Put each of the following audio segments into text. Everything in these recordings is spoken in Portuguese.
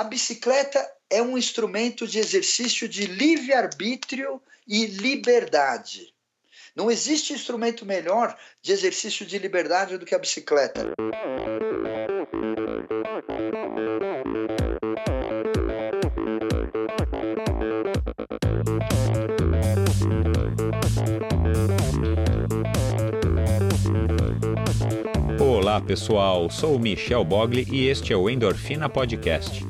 A bicicleta é um instrumento de exercício de livre-arbítrio e liberdade. Não existe instrumento melhor de exercício de liberdade do que a bicicleta. Olá pessoal, sou o Michel Bogli e este é o Endorfina Podcast.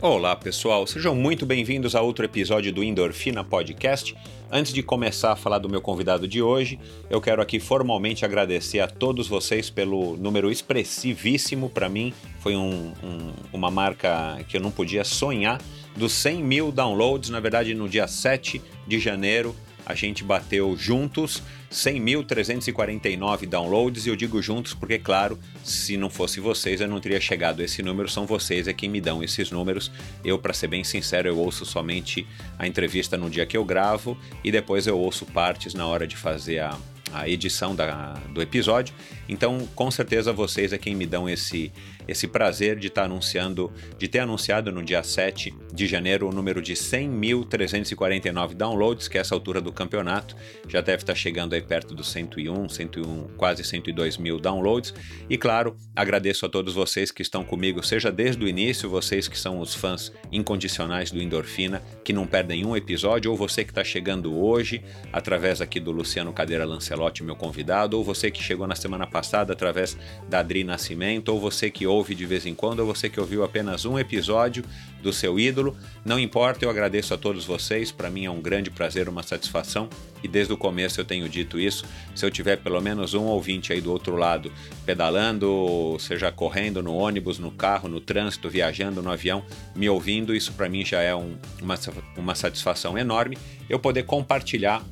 Olá, pessoal. Sejam muito bem-vindos a outro episódio do Endorfina Podcast. Antes de começar a falar do meu convidado de hoje, eu quero aqui formalmente agradecer a todos vocês pelo número expressivíssimo para mim. Foi um, um, uma marca que eu não podia sonhar dos 100 mil downloads. Na verdade, no dia 7 de janeiro, a gente bateu juntos 100.349 downloads e eu digo juntos porque, claro, se não fosse vocês eu não teria chegado a esse número, são vocês é quem me dão esses números. Eu, para ser bem sincero, eu ouço somente a entrevista no dia que eu gravo e depois eu ouço partes na hora de fazer a, a edição da, do episódio. Então, com certeza vocês é quem me dão esse esse prazer de estar tá anunciando, de ter anunciado no dia 7 de janeiro o número de 100.349 downloads, que é essa altura do campeonato já deve estar chegando aí perto dos 101, 101, quase 102 mil downloads. E claro, agradeço a todos vocês que estão comigo, seja desde o início, vocês que são os fãs incondicionais do Endorfina, que não perdem um episódio, ou você que está chegando hoje através aqui do Luciano Cadeira Lancelotti, meu convidado, ou você que chegou na semana passada através da Adri Nascimento, ou você que ouve de vez em quando, ou você que ouviu apenas um episódio do seu ídolo. Não importa, eu agradeço a todos vocês. Para mim é um grande prazer, uma satisfação. E desde o começo eu tenho dito isso. Se eu tiver pelo menos um ouvinte aí do outro lado, pedalando, seja correndo no ônibus, no carro, no trânsito, viajando no avião, me ouvindo, isso para mim já é um, uma, uma satisfação enorme. Eu poder compartilhar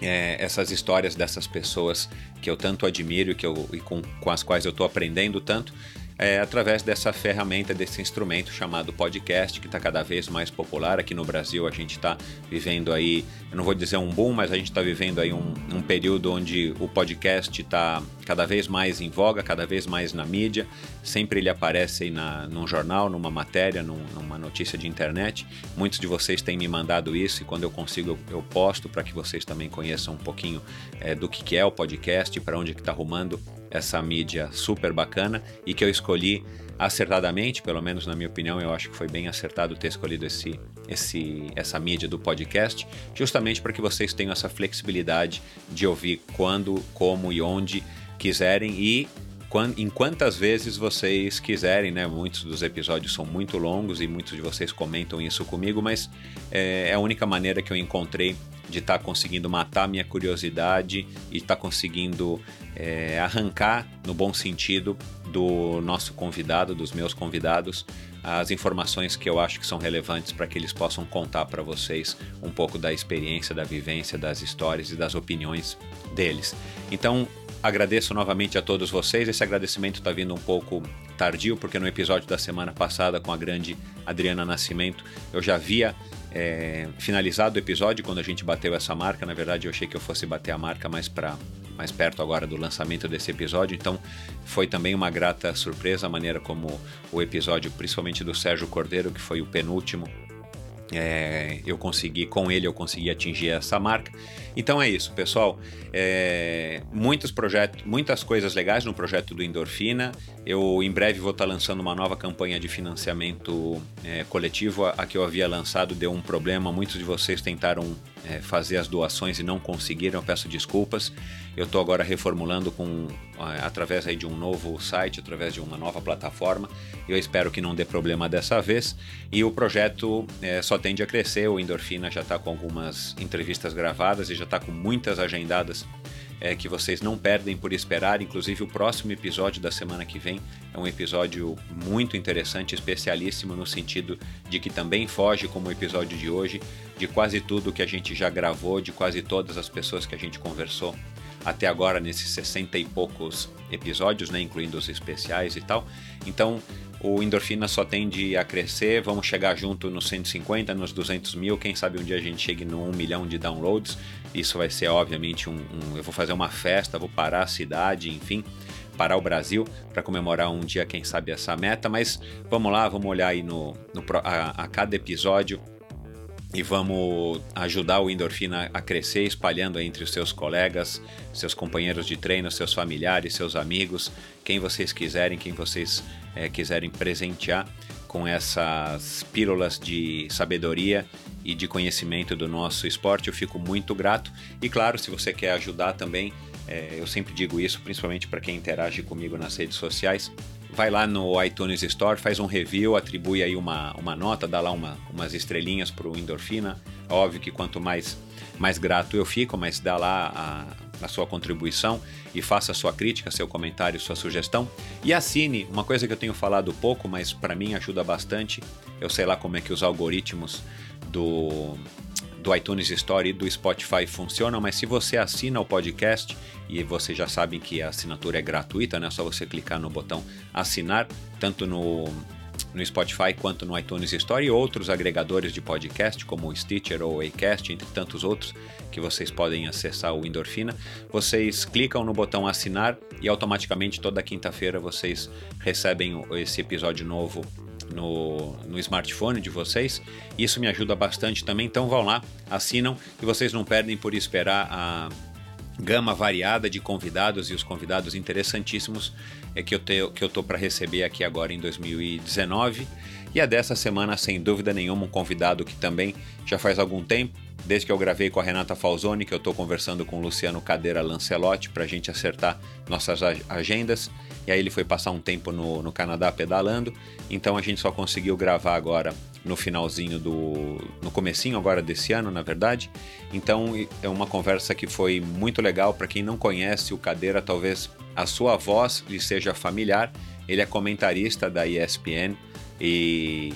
é, essas histórias dessas pessoas que eu tanto admiro que eu, e com, com as quais eu estou aprendendo tanto é, através dessa ferramenta, desse instrumento chamado podcast, que está cada vez mais popular aqui no Brasil. A gente está vivendo aí, eu não vou dizer um boom, mas a gente está vivendo aí um, um, período onde o podcast está cada vez mais em voga, cada vez mais na mídia. Sempre ele aparece aí na, num jornal, numa matéria, num, numa notícia de internet. Muitos de vocês têm me mandado isso e quando eu consigo eu, eu posto para que vocês também conheçam um pouquinho é, do que, que é o podcast, para onde que está arrumando essa mídia super bacana e que eu escolhi acertadamente, pelo menos na minha opinião, eu acho que foi bem acertado ter escolhido esse, esse, essa mídia do podcast, justamente para que vocês tenham essa flexibilidade de ouvir quando, como e onde quiserem e em quantas vezes vocês quiserem, né? Muitos dos episódios são muito longos e muitos de vocês comentam isso comigo, mas é, é a única maneira que eu encontrei de estar tá conseguindo matar minha curiosidade e estar tá conseguindo é, arrancar, no bom sentido, do nosso convidado, dos meus convidados, as informações que eu acho que são relevantes para que eles possam contar para vocês um pouco da experiência, da vivência, das histórias e das opiniões deles. Então, agradeço novamente a todos vocês. Esse agradecimento está vindo um pouco tardio, porque no episódio da semana passada com a grande Adriana Nascimento eu já havia é, finalizado o episódio quando a gente bateu essa marca. Na verdade, eu achei que eu fosse bater a marca mais para mais perto agora do lançamento desse episódio, então foi também uma grata surpresa a maneira como o episódio, principalmente do Sérgio Cordeiro, que foi o penúltimo, é, eu consegui, com ele eu consegui atingir essa marca. Então é isso, pessoal. É, muitos projetos, muitas coisas legais no projeto do Endorfina. Eu em breve vou estar lançando uma nova campanha de financiamento é, coletivo. A, a, que eu havia lançado deu um problema. Muitos de vocês tentaram é, fazer as doações e não conseguiram. Eu peço desculpas. Eu estou agora reformulando com através aí de um novo site, através de uma nova plataforma. Eu espero que não dê problema dessa vez. E o projeto é, só tende a crescer. O Endorfina já está com algumas entrevistas gravadas e já está com muitas agendadas é, que vocês não perdem por esperar. Inclusive, o próximo episódio da semana que vem é um episódio muito interessante, especialíssimo no sentido de que também foge, como o episódio de hoje, de quase tudo que a gente já gravou, de quase todas as pessoas que a gente conversou até agora nesses 60 e poucos episódios, né, incluindo os especiais e tal. Então, o Endorfina só tende a crescer, vamos chegar junto nos 150, nos 200 mil, quem sabe um dia a gente chegue no 1 milhão de downloads. Isso vai ser, obviamente, um, um eu vou fazer uma festa, vou parar a cidade, enfim, parar o Brasil para comemorar um dia, quem sabe, essa meta. Mas vamos lá, vamos olhar aí no, no a, a cada episódio e vamos ajudar o Endorfina a crescer, espalhando entre os seus colegas, seus companheiros de treino, seus familiares, seus amigos, quem vocês quiserem, quem vocês é, quiserem presentear com essas pílulas de sabedoria e de conhecimento do nosso esporte, eu fico muito grato. E claro, se você quer ajudar também, é, eu sempre digo isso, principalmente para quem interage comigo nas redes sociais, vai lá no iTunes Store, faz um review, atribui aí uma, uma nota, dá lá uma, umas estrelinhas para o Endorfina. Óbvio que quanto mais, mais grato eu fico, mas dá lá a, a sua contribuição e faça sua crítica, seu comentário, sua sugestão. E assine, uma coisa que eu tenho falado pouco, mas para mim ajuda bastante. Eu sei lá como é que os algoritmos do do iTunes Store e do Spotify funcionam, mas se você assina o podcast e vocês já sabem que a assinatura é gratuita, né? É só você clicar no botão assinar, tanto no, no Spotify quanto no iTunes Store e outros agregadores de podcast, como o Stitcher ou o Acast, entre tantos outros que vocês podem acessar o Endorfina. Vocês clicam no botão assinar e automaticamente toda quinta-feira vocês recebem esse episódio novo no, no smartphone de vocês. Isso me ajuda bastante também. Então vão lá, assinam e vocês não perdem por esperar a gama variada de convidados e os convidados interessantíssimos é que eu tenho, que eu tô para receber aqui agora em 2019. E a dessa semana, sem dúvida nenhuma, um convidado que também já faz algum tempo desde que eu gravei com a Renata Falzoni, que eu estou conversando com o Luciano Cadeira Lancelotti para a gente acertar nossas agendas. E aí ele foi passar um tempo no, no Canadá pedalando, então a gente só conseguiu gravar agora no finalzinho do. no comecinho agora desse ano, na verdade. Então é uma conversa que foi muito legal. Para quem não conhece o Cadeira, talvez a sua voz lhe seja familiar. Ele é comentarista da ESPN e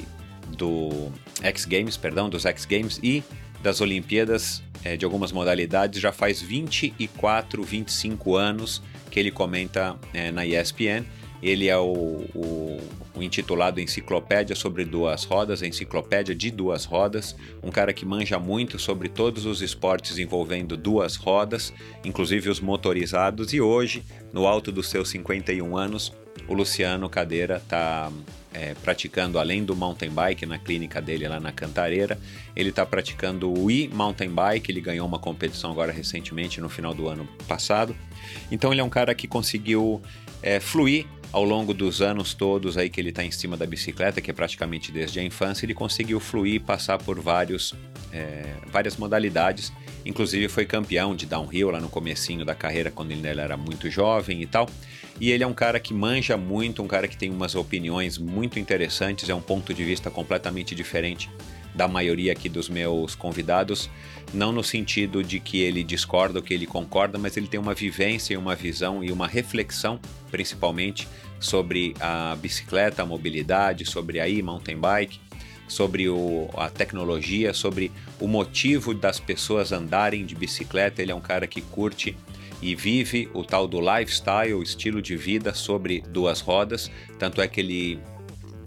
do X Games, perdão, dos X Games e das Olimpíadas é, de algumas modalidades já faz 24, 25 anos que ele comenta é, na ESPN. Ele é o, o, o, intitulado Enciclopédia sobre Duas Rodas, Enciclopédia de Duas Rodas, um cara que manja muito sobre todos os esportes envolvendo duas rodas, inclusive os motorizados, e hoje, no alto dos seus 51 anos, o Luciano Cadeira está é, praticando, além do mountain bike na clínica dele lá na Cantareira, ele está praticando o e-mountain bike. Ele ganhou uma competição agora recentemente, no final do ano passado. Então, ele é um cara que conseguiu é, fluir ao longo dos anos todos aí que ele está em cima da bicicleta, que é praticamente desde a infância, ele conseguiu fluir, passar por vários, é, várias modalidades. Inclusive foi campeão de downhill lá no comecinho da carreira, quando ele era muito jovem e tal. E ele é um cara que manja muito, um cara que tem umas opiniões muito interessantes, é um ponto de vista completamente diferente da maioria aqui dos meus convidados, não no sentido de que ele discorda ou que ele concorda, mas ele tem uma vivência uma visão e uma reflexão, principalmente, sobre a bicicleta, a mobilidade, sobre a e-mountain bike, sobre o, a tecnologia, sobre o motivo das pessoas andarem de bicicleta. Ele é um cara que curte e vive o tal do lifestyle, o estilo de vida sobre duas rodas. Tanto é que ele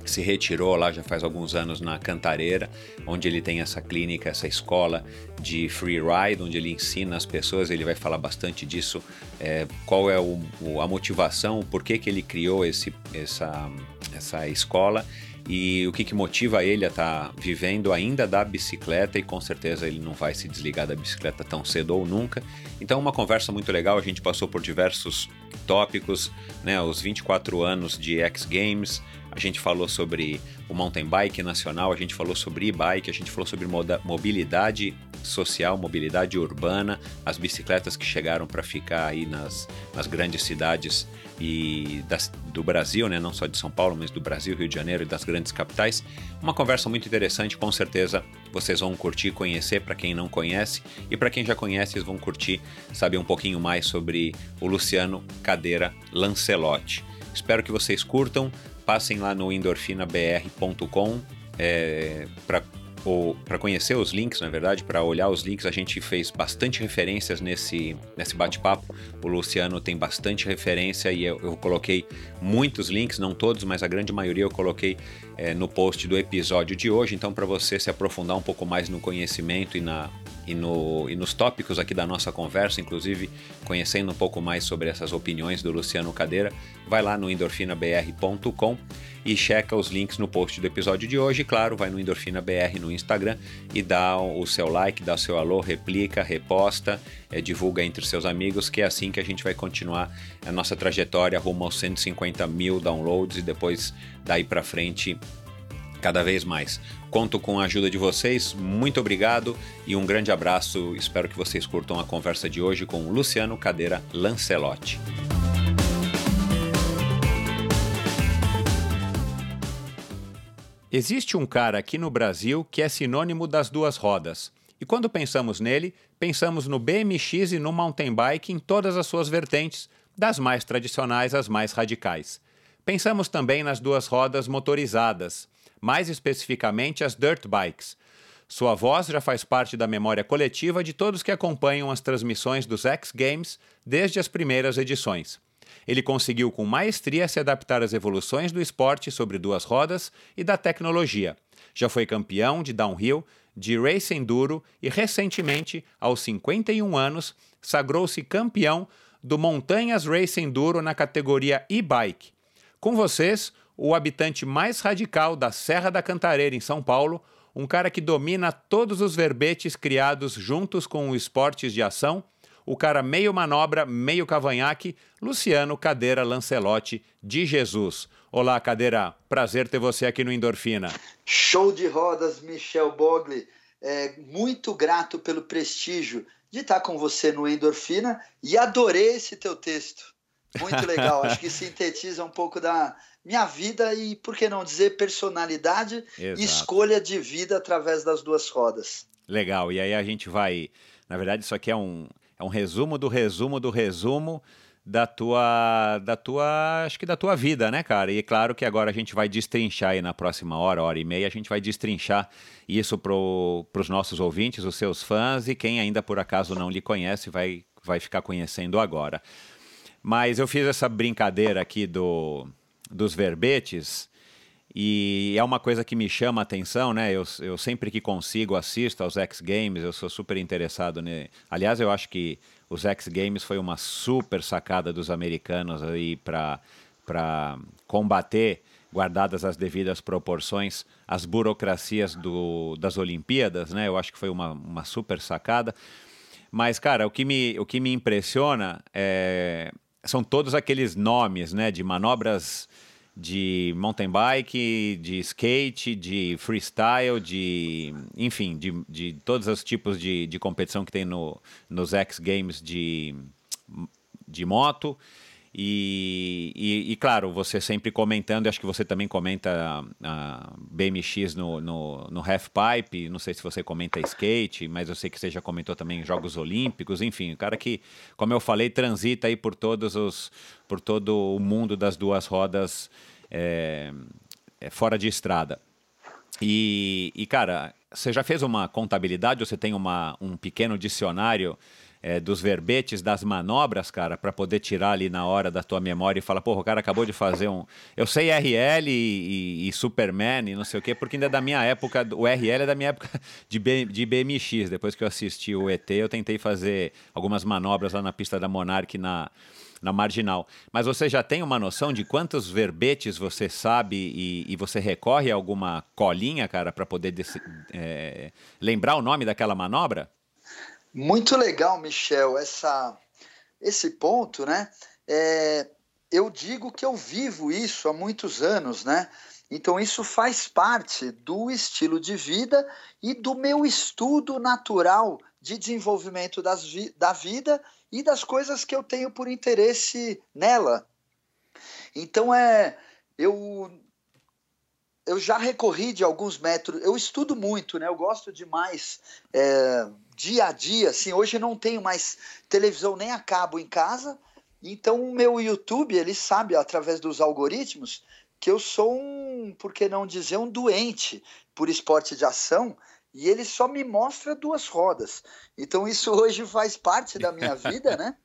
se retirou lá já faz alguns anos na Cantareira, onde ele tem essa clínica, essa escola de free ride, onde ele ensina as pessoas. Ele vai falar bastante disso, é, qual é o, a motivação, por que, que ele criou esse, essa, essa escola e o que, que motiva ele a estar tá vivendo ainda da bicicleta e com certeza ele não vai se desligar da bicicleta tão cedo ou nunca. Então, uma conversa muito legal. A gente passou por diversos tópicos, né? Os 24 anos de X Games, a gente falou sobre o mountain bike nacional, a gente falou sobre e-bike, a gente falou sobre mobilidade social, mobilidade urbana, as bicicletas que chegaram para ficar aí nas, nas grandes cidades e das, do Brasil, né? não só de São Paulo, mas do Brasil, Rio de Janeiro e das grandes capitais. Uma conversa muito interessante, com certeza vocês vão curtir conhecer para quem não conhece e para quem já conhece, eles vão curtir saber um pouquinho mais sobre o Luciano Cadeira Lancelotti. Espero que vocês curtam passem lá no endorfinabr.com é, para conhecer os links, na verdade, para olhar os links, a gente fez bastante referências nesse, nesse bate-papo. O Luciano tem bastante referência e eu, eu, coloquei muitos links, não todos, mas a grande maioria eu coloquei é, no post do episódio de hoje. Então, para você se aprofundar um pouco mais no conhecimento e na, e, no, e nos tópicos aqui da nossa conversa, inclusive conhecendo um pouco mais sobre essas opiniões do Luciano Cadeira, vai lá no endorfinabr.com e checa os links no post do episódio de hoje. Claro, vai no EndorfinaBR no Instagram e dá o seu like, dá o seu alô, replica, reposta, é, divulga entre seus amigos, que é assim que a gente vai continuar a nossa trajetória rumo aos 150 mil downloads e depois daí para frente cada vez mais. Conto com a ajuda de vocês, muito obrigado e um grande abraço. Espero que vocês curtam a conversa de hoje com Luciano Cadeira Lancelotti. Existe um cara aqui no Brasil que é sinônimo das duas rodas. E quando pensamos nele, pensamos no BMX e no mountain bike em todas as suas vertentes, das mais tradicionais às mais radicais. Pensamos também nas duas rodas motorizadas, mais especificamente as dirt bikes. Sua voz já faz parte da memória coletiva de todos que acompanham as transmissões dos X Games desde as primeiras edições. Ele conseguiu com maestria se adaptar às evoluções do esporte sobre duas rodas e da tecnologia. Já foi campeão de downhill, de race enduro e recentemente, aos 51 anos, sagrou-se campeão do Montanhas Race Enduro na categoria e-bike. Com vocês, o habitante mais radical da Serra da Cantareira, em São Paulo, um cara que domina todos os verbetes criados juntos com os esportes de ação, o cara meio manobra, meio cavanhaque, Luciano Cadeira Lancelotti de Jesus. Olá, Cadeira, prazer ter você aqui no Endorfina. Show de rodas, Michel Bogli. É, muito grato pelo prestígio de estar com você no Endorfina e adorei esse teu texto. Muito legal, acho que sintetiza um pouco da, minha vida e, por que não dizer, personalidade Exato. e escolha de vida através das duas rodas. Legal, e aí a gente vai. Na verdade, isso aqui é um, é um resumo do resumo do resumo da tua, da tua, acho que da tua vida, né, cara? E claro que agora a gente vai destrinchar aí na próxima hora, hora e meia, a gente vai destrinchar isso para os nossos ouvintes, os seus fãs e quem ainda por acaso não lhe conhece vai, vai ficar conhecendo agora. Mas eu fiz essa brincadeira aqui do, dos verbetes e é uma coisa que me chama a atenção, né? Eu, eu sempre que consigo assisto aos X Games, eu sou super interessado. Né? Aliás, eu acho que os X Games foi uma super sacada dos americanos aí para combater, guardadas as devidas proporções, as burocracias do, das Olimpíadas, né? Eu acho que foi uma, uma super sacada. Mas, cara, o que me, o que me impressiona é, são todos aqueles nomes, né? De manobras de mountain bike, de skate, de freestyle, de enfim, de, de todos os tipos de, de competição que tem no, nos X Games de, de moto. E, e, e, claro, você sempre comentando, acho que você também comenta a, a BMX no, no, no Half Pipe, não sei se você comenta skate, mas eu sei que você já comentou também Jogos Olímpicos, enfim, o cara que, como eu falei, transita aí por todos os, por todo o mundo das duas rodas é, é fora de estrada. E, e, cara, você já fez uma contabilidade, você tem uma, um pequeno dicionário é, dos verbetes das manobras, cara, para poder tirar ali na hora da tua memória e falar, porra, o cara acabou de fazer um. Eu sei RL e, e, e Superman e não sei o quê, porque ainda é da minha época, o RL é da minha época de, B, de BMX. Depois que eu assisti o ET, eu tentei fazer algumas manobras lá na pista da Monarch na na marginal. Mas você já tem uma noção de quantos verbetes você sabe e, e você recorre a alguma colinha, cara, para poder é, lembrar o nome daquela manobra? Muito legal, Michel, essa, esse ponto, né? É, eu digo que eu vivo isso há muitos anos, né? Então, isso faz parte do estilo de vida e do meu estudo natural de desenvolvimento das vi da vida e das coisas que eu tenho por interesse nela. Então, é, eu eu já recorri de alguns métodos. Eu estudo muito, né? Eu gosto demais é, dia a dia. Assim, hoje não tenho mais televisão nem a cabo em casa. Então o meu YouTube ele sabe através dos algoritmos que eu sou um, por que não dizer, um doente por esporte de ação e ele só me mostra duas rodas. Então isso hoje faz parte da minha vida, né?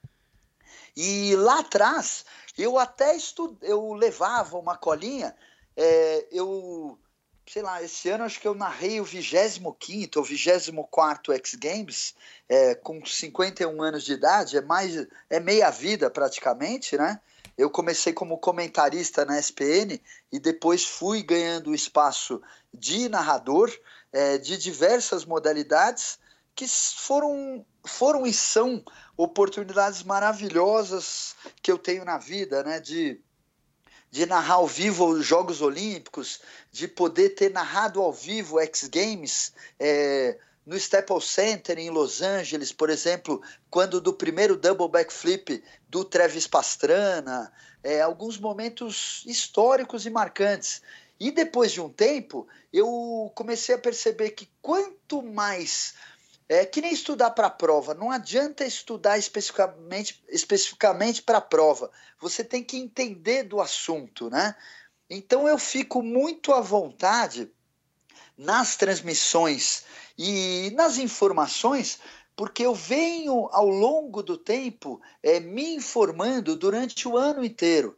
E lá atrás eu até estu... eu levava uma colinha é, eu, sei lá, esse ano acho que eu narrei o 25 ou 24 X Games, é, com 51 anos de idade, é mais é meia vida praticamente, né? Eu comecei como comentarista na SPN e depois fui ganhando espaço de narrador é, de diversas modalidades que foram, foram e são oportunidades maravilhosas que eu tenho na vida, né? De de narrar ao vivo os Jogos Olímpicos, de poder ter narrado ao vivo X Games é, no Staples Center em Los Angeles, por exemplo, quando do primeiro double backflip do Travis Pastrana, é, alguns momentos históricos e marcantes. E depois de um tempo, eu comecei a perceber que quanto mais é que nem estudar para a prova. Não adianta estudar especificamente, especificamente para a prova. Você tem que entender do assunto, né? Então eu fico muito à vontade nas transmissões e nas informações, porque eu venho ao longo do tempo é, me informando durante o ano inteiro.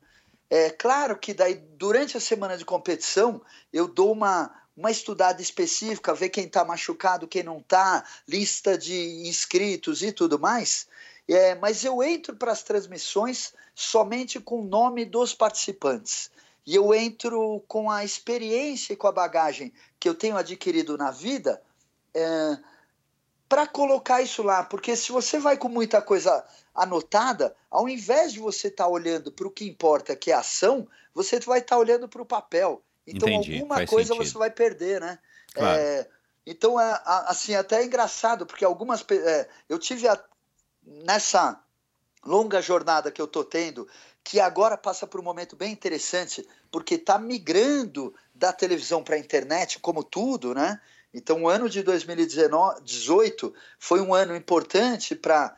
É claro que daí durante a semana de competição eu dou uma uma estudada específica, ver quem está machucado, quem não está, lista de inscritos e tudo mais. É, mas eu entro para as transmissões somente com o nome dos participantes. E eu entro com a experiência e com a bagagem que eu tenho adquirido na vida é, para colocar isso lá. Porque se você vai com muita coisa anotada, ao invés de você estar tá olhando para o que importa, que é a ação, você vai estar tá olhando para o papel. Então Entendi, alguma coisa sentido. você vai perder, né? Claro. É, então, é, assim, até é engraçado, porque algumas. É, eu tive a, nessa longa jornada que eu tô tendo, que agora passa por um momento bem interessante, porque está migrando da televisão para a internet, como tudo, né? Então, o ano de 2018 foi um ano importante para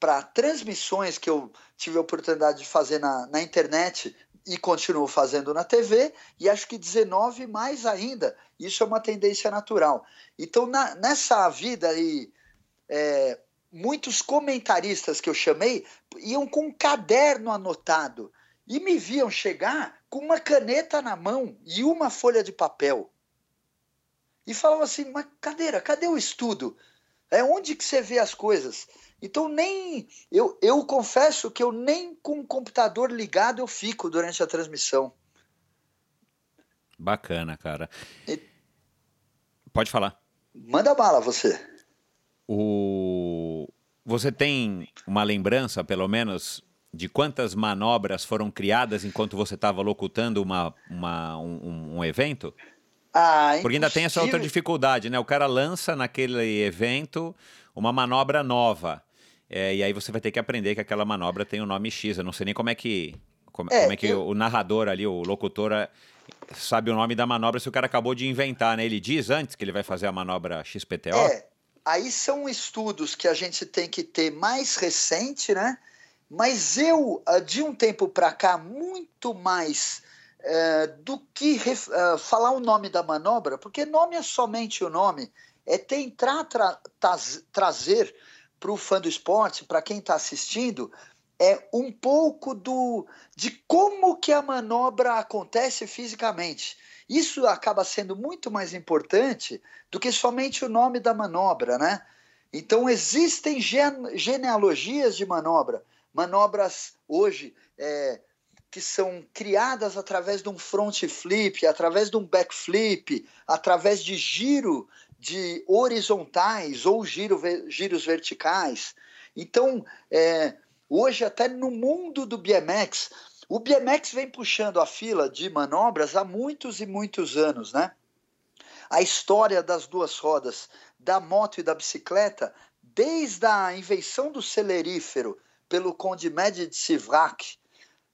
para transmissões que eu tive a oportunidade de fazer na, na internet e continuo fazendo na TV, e acho que 19 mais ainda. Isso é uma tendência natural. Então, na, nessa vida aí, é, muitos comentaristas que eu chamei iam com um caderno anotado e me viam chegar com uma caneta na mão e uma folha de papel. E falavam assim, mas cadeira, cadê o estudo? É onde que você vê as coisas? Então nem eu, eu confesso que eu nem com o computador ligado eu fico durante a transmissão. Bacana, cara. E... Pode falar. Manda bala você. O você tem uma lembrança, pelo menos, de quantas manobras foram criadas enquanto você estava locutando uma, uma um, um evento? Ah, Porque ainda tem essa outra dificuldade, né? O cara lança naquele evento uma manobra nova. É, e aí você vai ter que aprender que aquela manobra tem o um nome X. Eu não sei nem como é que. Como é, como é que eu... o narrador ali, o locutor, sabe o nome da manobra se o cara acabou de inventar, né? Ele diz antes que ele vai fazer a manobra XPTO? É, aí são estudos que a gente tem que ter mais recente, né? Mas eu, ah, de um tempo para cá, muito mais é, do que uh, falar o nome da manobra, porque nome é somente o nome, é tentar tra trazer para o fã do esporte, para quem está assistindo, é um pouco do de como que a manobra acontece fisicamente. Isso acaba sendo muito mais importante do que somente o nome da manobra, né? Então existem genealogias de manobra, manobras hoje é, que são criadas através de um front flip, através de um back flip, através de giro de horizontais ou giro, giros verticais. Então, é, hoje até no mundo do BMX, o BMX vem puxando a fila de manobras há muitos e muitos anos, né? A história das duas rodas, da moto e da bicicleta, desde a invenção do celerífero pelo Conde Médici de Sivrak,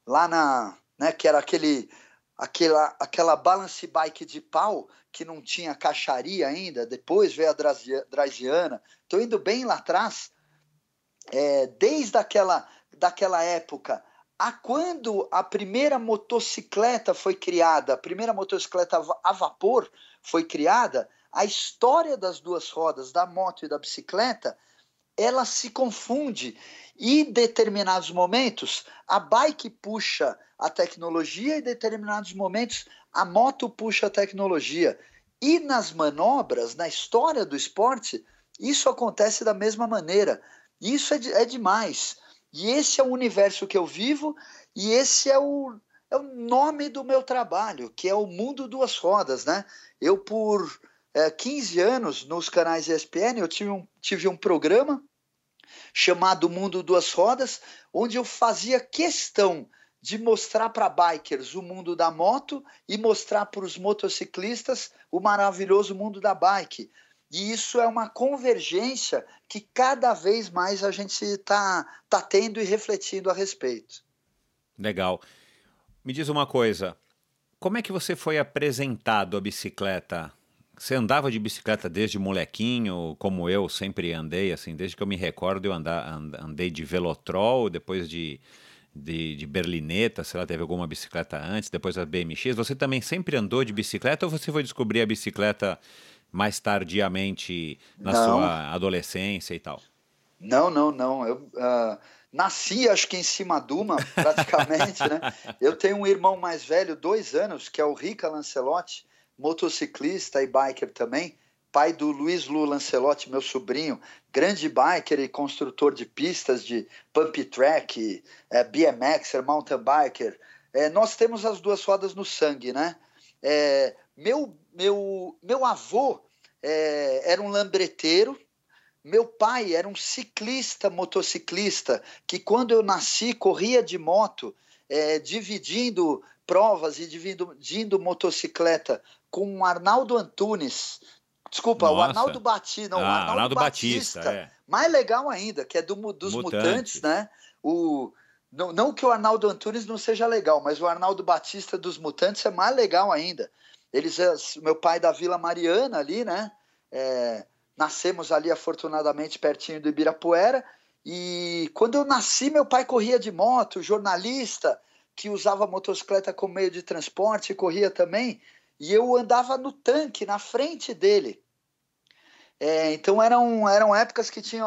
lá na, né, que era aquele aquela aquela balance bike de pau que não tinha caixaria ainda, depois veio a Draziana. Estou indo bem lá atrás, é, desde aquela daquela época a quando a primeira motocicleta foi criada, a primeira motocicleta a vapor foi criada, a história das duas rodas, da moto e da bicicleta, ela se confunde e em determinados momentos a bike puxa a tecnologia e em determinados momentos a moto puxa a tecnologia. E nas manobras, na história do esporte, isso acontece da mesma maneira. Isso é, de, é demais. E esse é o universo que eu vivo e esse é o, é o nome do meu trabalho, que é o Mundo Duas Rodas, né? Eu, por é, 15 anos, nos canais ESPN, eu tive um, tive um programa chamado Mundo Duas Rodas, onde eu fazia questão de mostrar para bikers o mundo da moto e mostrar para os motociclistas o maravilhoso mundo da bike. E isso é uma convergência que cada vez mais a gente está tá tendo e refletindo a respeito. Legal. Me diz uma coisa, como é que você foi apresentado à bicicleta? Você andava de bicicleta desde molequinho, como eu sempre andei, assim, desde que eu me recordo eu andar, andei de velotrol, depois de, de, de berlineta, sei lá, teve alguma bicicleta antes, depois a BMX. Você também sempre andou de bicicleta ou você foi descobrir a bicicleta mais tardiamente na não. sua adolescência e tal? Não, não, não. Eu uh, nasci, acho que em cima de uma, praticamente, né? Eu tenho um irmão mais velho, dois anos, que é o Rica Lancelotti, motociclista e biker também, pai do Luiz Lu Lancelotti, meu sobrinho, grande biker e construtor de pistas de pump track, é, BMXer, mountain biker. É, nós temos as duas rodas no sangue, né? É, meu, meu, meu avô é, era um lambreteiro, meu pai era um ciclista, motociclista, que quando eu nasci corria de moto, é, dividindo provas e dividindo motocicleta com o Arnaldo Antunes. Desculpa, Nossa. o Arnaldo Batista. Não, ah, Arnaldo, Arnaldo Batista. Batista é. Mais legal ainda, que é do, dos mutantes, mutantes né? O, não, não que o Arnaldo Antunes não seja legal, mas o Arnaldo Batista dos Mutantes é mais legal ainda. Eles, é, meu pai da Vila Mariana ali, né? É, nascemos ali afortunadamente pertinho do Ibirapuera. E quando eu nasci, meu pai corria de moto, jornalista que usava motocicleta como meio de transporte, corria também, e eu andava no tanque, na frente dele. É, então eram, eram épocas que tinham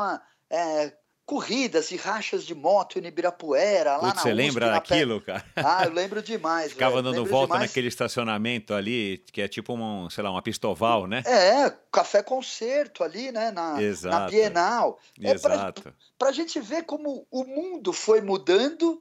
é, corridas e rachas de moto em Ibirapuera, lá Putz, na Você lembra daquilo, cara? Ah, eu lembro demais. Ficava velho, dando volta demais. naquele estacionamento ali, que é tipo um, sei lá, uma pistoval, né? É, café concerto ali, né? Na, Exato. na Bienal. É Exato. Para a gente ver como o mundo foi mudando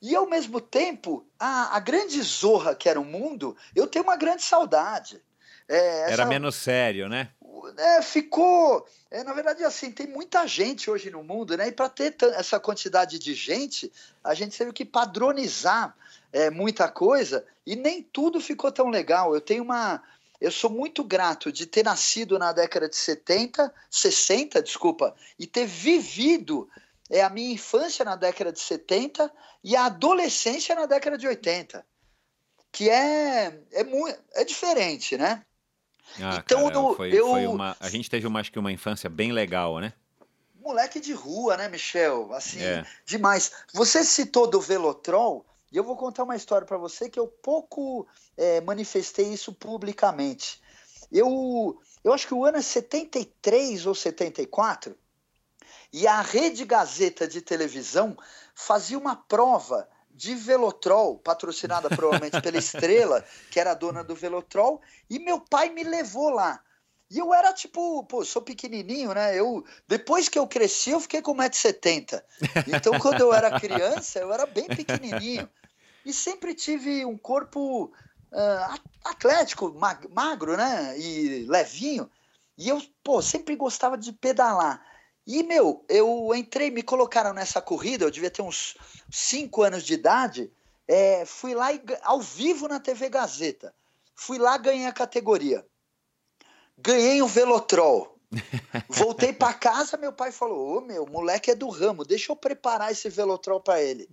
e ao mesmo tempo, a, a grande zorra que era o mundo, eu tenho uma grande saudade. É, essa, era menos sério, né? É, ficou. É, na verdade, assim, tem muita gente hoje no mundo, né? E para ter essa quantidade de gente, a gente teve que padronizar é, muita coisa e nem tudo ficou tão legal. Eu tenho uma. Eu sou muito grato de ter nascido na década de 70, 60, desculpa, e ter vivido é a minha infância na década de 70 e a adolescência na década de 80. Que é, é, muito, é diferente, né? Ah, então cara, eu, foi, eu, foi uma, a gente teve uma, acho que uma infância bem legal, né? Moleque de rua, né, Michel? Assim, é. demais. Você citou do Velotrol, e eu vou contar uma história para você que eu pouco é, manifestei isso publicamente. Eu, eu acho que o ano é 73 ou 74, E a Rede Gazeta de televisão fazia uma prova de Velotrol, patrocinada provavelmente pela Estrela, que era a dona do Velotrol, e meu pai me levou lá. E eu era tipo, pô, sou pequenininho, né? Eu, depois que eu cresci, eu fiquei com 1,70m. Então, quando eu era criança, eu era bem pequenininho. E sempre tive um corpo uh, atlético, magro, né? E levinho. E eu, pô, sempre gostava de pedalar. E, meu, eu entrei, me colocaram nessa corrida, eu devia ter uns 5 anos de idade. É, fui lá e, ao vivo na TV Gazeta. Fui lá, ganhei a categoria ganhei um Velotrol. Voltei para casa, meu pai falou: Ô meu, moleque é do ramo, deixa eu preparar esse Velotrol para ele.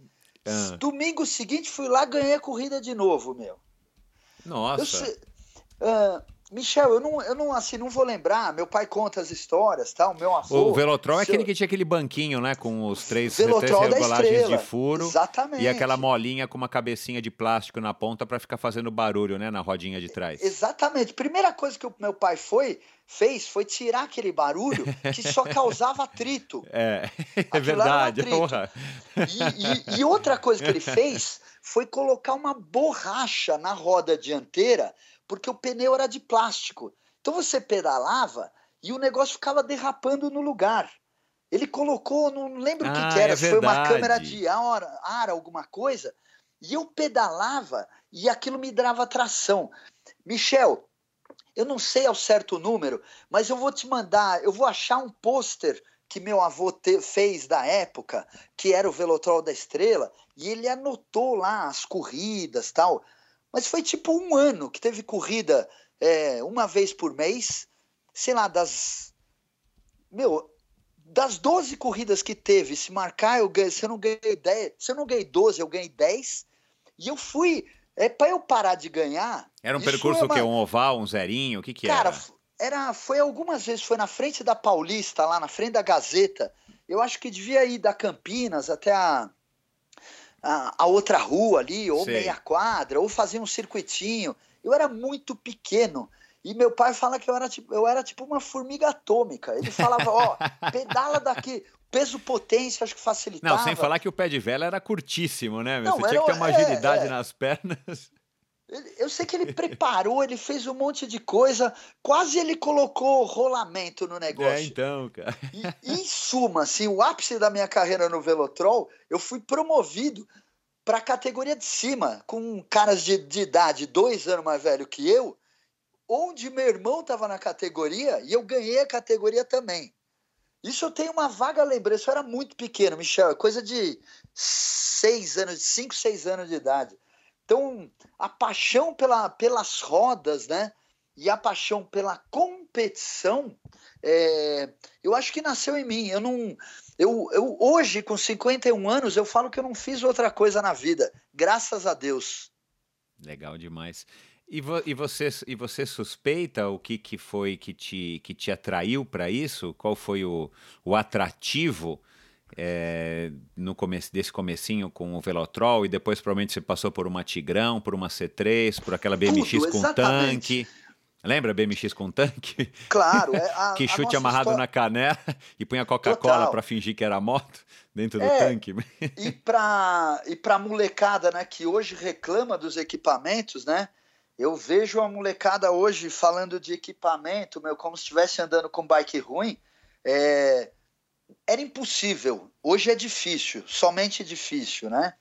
Ah. Domingo seguinte fui lá, ganhei a corrida de novo, meu. Nossa. Eu, uh, Michel, eu não, eu não, assim, não vou lembrar. Meu pai conta as histórias, tá? O meu avô. O Velotrol é aquele que tinha aquele banquinho, né? Com os três, três regulagens de furo. Exatamente. E aquela molinha com uma cabecinha de plástico na ponta para ficar fazendo barulho, né? Na rodinha de trás. Exatamente. Primeira coisa que o meu pai foi, fez foi tirar aquele barulho que só causava atrito. É, é verdade. E, e, e outra coisa que ele fez foi colocar uma borracha na roda dianteira porque o pneu era de plástico. Então você pedalava e o negócio ficava derrapando no lugar. Ele colocou, não lembro o que, ah, que era, é se foi uma câmera de ar, ar, alguma coisa, e eu pedalava e aquilo me dava tração. Michel, eu não sei ao certo o número, mas eu vou te mandar, eu vou achar um pôster que meu avô te, fez da época, que era o Velotrol da Estrela, e ele anotou lá as corridas tal. Mas foi tipo um ano que teve corrida é, uma vez por mês, sei lá, das. Meu, das 12 corridas que teve, se marcar, eu ganhei, se eu não ganhei 10, se eu não ganhei 12, eu ganhei 10. E eu fui. É, para eu parar de ganhar. Era um percurso é uma... que? Um oval, um zerinho? O que, que Cara, era? Era, foi algumas vezes, foi na frente da Paulista, lá na frente da Gazeta. Eu acho que devia ir da Campinas até a, a, a outra rua ali, ou Sei. meia quadra, ou fazia um circuitinho. Eu era muito pequeno. E meu pai fala que eu era tipo, eu era tipo uma formiga atômica. Ele falava, ó, pedala daqui, peso potência, acho que facilitava. Não, sem falar que o pé de vela era curtíssimo, né? Não, Você tinha que ter uma agilidade é, é. nas pernas. Eu sei que ele preparou, ele fez um monte de coisa, quase ele colocou rolamento no negócio. É, então, cara. E, em suma, assim, o ápice da minha carreira no Velotrol, eu fui promovido para a categoria de cima, com caras de, de idade dois anos mais velho que eu, onde meu irmão estava na categoria e eu ganhei a categoria também. Isso eu tenho uma vaga lembrança, eu era muito pequeno, Michel, coisa de seis anos, cinco, seis anos de idade. Então, a paixão pela, pelas rodas, né? E a paixão pela competição, é, eu acho que nasceu em mim. Eu não, eu, eu hoje com 51 anos eu falo que eu não fiz outra coisa na vida, graças a Deus. Legal demais. E, vo, e, você, e você suspeita o que, que foi que te, que te atraiu para isso? Qual foi o, o atrativo? É, no começo desse comecinho com o Velotrol e depois provavelmente você passou por uma Tigrão, por uma C3, por aquela BMX Tudo, com exatamente. tanque. Lembra BMX com tanque? Claro. É a, que chute amarrado história... na canela e punha Coca-Cola para fingir que era moto dentro do é, tanque. E para e pra molecada né, que hoje reclama dos equipamentos, né? Eu vejo a molecada hoje falando de equipamento, meu, como se estivesse andando com bike ruim. É, era impossível. Hoje é difícil, somente difícil, né?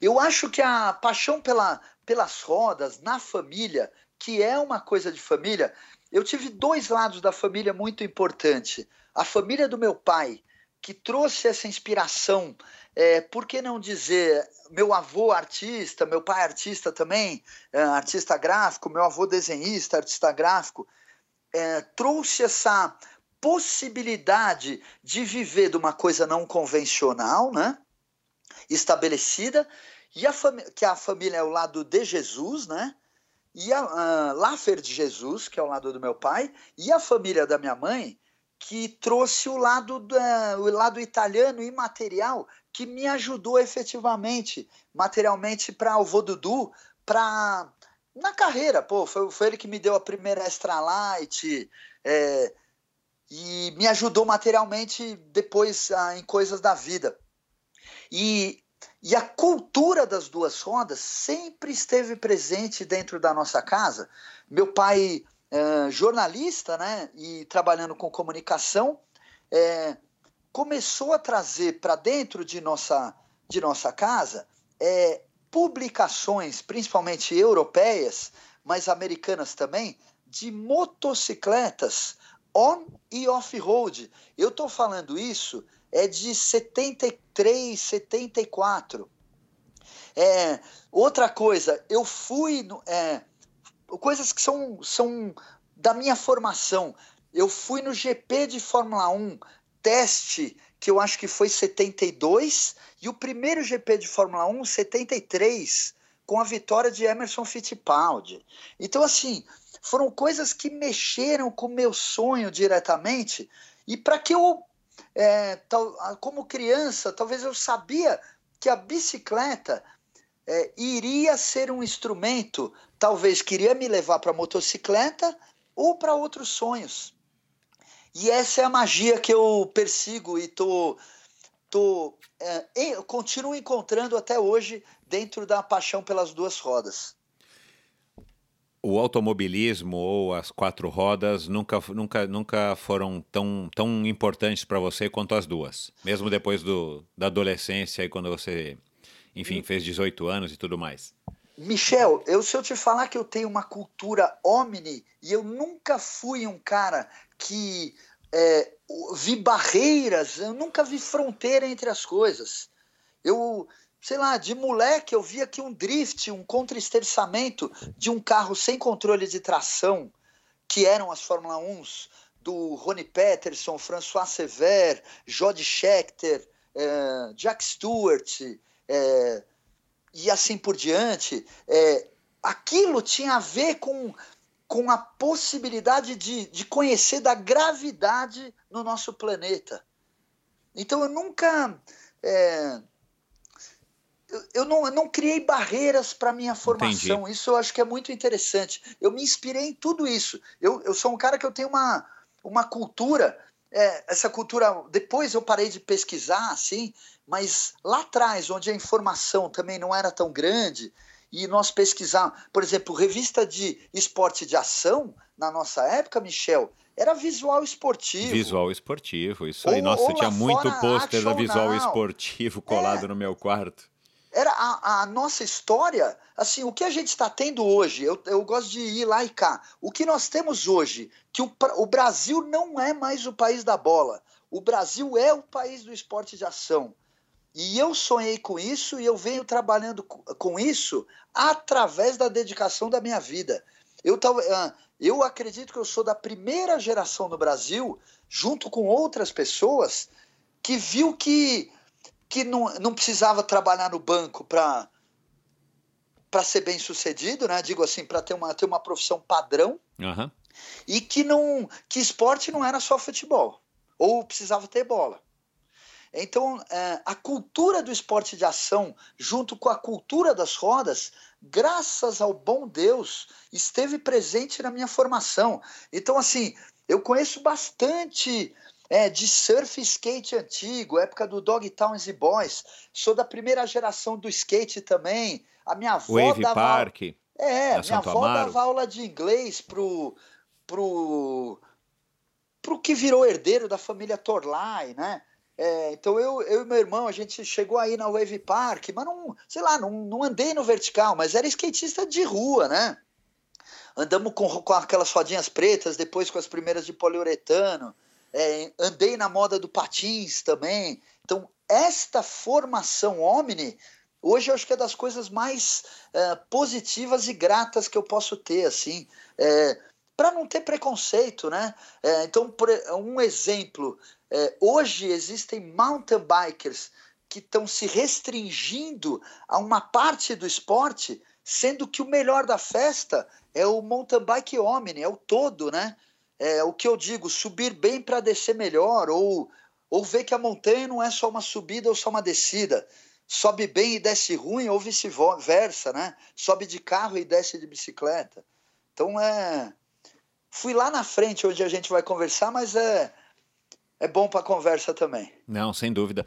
Eu acho que a paixão pela, pelas rodas na família, que é uma coisa de família, eu tive dois lados da família muito importante. A família do meu pai, que trouxe essa inspiração, é, por que não dizer, meu avô artista, meu pai artista também, é, artista gráfico, meu avô desenhista, artista gráfico, é, trouxe essa possibilidade de viver de uma coisa não convencional, né? Estabelecida, e a que a família é o lado de Jesus, né? E a Laffer de Jesus, que é o lado do meu pai, e a família da minha mãe, que trouxe o lado, da, o lado italiano e material, que me ajudou efetivamente, materialmente, para o vô Dudu, para na carreira, pô, foi, foi ele que me deu a primeira extra light, é, e me ajudou materialmente depois ah, em coisas da vida. E, e a cultura das duas rodas sempre esteve presente dentro da nossa casa. Meu pai, é, jornalista, né, e trabalhando com comunicação, é, começou a trazer para dentro de nossa, de nossa casa é, publicações, principalmente europeias, mas americanas também, de motocicletas on e off-road. Eu estou falando isso é de 73, 74. É, outra coisa, eu fui. É, coisas que são, são da minha formação. Eu fui no GP de Fórmula 1, teste, que eu acho que foi 72, e o primeiro GP de Fórmula 1, 73, com a vitória de Emerson Fittipaldi. Então, assim, foram coisas que mexeram com o meu sonho diretamente, e para que eu, é, tal, como criança, talvez eu sabia que a bicicleta é, iria ser um instrumento, talvez queria me levar para motocicleta ou para outros sonhos. E essa é a magia que eu persigo e tô, tô é, continuo encontrando até hoje dentro da paixão pelas duas rodas. O automobilismo ou as quatro rodas nunca, nunca, nunca foram tão, tão importantes para você quanto as duas, mesmo depois do, da adolescência e quando você, enfim, fez 18 anos e tudo mais. Michel, eu, se eu te falar que eu tenho uma cultura omni e eu nunca fui um cara que é, vi barreiras, eu nunca vi fronteira entre as coisas. Eu, sei lá, de moleque eu via que um drift, um contra-esterçamento de um carro sem controle de tração, que eram as Fórmula 1 do Ronnie Peterson, François Sever, Jody Scheckter, é, Jack Stewart, é, e assim por diante, é, aquilo tinha a ver com, com a possibilidade de, de conhecer da gravidade no nosso planeta. Então eu nunca. É, eu, não, eu não criei barreiras para minha formação. Entendi. Isso eu acho que é muito interessante. Eu me inspirei em tudo isso. Eu, eu sou um cara que eu tenho uma, uma cultura. É, essa cultura. Depois eu parei de pesquisar, assim, mas lá atrás, onde a informação também não era tão grande, e nós pesquisamos, por exemplo, revista de esporte de ação, na nossa época, Michel, era visual esportivo. Visual esportivo, isso aí. Ou, Nossa, ou tinha muito pôster da visual esportivo colado é, no meu quarto. Era a, a, nossa história, assim, o que a gente está tendo hoje, eu, eu gosto de ir lá e cá. O que nós temos hoje, que o, o Brasil não é mais o país da bola. O Brasil é o país do esporte de ação. E eu sonhei com isso e eu venho trabalhando com isso através da dedicação da minha vida. Eu, ah, eu acredito que eu sou da primeira geração no Brasil, junto com outras pessoas, que viu que, que não, não precisava trabalhar no banco para para ser bem sucedido, né? Digo assim, para ter uma, ter uma profissão padrão. Uhum. E que não que esporte não era só futebol. Ou precisava ter bola. Então, é, a cultura do esporte de ação, junto com a cultura das rodas, graças ao bom Deus, esteve presente na minha formação. Então, assim, eu conheço bastante é, de surf e skate antigo, época do Dog Towns e Boys. Sou da primeira geração do skate também. A minha avó Wave dava... Park. É, minha Santo avó Amaro. dava aula de inglês pro, pro, pro que virou herdeiro da família Torlai, né? É, então eu, eu e meu irmão, a gente chegou aí na Wave Park, mas não, sei lá, não, não andei no vertical, mas era skatista de rua, né? Andamos com, com aquelas rodinhas pretas, depois com as primeiras de poliuretano. É, andei na moda do patins também. Então, esta formação Omni, hoje eu acho que é das coisas mais é, positivas e gratas que eu posso ter, assim. É, para não ter preconceito, né? É, então, por, um exemplo, é, hoje existem mountain bikers que estão se restringindo a uma parte do esporte, sendo que o melhor da festa é o mountain bike omni, é o todo, né? É o que eu digo, subir bem para descer melhor, ou, ou ver que a montanha não é só uma subida ou só uma descida. Sobe bem e desce ruim, ou vice-versa, né? Sobe de carro e desce de bicicleta. Então é. Fui lá na frente onde a gente vai conversar, mas é é bom para conversa também. Não, sem dúvida.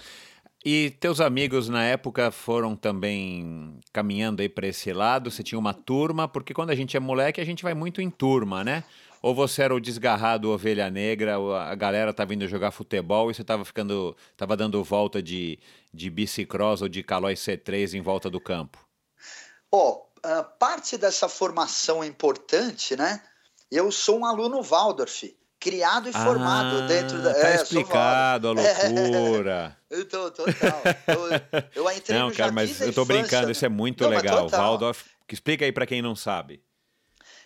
E teus amigos na época foram também caminhando aí para esse lado? Você tinha uma turma? Porque quando a gente é moleque, a gente vai muito em turma, né? Ou você era o desgarrado ovelha negra, a galera tá vindo jogar futebol e você tava ficando, tava dando volta de, de bicicross ou de calói C3 em volta do campo? Ó, oh, parte dessa formação importante, né? Eu sou um aluno Waldorf criado e formado ah, dentro da. Tá é, explicado a loucura. É, então, total. Eu, eu entrei não, cara, mas eu tô brincando, isso é muito não, legal. Waldorf, explica aí para quem não sabe.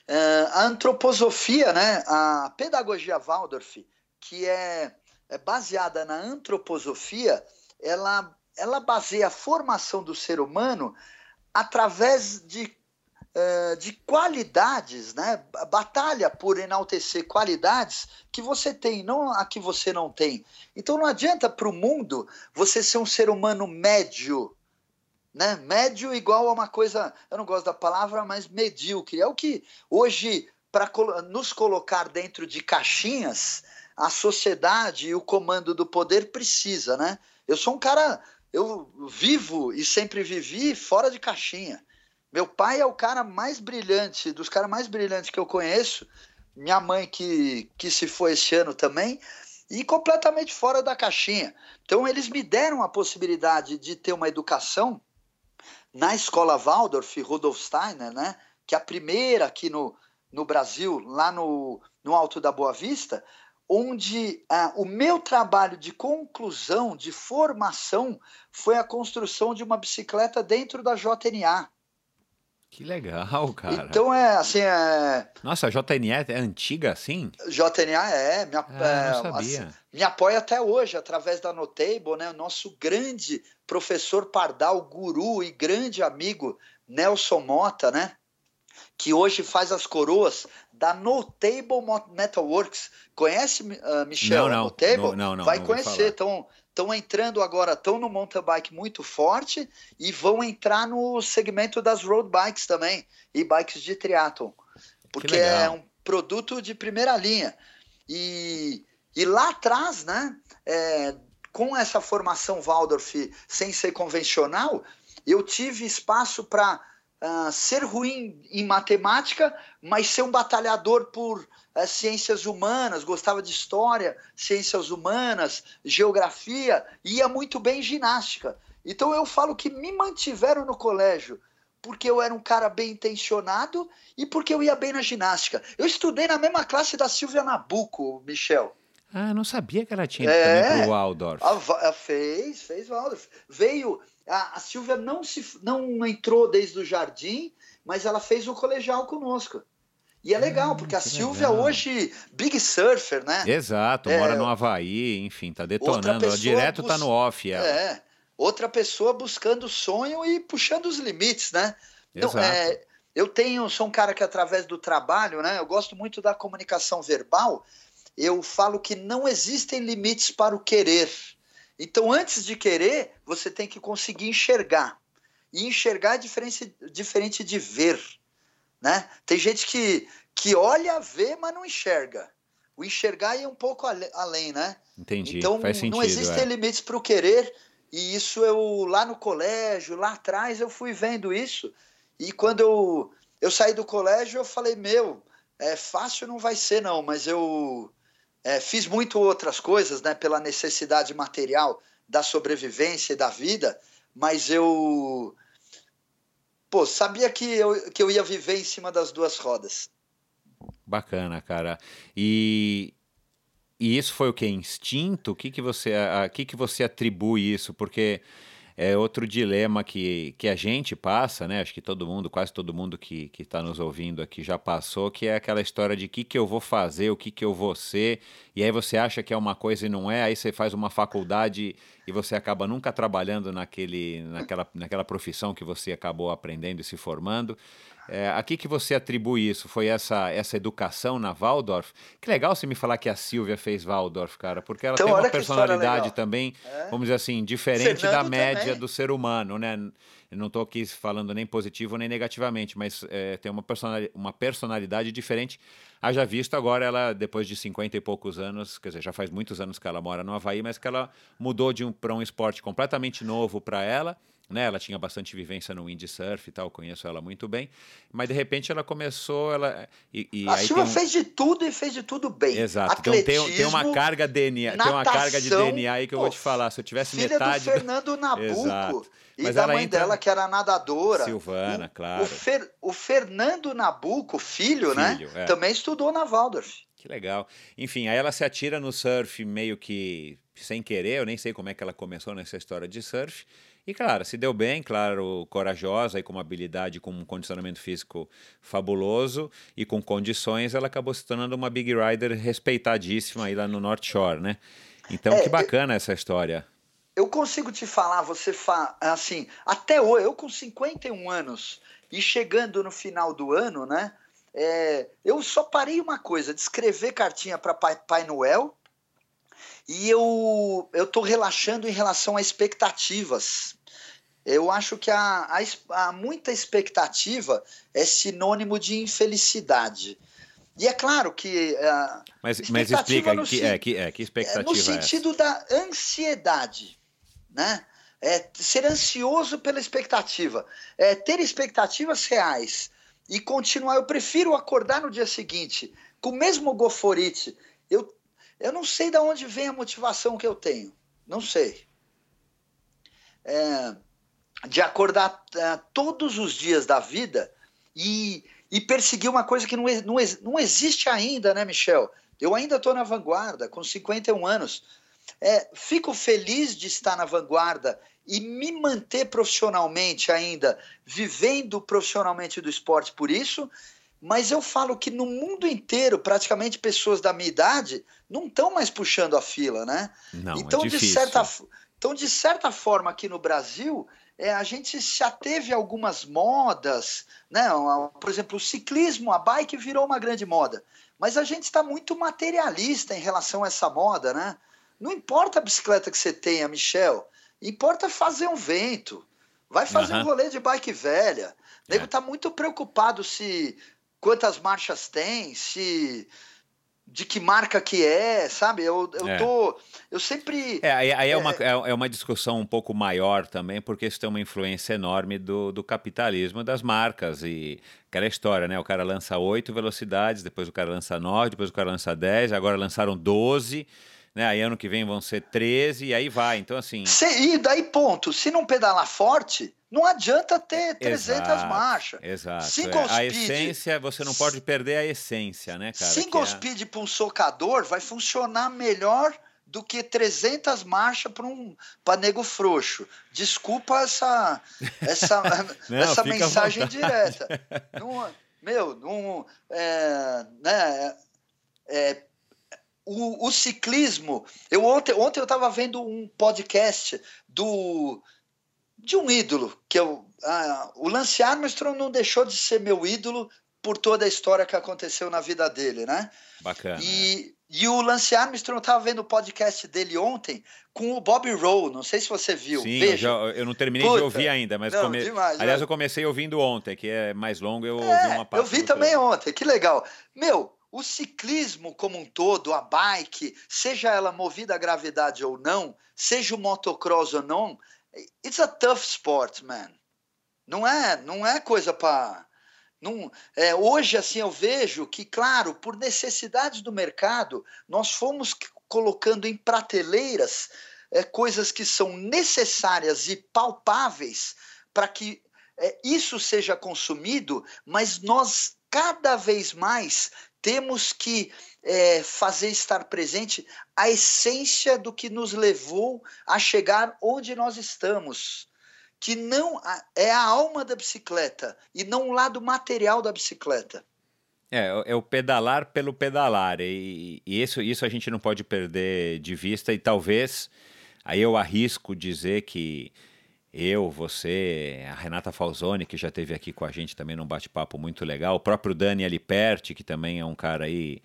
Uh, a antroposofia, né, a pedagogia Waldorf, que é, é baseada na antroposofia, ela, ela baseia a formação do ser humano através de eh, de qualidades, né? Batalha por enaltecer qualidades que você tem, não a que você não tem. Então não adianta para o mundo você ser um ser humano médio, né? Médio igual a uma coisa, eu não gosto da palavra, mas medíocre. É o que hoje, para nos colocar dentro de caixinhas, a sociedade e o comando do poder precisa, né? Eu sou um cara, eu vivo e sempre vivi fora de caixinha. Meu pai é o cara mais brilhante, dos caras mais brilhantes que eu conheço. Minha mãe, que, que se foi esse ano também, e completamente fora da caixinha. Então, eles me deram a possibilidade de ter uma educação na escola Waldorf, Rudolf Steiner, né? que é a primeira aqui no, no Brasil, lá no, no Alto da Boa Vista, onde ah, o meu trabalho de conclusão, de formação, foi a construção de uma bicicleta dentro da JNA. Que legal, cara. Então é assim. É... Nossa, a JNE é antiga assim? JNA é, me, ah, é, não sabia. Assim, me apoia até hoje através da Notable, né? O nosso grande professor Pardal, guru e grande amigo Nelson Mota, né? Que hoje faz as coroas da Notable Metalworks. Conhece, uh, Michel? Não, não, Notable? Não, não, não, Vai conhecer. Então, estão entrando agora, estão no mountain bike muito forte e vão entrar no segmento das road bikes também e bikes de triathlon, porque é um produto de primeira linha. E, e lá atrás, né, é, com essa formação Waldorf sem ser convencional, eu tive espaço para uh, ah, ser ruim em matemática, mas ser um batalhador por ciências humanas, gostava de história, ciências humanas, geografia, ia muito bem em ginástica. Então eu falo que me mantiveram no colégio porque eu era um cara bem intencionado e porque eu ia bem na ginástica. Eu estudei na mesma classe da Silvia Nabuco, Michel. Ah, não sabia que ela tinha é, também pro Waldorf. A, a, fez, fez Waldorf. Veio, a, a Silvia não, se, não entrou desde o jardim, mas ela fez o colegial conosco. E é legal, porque a Silvia legal. hoje, big surfer, né? Exato, é, mora no Havaí, enfim, tá detonando. Direto bus... tá no off. Ela. É, outra pessoa buscando sonho e puxando os limites, né? Então, Exato. é, eu tenho, sou um cara que através do trabalho, né? Eu gosto muito da comunicação verbal. Eu falo que não existem limites para o querer. Então, antes de querer, você tem que conseguir enxergar. E enxergar é diferente, diferente de ver. Né? Tem gente que, que olha, vê, mas não enxerga. O enxergar é um pouco além, né? Entendi. Então Faz sentido, não existem é. limites para o querer. E isso eu lá no colégio, lá atrás eu fui vendo isso. E quando eu, eu saí do colégio, eu falei, meu, é fácil não vai ser não, mas eu é, fiz muito outras coisas, né, pela necessidade material da sobrevivência e da vida, mas eu pô, sabia que eu, que eu ia viver em cima das duas rodas. Bacana, cara. E, e isso foi o que? Instinto? O que, que, você, a, que, que você atribui isso? Porque é outro dilema que, que a gente passa, né? Acho que todo mundo, quase todo mundo que está nos ouvindo aqui já passou, que é aquela história de o que, que eu vou fazer, o que, que eu vou ser, e aí você acha que é uma coisa e não é, aí você faz uma faculdade e você acaba nunca trabalhando naquele, naquela, naquela profissão que você acabou aprendendo e se formando. É, a que, que você atribui isso? Foi essa, essa educação na Waldorf? Que legal você me falar que a Silvia fez Waldorf, cara, porque ela então, tem uma personalidade também, é? vamos dizer assim, diferente Fernando da média também. do ser humano, né? Eu não estou aqui falando nem positivo nem negativamente, mas é, tem uma, personalidade, uma personalidade diferente Haja visto agora ela, depois de 50 e poucos anos, quer dizer, já faz muitos anos que ela mora no Havaí, mas que ela mudou de um, para um esporte completamente novo para ela né? Ela tinha bastante vivência no windsurf e tal, conheço ela muito bem. Mas de repente ela começou, ela e, e a Silva um... fez de tudo e fez de tudo bem. Exato. Atletismo, então tem, tem uma carga DNA, natação, tem uma carga de DNA aí que eu vou te falar. Se eu tivesse filha metade do Fernando Nabuco. Exato. E Mas da mãe entra... dela, que era nadadora. Silvana, o, claro. O, Fer, o Fernando Nabuco, filho, né, filho né? É. Também estudou na Waldorf. Que legal. Enfim, aí ela se atira no surf meio que sem querer, eu nem sei como é que ela começou nessa história de surf. E claro, se deu bem, claro, corajosa e com uma habilidade, com um condicionamento físico fabuloso e com condições, ela acabou se tornando uma big rider respeitadíssima aí lá no North Shore, né? Então, é, que bacana eu, essa história. Eu consigo te falar, você fa assim, até hoje, eu com 51 anos e chegando no final do ano, né? É, eu só parei uma coisa, de escrever cartinha para Pai, Pai Noel e eu eu tô relaxando em relação a expectativas. Eu acho que a, a, muita expectativa é sinônimo de infelicidade. E é claro que. Uh, mas, mas explica, no, que, é, que, é, que expectativa No é sentido é da ansiedade. Né? É ser ansioso pela expectativa. É ter expectativas reais e continuar. Eu prefiro acordar no dia seguinte com o mesmo goforite. Eu, eu não sei de onde vem a motivação que eu tenho. Não sei. É, de acordar uh, todos os dias da vida e, e perseguir uma coisa que não, não, não existe ainda, né, Michel? Eu ainda estou na vanguarda, com 51 anos. É, fico feliz de estar na vanguarda e me manter profissionalmente ainda, vivendo profissionalmente do esporte por isso, mas eu falo que no mundo inteiro, praticamente pessoas da minha idade não estão mais puxando a fila, né? Não, é então, é de certa, então, de certa forma, aqui no Brasil, é, a gente já teve algumas modas, né? Por exemplo, o ciclismo, a bike virou uma grande moda. Mas a gente está muito materialista em relação a essa moda, né? Não importa a bicicleta que você tenha, Michel, importa fazer um vento. Vai fazer uhum. um rolê de bike velha. O nego está é. muito preocupado se quantas marchas tem, se de que marca que é, sabe? Eu, eu é. tô. Eu sempre. É, aí, aí é, é, uma, é, é uma discussão um pouco maior também, porque isso tem uma influência enorme do, do capitalismo das marcas. E aquela história, né? O cara lança oito velocidades, depois o cara lança nove, depois o cara lança dez, agora lançaram doze. Né? Aí ano que vem vão ser 13 e aí vai. Então, assim. Se, e daí, ponto. Se não pedalar forte, não adianta ter 300 exato, marchas. Exato. Single é. A speed, essência, você não pode perder a essência, né, cara? Single é... speed para um socador vai funcionar melhor do que 300 marchas para um para nego frouxo. Desculpa essa essa, não, essa mensagem direta. Não, meu, não, é, né, é, o, o, ciclismo. Eu ontem, ontem eu estava vendo um podcast do de um ídolo, que eu, ah, o Lance Armstrong não deixou de ser meu ídolo por toda a história que aconteceu na vida dele, né? Bacana. E, e o Lance Armstrong estava vendo o podcast dele ontem com o Bob Rowe, não sei se você viu. Sim, eu, já, eu, não terminei Puta, de ouvir ainda, mas não, come... demais, aliás, eu comecei ouvindo ontem, que é mais longo, eu é, ouvi uma parte. Eu vi também ontem, que legal. Meu, o ciclismo como um todo, a bike, seja ela movida a gravidade ou não, seja o motocross ou não, it's a tough sport, man. Não é, não é coisa para não, é, hoje assim eu vejo que, claro, por necessidades do mercado, nós fomos colocando em prateleiras é, coisas que são necessárias e palpáveis para que é, isso seja consumido, mas nós cada vez mais temos que é, fazer estar presente a essência do que nos levou a chegar onde nós estamos. Que não é a alma da bicicleta e não o lado material da bicicleta. É, é o pedalar pelo pedalar. E, e isso, isso a gente não pode perder de vista. E talvez, aí eu arrisco dizer que eu, você, a Renata Falzoni, que já esteve aqui com a gente também num bate-papo muito legal, o próprio Dani Aliperti, que também é um cara aí,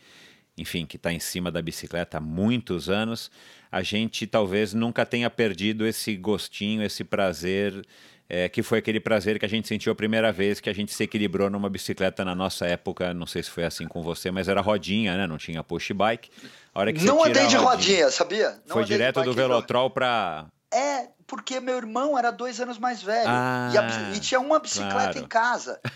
enfim, que está em cima da bicicleta há muitos anos, a gente talvez nunca tenha perdido esse gostinho, esse prazer é, que foi aquele prazer que a gente sentiu a primeira vez que a gente se equilibrou numa bicicleta na nossa época. Não sei se foi assim com você, mas era rodinha, né? Não tinha push bike. A hora que não andei de rodinha, sabia? Não foi direto do Velotrol para é, porque meu irmão era dois anos mais velho ah, e, a, e, tinha uma bicicleta claro. em casa.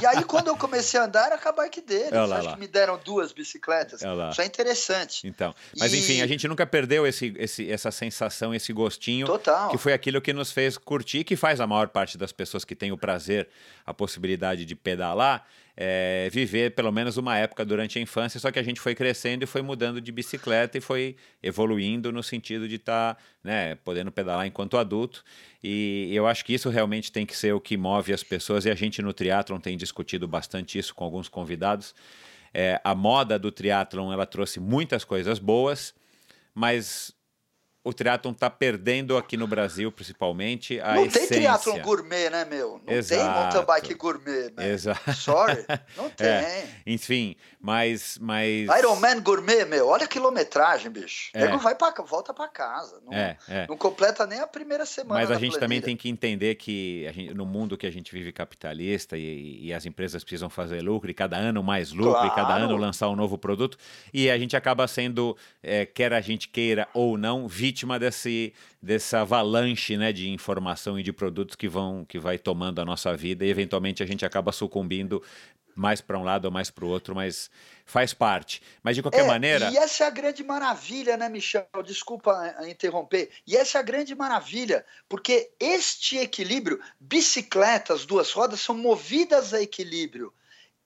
E aí, quando eu comecei a andar, era a bike dele. Lá, acho lá. que me deram duas bicicletas. Isso é interessante. Então, mas e... enfim, a gente nunca perdeu esse, esse, essa sensação, esse gostinho. Total. Que foi aquilo que nos fez curtir, que faz a maior parte das pessoas que têm o prazer, a possibilidade de pedalar é, viver pelo menos uma época durante a infância, só que a gente foi crescendo e foi mudando de bicicleta e foi evoluindo no sentido de estar tá, né, podendo pedalar enquanto adulto. E eu acho que isso realmente tem que ser o que move as pessoas, e a gente no triatlon tem discutido bastante isso com alguns convidados. É, a moda do triatlon ela trouxe muitas coisas boas, mas o triatlon está perdendo aqui no Brasil, principalmente, a não essência. Tem triatlon gourmet, né, meu? Não Exato. tem mountain bike gourmet, né? Exato. Sorry, não é, tem. É. Enfim, mas, mas... Ironman gourmet, meu, olha a quilometragem, bicho. É. Nego vai pra, volta para casa. Não, é, é. não completa nem a primeira semana Mas a gente planilha. também tem que entender que gente, no mundo que a gente vive capitalista e, e, as empresas precisam fazer lucro, e cada ano mais lucro, claro. e cada ano lançar um novo produto, e a gente acaba sendo, é, quer a gente queira ou não, vítima vítima desse, dessa avalanche né, de informação e de produtos que vão que vai tomando a nossa vida e eventualmente a gente acaba sucumbindo mais para um lado ou mais para o outro, mas faz parte. Mas de qualquer é, maneira. E essa é a grande maravilha, né, Michel? Desculpa interromper. E essa é a grande maravilha, porque este equilíbrio, bicicletas, duas rodas, são movidas a equilíbrio.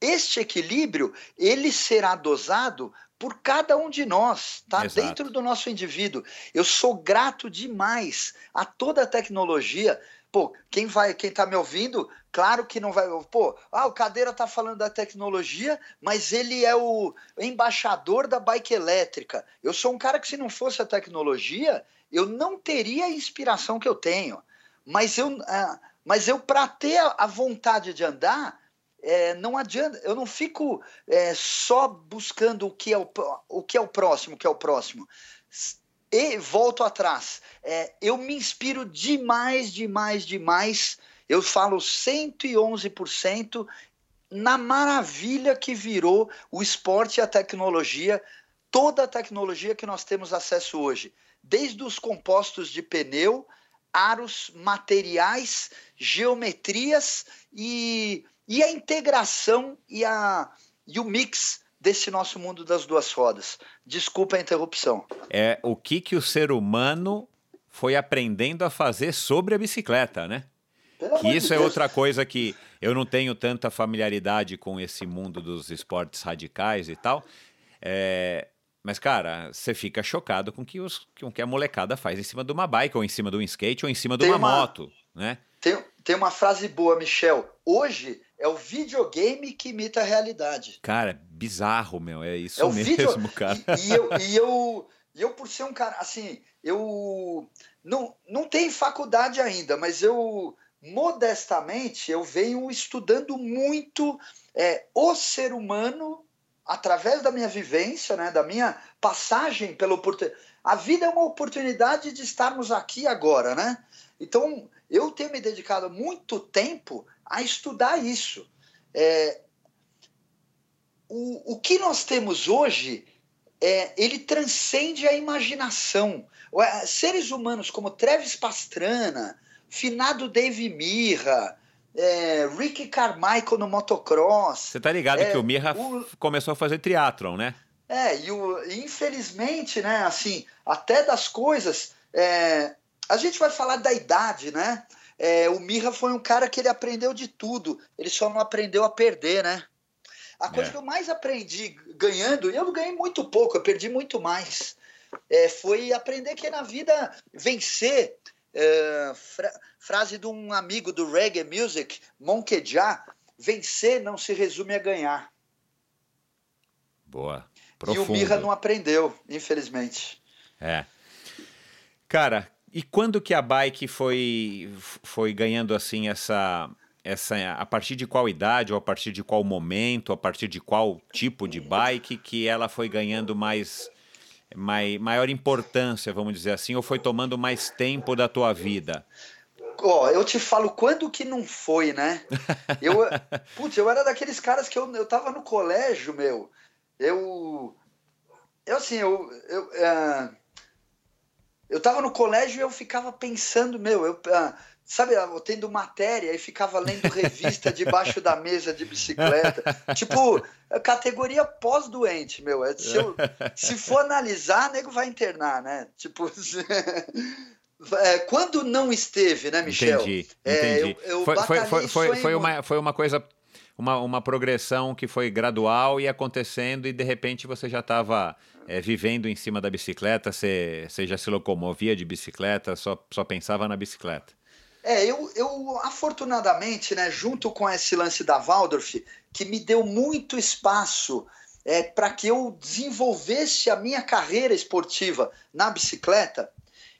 Este equilíbrio, ele será dosado por cada um de nós, tá? Exato. Dentro do nosso indivíduo. Eu sou grato demais a toda a tecnologia. Pô, quem vai, quem tá me ouvindo, claro que não vai. Pô, ah, o Cadeira tá falando da tecnologia, mas ele é o embaixador da bike elétrica. Eu sou um cara que, se não fosse a tecnologia, eu não teria a inspiração que eu tenho. Mas eu, ah, mas eu para ter a vontade de andar, é, não adianta, eu não fico é, só buscando o que, é o, o que é o próximo, o que é o próximo. E volto atrás. É, eu me inspiro demais, demais, demais. Eu falo 111% na maravilha que virou o esporte e a tecnologia, toda a tecnologia que nós temos acesso hoje, desde os compostos de pneu, aros, materiais, geometrias e e a integração e, a, e o mix desse nosso mundo das duas rodas. Desculpa a interrupção. É o que, que o ser humano foi aprendendo a fazer sobre a bicicleta, né? Pelo que isso de é outra coisa que eu não tenho tanta familiaridade com esse mundo dos esportes radicais e tal. É, mas, cara, você fica chocado com que, os, com que a molecada faz em cima de uma bike, ou em cima de um skate, ou em cima de uma, uma moto, né? Tem, tem uma frase boa, Michel. Hoje é o videogame que imita a realidade. Cara, bizarro, meu. É isso é mesmo, video... cara. E, e, eu, e, eu, e eu, por ser um cara, assim, eu não, não tenho faculdade ainda, mas eu, modestamente, eu venho estudando muito é, o ser humano através da minha vivência, né, da minha passagem pela oportunidade. A vida é uma oportunidade de estarmos aqui agora, né? Então, eu tenho me dedicado muito tempo a estudar isso. É, o, o que nós temos hoje, é, ele transcende a imaginação. Seres humanos como Travis Pastrana, finado Dave Mirra, é, Ricky Carmichael no motocross. Você tá ligado é, que o Mirra o... começou a fazer triatlon, né? É, e o, infelizmente, né, assim, até das coisas, é, a gente vai falar da idade, né? É, o Mirra foi um cara que ele aprendeu de tudo, ele só não aprendeu a perder, né? A coisa é. que eu mais aprendi ganhando, e eu ganhei muito pouco, eu perdi muito mais, é, foi aprender que na vida vencer. É, fra frase de um amigo do reggae music, Monkey Ja, vencer não se resume a ganhar. Boa. Profundo. E o Mirra não aprendeu, infelizmente. É. Cara, e quando que a bike foi, foi ganhando assim essa, essa a partir de qual idade ou a partir de qual momento, a partir de qual tipo de bike que ela foi ganhando mais, mais maior importância, vamos dizer assim, ou foi tomando mais tempo da tua vida? ó, eu te falo quando que não foi, né? Eu, putz, eu era daqueles caras que eu, eu tava no colégio, meu. Eu. Eu assim, eu. Eu, uh, eu tava no colégio e eu ficava pensando, meu, eu. Uh, sabe, eu tendo matéria e ficava lendo revista debaixo da mesa de bicicleta. tipo, categoria pós-doente, meu. É, se, eu, se for analisar, nego vai internar, né? Tipo. É, quando não esteve, né, Michel? Entendi, é, entendi. Eu, eu foi, foi, foi, foi, foi, uma, foi uma coisa, uma, uma progressão que foi gradual e acontecendo e de repente você já estava é, vivendo em cima da bicicleta, você, você já se locomovia de bicicleta, só, só pensava na bicicleta. É, eu, eu afortunadamente, né, junto com esse lance da Waldorf, que me deu muito espaço é, para que eu desenvolvesse a minha carreira esportiva na bicicleta,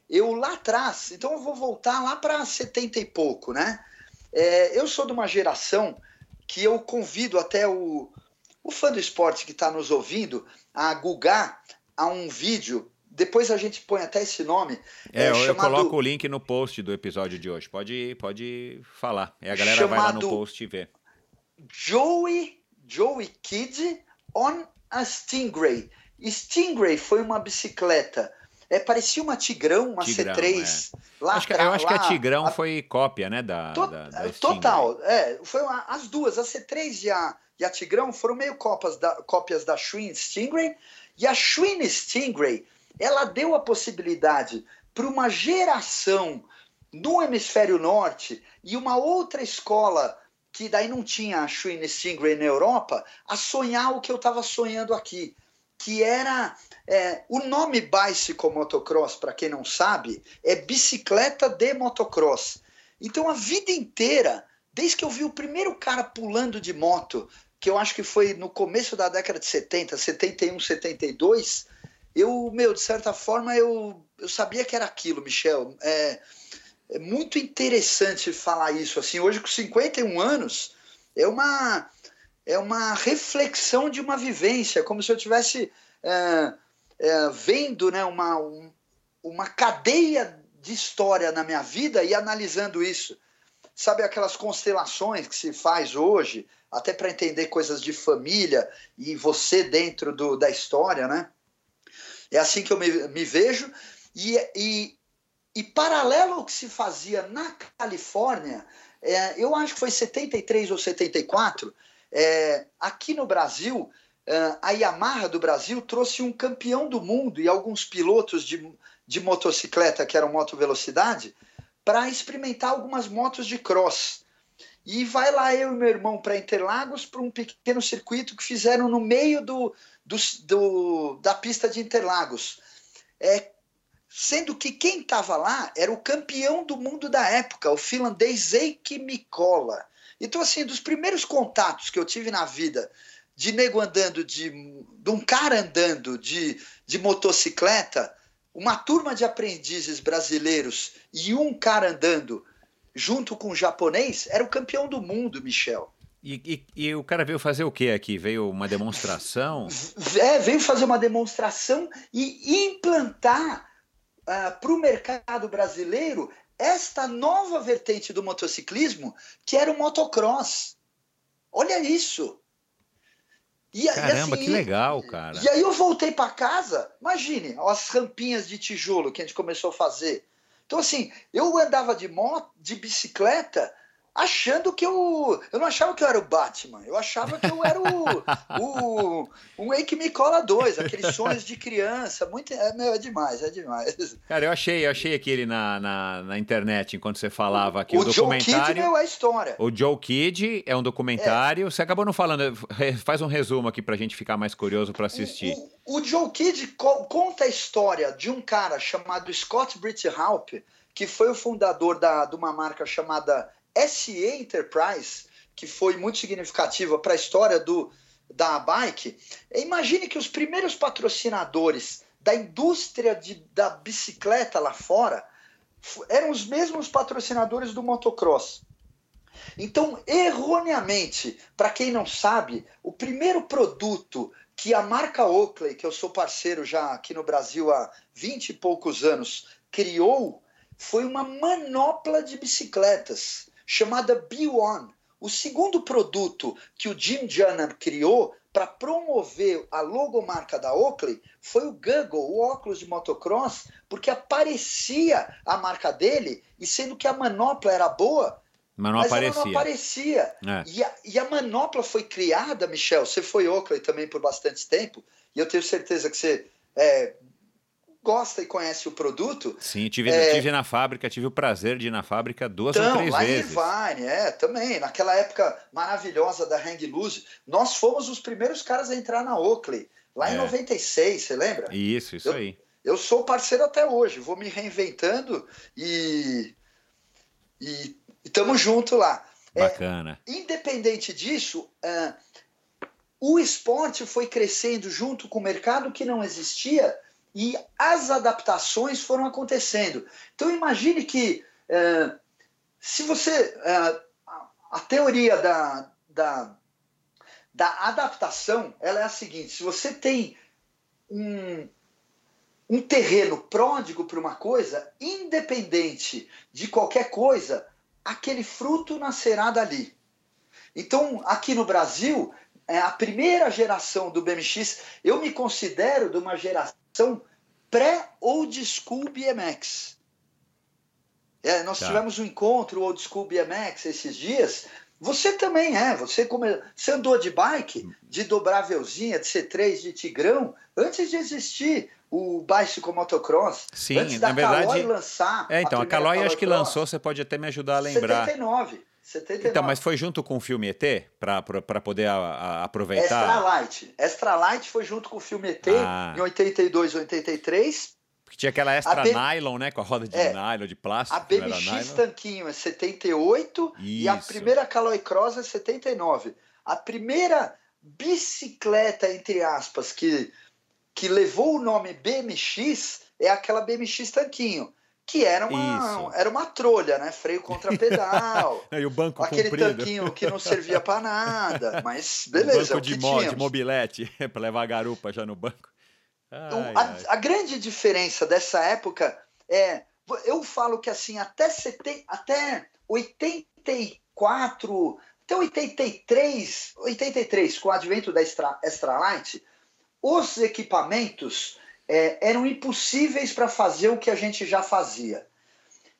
eu lá atrás, então eu vou voltar lá para 70 e pouco, né? É, eu sou de uma geração que eu convido até o, o fã do esporte que está nos ouvindo a gugar a um vídeo. Depois a gente põe até esse nome. É, é eu, chamado... eu coloco o link no post do episódio de hoje. Pode, pode falar. E a galera vai lá no post e vê. Joey, Joey Kid on a Stingray. Stingray foi uma bicicleta é, parecia uma Tigrão, uma Tigrão, C3. É. Lá acho que, eu acho lá, que a Tigrão a... foi cópia, né? Da, to... da, da Total, é. Foi uma, as duas, a C3 e a, e a Tigrão foram meio cópias da, cópias da Schwinn Stingray. E a Schwinn Stingray, ela deu a possibilidade para uma geração no hemisfério norte e uma outra escola que daí não tinha a Schwinn Stingray na Europa, a sonhar o que eu estava sonhando aqui, que era é, o nome Bicycle Motocross, para quem não sabe, é bicicleta de motocross. Então a vida inteira, desde que eu vi o primeiro cara pulando de moto, que eu acho que foi no começo da década de 70, 71, 72, eu, meu, de certa forma, eu, eu sabia que era aquilo, Michel. É, é muito interessante falar isso. Assim, hoje, com 51 anos, é uma, é uma reflexão de uma vivência, como se eu tivesse. É, é, vendo né, uma, um, uma cadeia de história na minha vida e analisando isso. Sabe aquelas constelações que se faz hoje, até para entender coisas de família e você dentro do, da história, né? É assim que eu me, me vejo. E, e, e paralelo ao que se fazia na Califórnia, é, eu acho que foi 73 ou 74, é, aqui no Brasil uh, a Yamaha do Brasil trouxe um campeão do mundo e alguns pilotos de, de motocicleta, que eram moto velocidade, para experimentar algumas motos de cross. E vai lá eu e meu irmão para Interlagos para um pequeno circuito que fizeram no meio do, do, do da pista de Interlagos. É, sendo que quem estava lá era o campeão do mundo da época, o finlandês Eike Mikola. Então, assim, dos primeiros contatos que eu tive na vida de nego andando de, de um cara andando de, de motocicleta, uma turma de aprendizes brasileiros e um cara andando junto com um japonês, era o campeão do mundo, Michel. E, e, e, o cara veio fazer o que aqui? Veio uma demonstração? É, veio fazer uma demonstração e implantar uh, ah, para o mercado brasileiro esta nova vertente do motociclismo, que era o motocross. Olha isso. E, Caramba, assim, que legal, cara. E aí eu voltei para casa, imagine, as rampinhas de tijolo que a gente começou a fazer. Então, assim, eu andava de moto, de bicicleta, achando que eu. Eu não achava que eu era o Batman, eu achava que eu era o. o um Wake Me Cola 2, aqueles sonhos de criança. Muito, é, meu, é demais, é demais. Cara, eu achei, eu achei aquele na, na, na internet enquanto você falava aqui. O, o documentário. Joe Kid, meu, é a história. O Joe Kid é um documentário. É. Você acabou não falando. Faz um resumo aqui pra gente ficar mais curioso para assistir. O, o, o, Joe Kid co conta a história de um cara chamado Scott Britthaupt, que foi o fundador da, de uma marca chamada SE Enterprise, que foi muito significativa para a história do, da bike, imagine que os primeiros patrocinadores da indústria de, da bicicleta lá fora eram os mesmos patrocinadores do motocross. Então, erroneamente, para quem não sabe, o primeiro produto que a marca Oakley, que eu sou parceiro já aqui no Brasil há 20 e poucos anos, criou foi uma manopla de bicicletas chamada B1. O segundo produto que o Jim Junham criou para promover a logomarca da Oakley foi o Google, o óculos de motocross, porque aparecia a marca dele e sendo que a manopla era boa, mas não mas aparecia. Ela não aparecia. É. E, a, e, a, manopla foi criada, Michel. Você foi Oakley também por bastante tempo, e eu tenho certeza que você é, gosta e conhece o produto. Sim, tive, é, tive na fábrica, tive o prazer de ir na fábrica duas então, ou três lá vezes. Em Irvine, é, também. Naquela época maravilhosa da Hang Loose, nós fomos os primeiros caras a entrar na Oakley, lá é. em 96, você lembra? Isso, isso eu, aí. Eu sou parceiro até hoje, vou me reinventando e e estamos junto lá. É, Bacana. É, independente disso, é, o esporte foi crescendo junto com o mercado que não existia e as adaptações foram acontecendo. Então imagine que é, se você é, a teoria da, da, da adaptação ela é a seguinte: se você tem um, um terreno pródigo para uma coisa, independente de qualquer coisa, aquele fruto nascerá dali. Então, aqui no Brasil, é a primeira geração do BMX, eu me considero de uma geração pré-old school BMX. É, nós tá. tivemos um encontro old school BMX esses dias. Você também é, você, come... você andou de bike, de dobrávelzinha, de C3, de Tigrão, antes de existir o Bicycle Motocross. Sim, antes da na verdade. Caloi lançar. É, então, a, a Caloi acho que lançou, você pode até me ajudar a lembrar. 79. 79. Então, mas foi junto com o filme ET para poder a, a, aproveitar? Extra Light. Extra Light foi junto com o filme ET ah. em 82, 83. Porque tinha aquela extra B... nylon, né? Com a roda de é, nylon, de plástico. A BMX Tanquinho é 78 Isso. e a primeira Caloi Cross é 79. A primeira bicicleta, entre aspas, que, que levou o nome BMX é aquela BMX Tanquinho que era uma, era uma trolha, né? Freio contra pedal. e o banco Aquele comprido. tanquinho que não servia para nada. Mas beleza. O banco de, mo, de mobilete para levar a garupa já no banco. Ai, a, ai. a, grande diferença dessa época é. Eu falo que assim, até, sete, até 84, até 83, 83, com o advento da Extra, Extra Light, os equipamentos é, eram impossíveis para fazer o que a gente já fazia.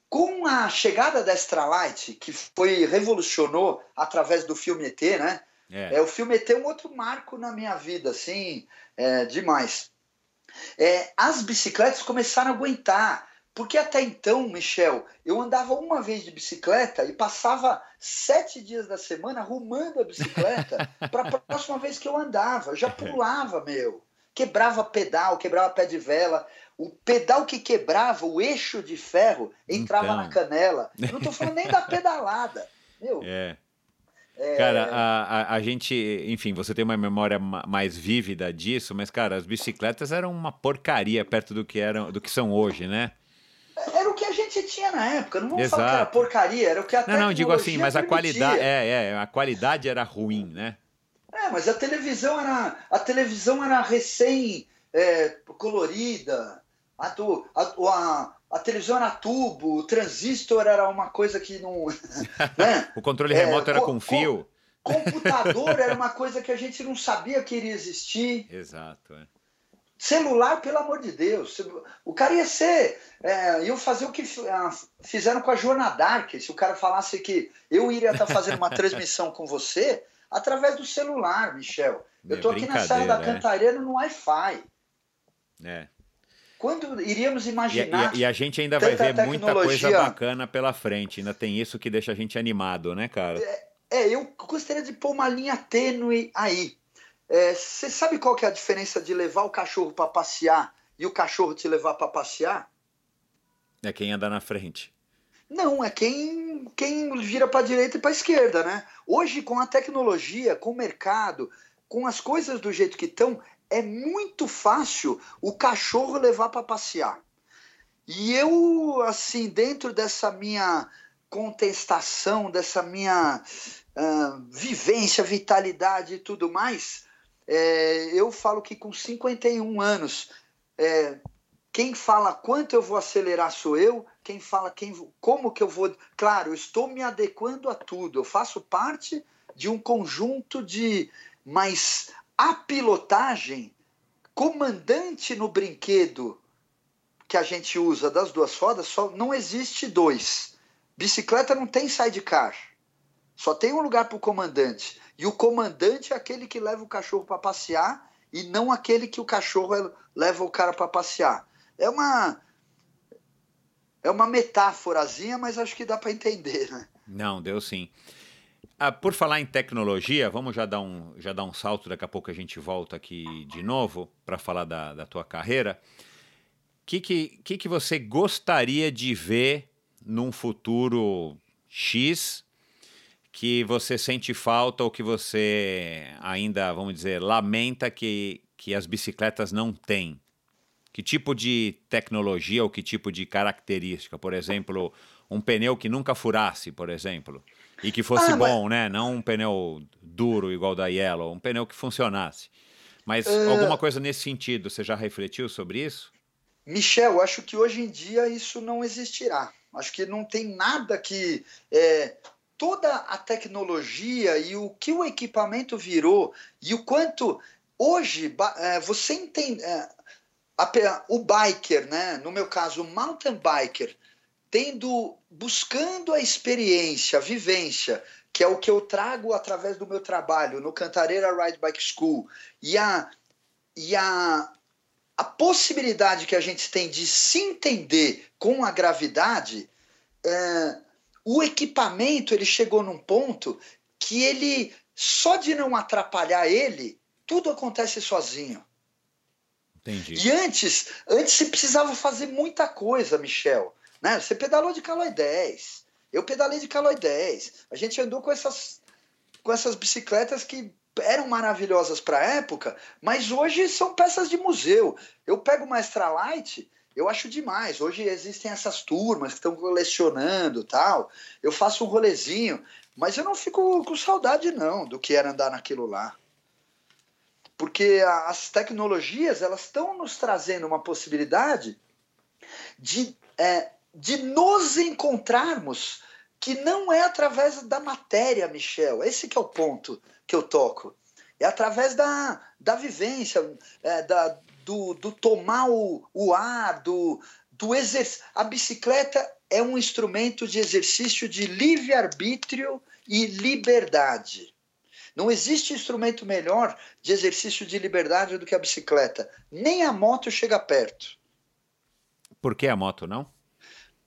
Com a chegada da Extra Light, que foi revolucionou através do filme ET, né? É. é o filme ET é um outro marco na minha vida, assim, é, demais. É, as bicicletas começaram a aguentar, porque até então, Michel, eu andava uma vez de bicicleta e passava sete dias da semana arrumando a bicicleta para a próxima vez que eu andava. Eu já pulava, meu quebrava pedal, quebrava pé de vela. O pedal que quebrava, o eixo de ferro, entrava então... na canela. Eu não estou falando nem da pedalada. Meu. É. É... Cara, a, a, a, gente, enfim, você tem uma memória mais vívida disso, mas, cara, as bicicletas eram uma porcaria perto do que, eram, do que são hoje, né? Era o que a gente tinha na época, não vamos Exato. falar que era porcaria, era o que a Não, não, digo assim, mas a qualidade, é, é, a qualidade era ruim, né? É, mas a televisão era, a televisão era recém é, colorida, a, a, a, a, televisão era tubo, o transistor era uma coisa que não. Né? o controle remoto é, era com fio. computador era uma coisa que a gente não sabia que iria existir. Exato. É. Celular, pelo amor de Deus. O cara ia ser. É, iam fazer o que fizeram com a Joana Dark. Se o cara falasse que eu iria estar fazendo uma transmissão com você, através do celular, Michel. Eu estou aqui na sala da é. Cantareira no Wi-Fi. É. Quando iríamos imaginar. E, e, e a gente ainda vai ver muita coisa bacana pela frente. Ainda tem isso que deixa a gente animado, né, cara? É, é eu gostaria de pôr uma linha tênue aí. É, você é, sabe qual que é a diferença de levar o cachorro para passear e o cachorro te levar para passear? É quem anda na frente. Não, é quem, quem vira para a direita e para a esquerda, né? Hoje, com a tecnologia, com o mercado, com as coisas do jeito que estão, é muito fácil o cachorro levar para passear. E eu, assim, dentro dessa minha contestação, dessa minha uh, vivência, vitalidade e tudo mais, é, eu falo que com 51 anos, é, quem fala quanto eu vou acelerar sou eu, quem fala quem, como que eu vou. Claro, eu estou me adequando a tudo, eu faço parte de um conjunto de. Mas a pilotagem, comandante no brinquedo que a gente usa das duas rodas, só não existe dois. Bicicleta não tem sidecar. Só tem um lugar para o comandante. E o comandante é aquele que leva o cachorro para passear e não aquele que o cachorro leva o cara para passear. É uma é uma metáforazinha, mas acho que dá para entender, né? Não, deu sim. Ah, por falar em tecnologia, vamos já dar um, já dar um salto, daqui a pouco a gente volta aqui de novo para falar da, da tua carreira. O que, que, que, que você gostaria de ver num futuro X que você sente falta ou que você ainda, vamos dizer, lamenta que, que as bicicletas não têm? Que tipo de tecnologia ou que tipo de característica? Por exemplo, um pneu que nunca furasse, por exemplo. E que fosse ah, bom, mas... né? Não um pneu duro igual da Yellow, um pneu que funcionasse. Mas uh... alguma coisa nesse sentido, você já refletiu sobre isso? Michel, acho que hoje em dia isso não existirá. Acho que não tem nada que. É, toda a tecnologia e o que o equipamento virou e o quanto. Hoje, é, você entende. É, o biker, né? no meu caso, o mountain biker, tendo buscando a experiência, a vivência, que é o que eu trago através do meu trabalho no Cantareira Ride Bike School, e a, e a, a possibilidade que a gente tem de se entender com a gravidade, é, o equipamento ele chegou num ponto que ele, só de não atrapalhar ele, tudo acontece sozinho. Entendi. E antes, antes você precisava fazer muita coisa, Michel. Né? Você pedalou de Caloi 10. Eu pedalei de Caloi 10. A gente andou com essas, com essas bicicletas que eram maravilhosas para a época, mas hoje são peças de museu. Eu pego uma Extra Light, eu acho demais. Hoje existem essas turmas que estão colecionando tal. Eu faço um rolezinho, mas eu não fico com saudade não do que era andar naquilo lá. Porque as tecnologias elas estão nos trazendo uma possibilidade de é, de nos encontrarmos que não é através da matéria, Michel. Esse que é o ponto que eu toco. É através da, da vivência, é, da, do, do tomar o, o ar, do, do exercício. A bicicleta é um instrumento de exercício de livre-arbítrio e liberdade. Não existe instrumento melhor de exercício de liberdade do que a bicicleta. Nem a moto chega perto. Por que a moto não?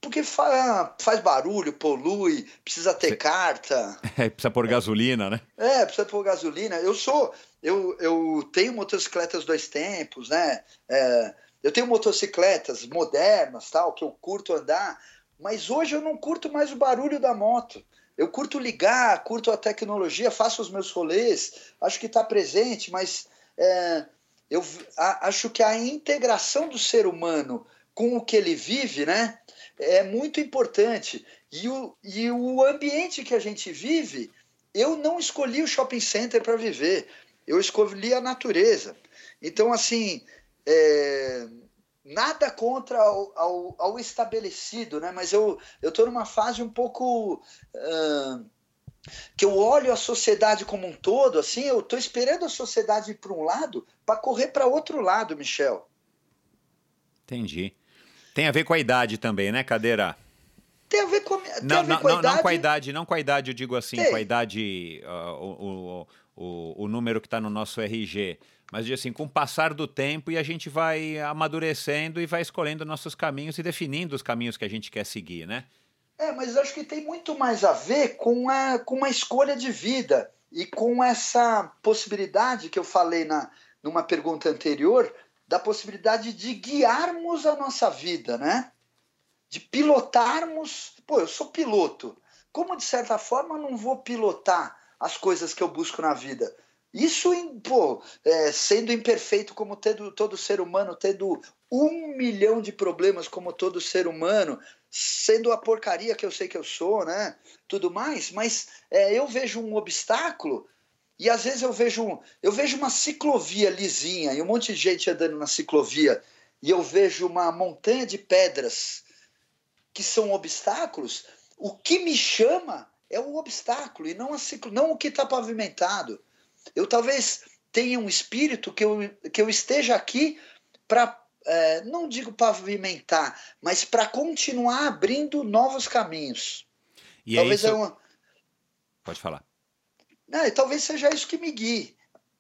Porque fa faz barulho, polui, precisa ter Cê... carta. É, precisa pôr gasolina, né? É, precisa pôr gasolina. Eu sou. Eu, eu tenho motocicletas dois tempos, né? É, eu tenho motocicletas modernas, tal, que eu curto andar, mas hoje eu não curto mais o barulho da moto. Eu curto ligar, curto a tecnologia, faço os meus rolês, acho que está presente, mas é, eu a, acho que a integração do ser humano com o que ele vive, né? é muito importante. E o, e o ambiente que a gente vive, eu não escolhi o shopping center para viver, eu escolhi a natureza. Então, assim, é, nada contra ao, ao, ao, estabelecido, né? mas eu estou numa fase um pouco. Uh, que eu olho a sociedade como um todo, assim, eu estou esperando a sociedade ir para um lado para correr para outro lado, Michel. Entendi. Tem a ver com a idade também, né, Cadeira? Tem a ver com, não, a ver não, com a não, idade. Não com a idade, não com a idade, eu digo assim, tem. com a idade, uh, o, o, o, número que está no nosso RG. Mas assim, com o passar do tempo e a gente vai amadurecendo e vai escolhendo nossos caminhos e definindo os caminhos que a gente quer seguir, né? É, mas acho que tem muito mais a ver com, a, com uma escolha de vida e com essa possibilidade que eu falei na, numa pergunta anterior da possibilidade de guiarmos a nossa vida, né? De pilotarmos. Pô, eu sou piloto. Como, de certa forma, eu não vou pilotar as coisas que eu busco na vida? Isso, pô, é, sendo imperfeito como tendo, todo ser humano, tendo um milhão de problemas como todo ser humano, sendo a porcaria que eu sei que eu sou, né? Tudo mais, mas é, eu vejo um obstáculo e às vezes eu vejo, eu vejo uma ciclovia lisinha e um monte de gente andando na ciclovia. e eu vejo uma montanha de pedras que são obstáculos, o que me chama é o obstáculo e não, a ciclo, não o que está pavimentado. Eu talvez tenha um espírito que eu, que eu esteja aqui para, é, não digo pavimentar, mas para continuar abrindo novos caminhos. E é talvez é, isso... uma... Pode falar. É, talvez seja isso que me guie.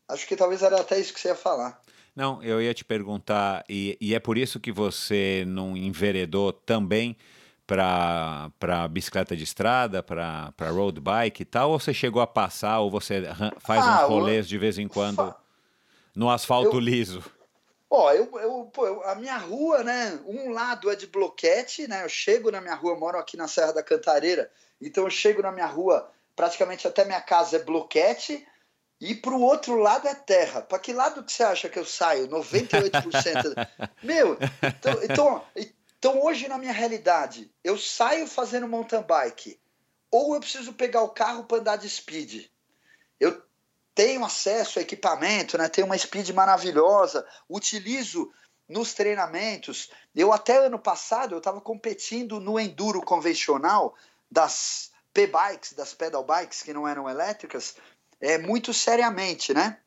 Acho que talvez era até isso que você ia falar. Não, eu ia te perguntar, e, e é por isso que você não enveredou também para bicicleta de estrada, para road bike e tal, ou você chegou a passar, ou você faz ah, uns rolês de vez em quando no asfalto eu, liso? Ó, eu, eu, pô, a minha rua, né? Um lado é de bloquete, né? Eu chego na minha rua, moro aqui na Serra da Cantareira, então eu chego na minha rua, praticamente até minha casa é bloquete, e para o outro lado é terra. Para que lado que você acha que eu saio? 98%. Meu, então, então, então hoje na minha realidade, eu saio fazendo mountain bike, ou eu preciso pegar o carro para andar de speed. Eu tenho acesso a equipamento, né? tenho uma speed maravilhosa, utilizo nos treinamentos. Eu até ano passado eu estava competindo no enduro convencional das P-bikes, das pedal bikes que não eram elétricas, é, muito seriamente, né?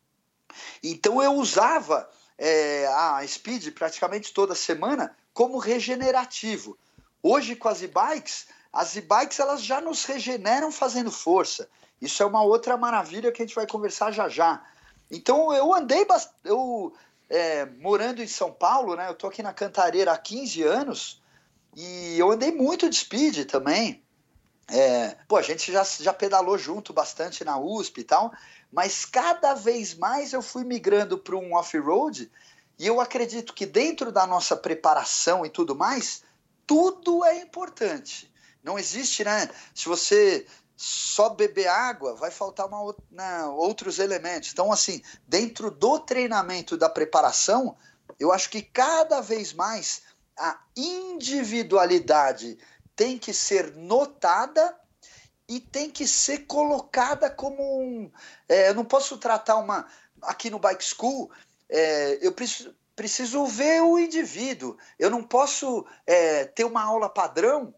Então eu usava é, a Speed praticamente toda semana como regenerativo. Hoje com as e-bikes, as e-bikes elas já nos regeneram fazendo força. Isso é uma outra maravilha que a gente vai conversar já já. Então eu andei bastante, eu é, morando em São Paulo, né? Eu tô aqui na Cantareira há 15 anos e eu andei muito de speed também. É, pô, a gente já, já pedalou junto bastante na USP e tal, mas cada vez mais eu fui migrando para um off-road e eu acredito que dentro da nossa preparação e tudo mais, tudo é importante. Não existe, né? Se você só beber água, vai faltar uma, né, outros elementos. Então, assim, dentro do treinamento da preparação, eu acho que cada vez mais a individualidade tem que ser notada e tem que ser colocada como um. É, eu não posso tratar uma. Aqui no Bike School, é, eu preciso, preciso ver o indivíduo. Eu não posso é, ter uma aula padrão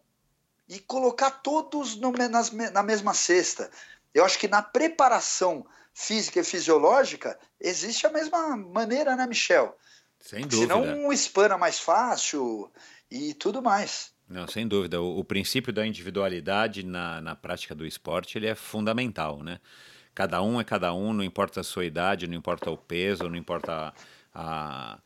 e colocar todos no, nas, na mesma cesta. Eu acho que na preparação física e fisiológica existe a mesma maneira, né, Michel? Sem dúvida. Senão um espana mais fácil e tudo mais. Não, sem dúvida. O, o princípio da individualidade na, na prática do esporte ele é fundamental, né? Cada um é cada um, não importa a sua idade, não importa o peso, não importa a,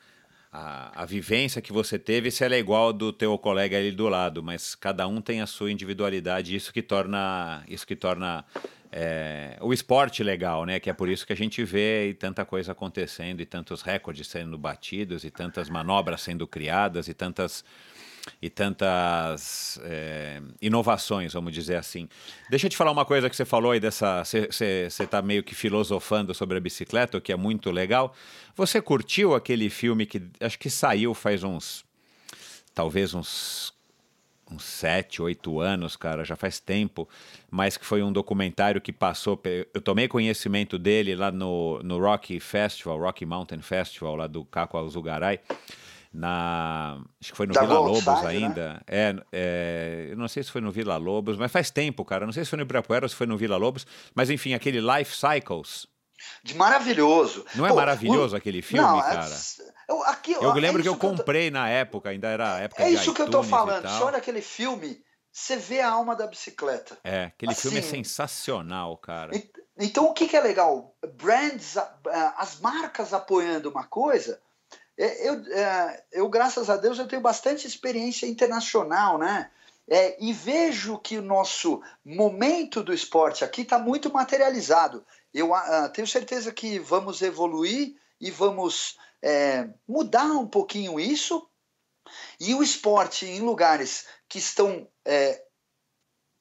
a, a vivência que você teve, se ela é igual do teu colega ali do lado, mas cada um tem a sua individualidade, isso que torna, isso que torna é, o esporte legal, né? Que é por isso que a gente vê tanta coisa acontecendo, e tantos recordes sendo batidos, e tantas manobras sendo criadas, e tantas e tantas é, inovações, vamos dizer assim. Deixa eu te falar uma coisa que você falou aí dessa. Você está meio que filosofando sobre a bicicleta, o que é muito legal. Você curtiu aquele filme que acho que saiu faz uns. talvez uns. uns sete, oito anos, cara, já faz tempo, mas que foi um documentário que passou. Eu tomei conhecimento dele lá no, no Rocky Festival, Rocky Mountain Festival, lá do Caco Alzugaray na acho que foi no da Vila Lobos né? ainda. Né? É, é, eu não sei se foi no Vila Lobos, mas faz tempo, cara. Não sei se foi no Ibirapuera ou se foi no Vila Lobos, mas enfim, aquele Life Cycles. De maravilhoso. Não é Pô, maravilhoso o... aquele filme, não, é cara? Eu, aqui, eu lembro é que eu comprei tô... na época, ainda era época É de isso que eu tô falando. Você olha aquele filme, você vê a alma da bicicleta. É, aquele assim, filme é sensacional, cara. Então o que, que é legal? Brands, as marcas apoiando uma coisa é, eu, é, eu, graças a Deus, eu tenho bastante experiência internacional, né? É, e vejo que o nosso momento do esporte aqui está muito materializado. Eu uh, tenho certeza que vamos evoluir e vamos é, mudar um pouquinho isso. E o esporte em lugares que estão, é,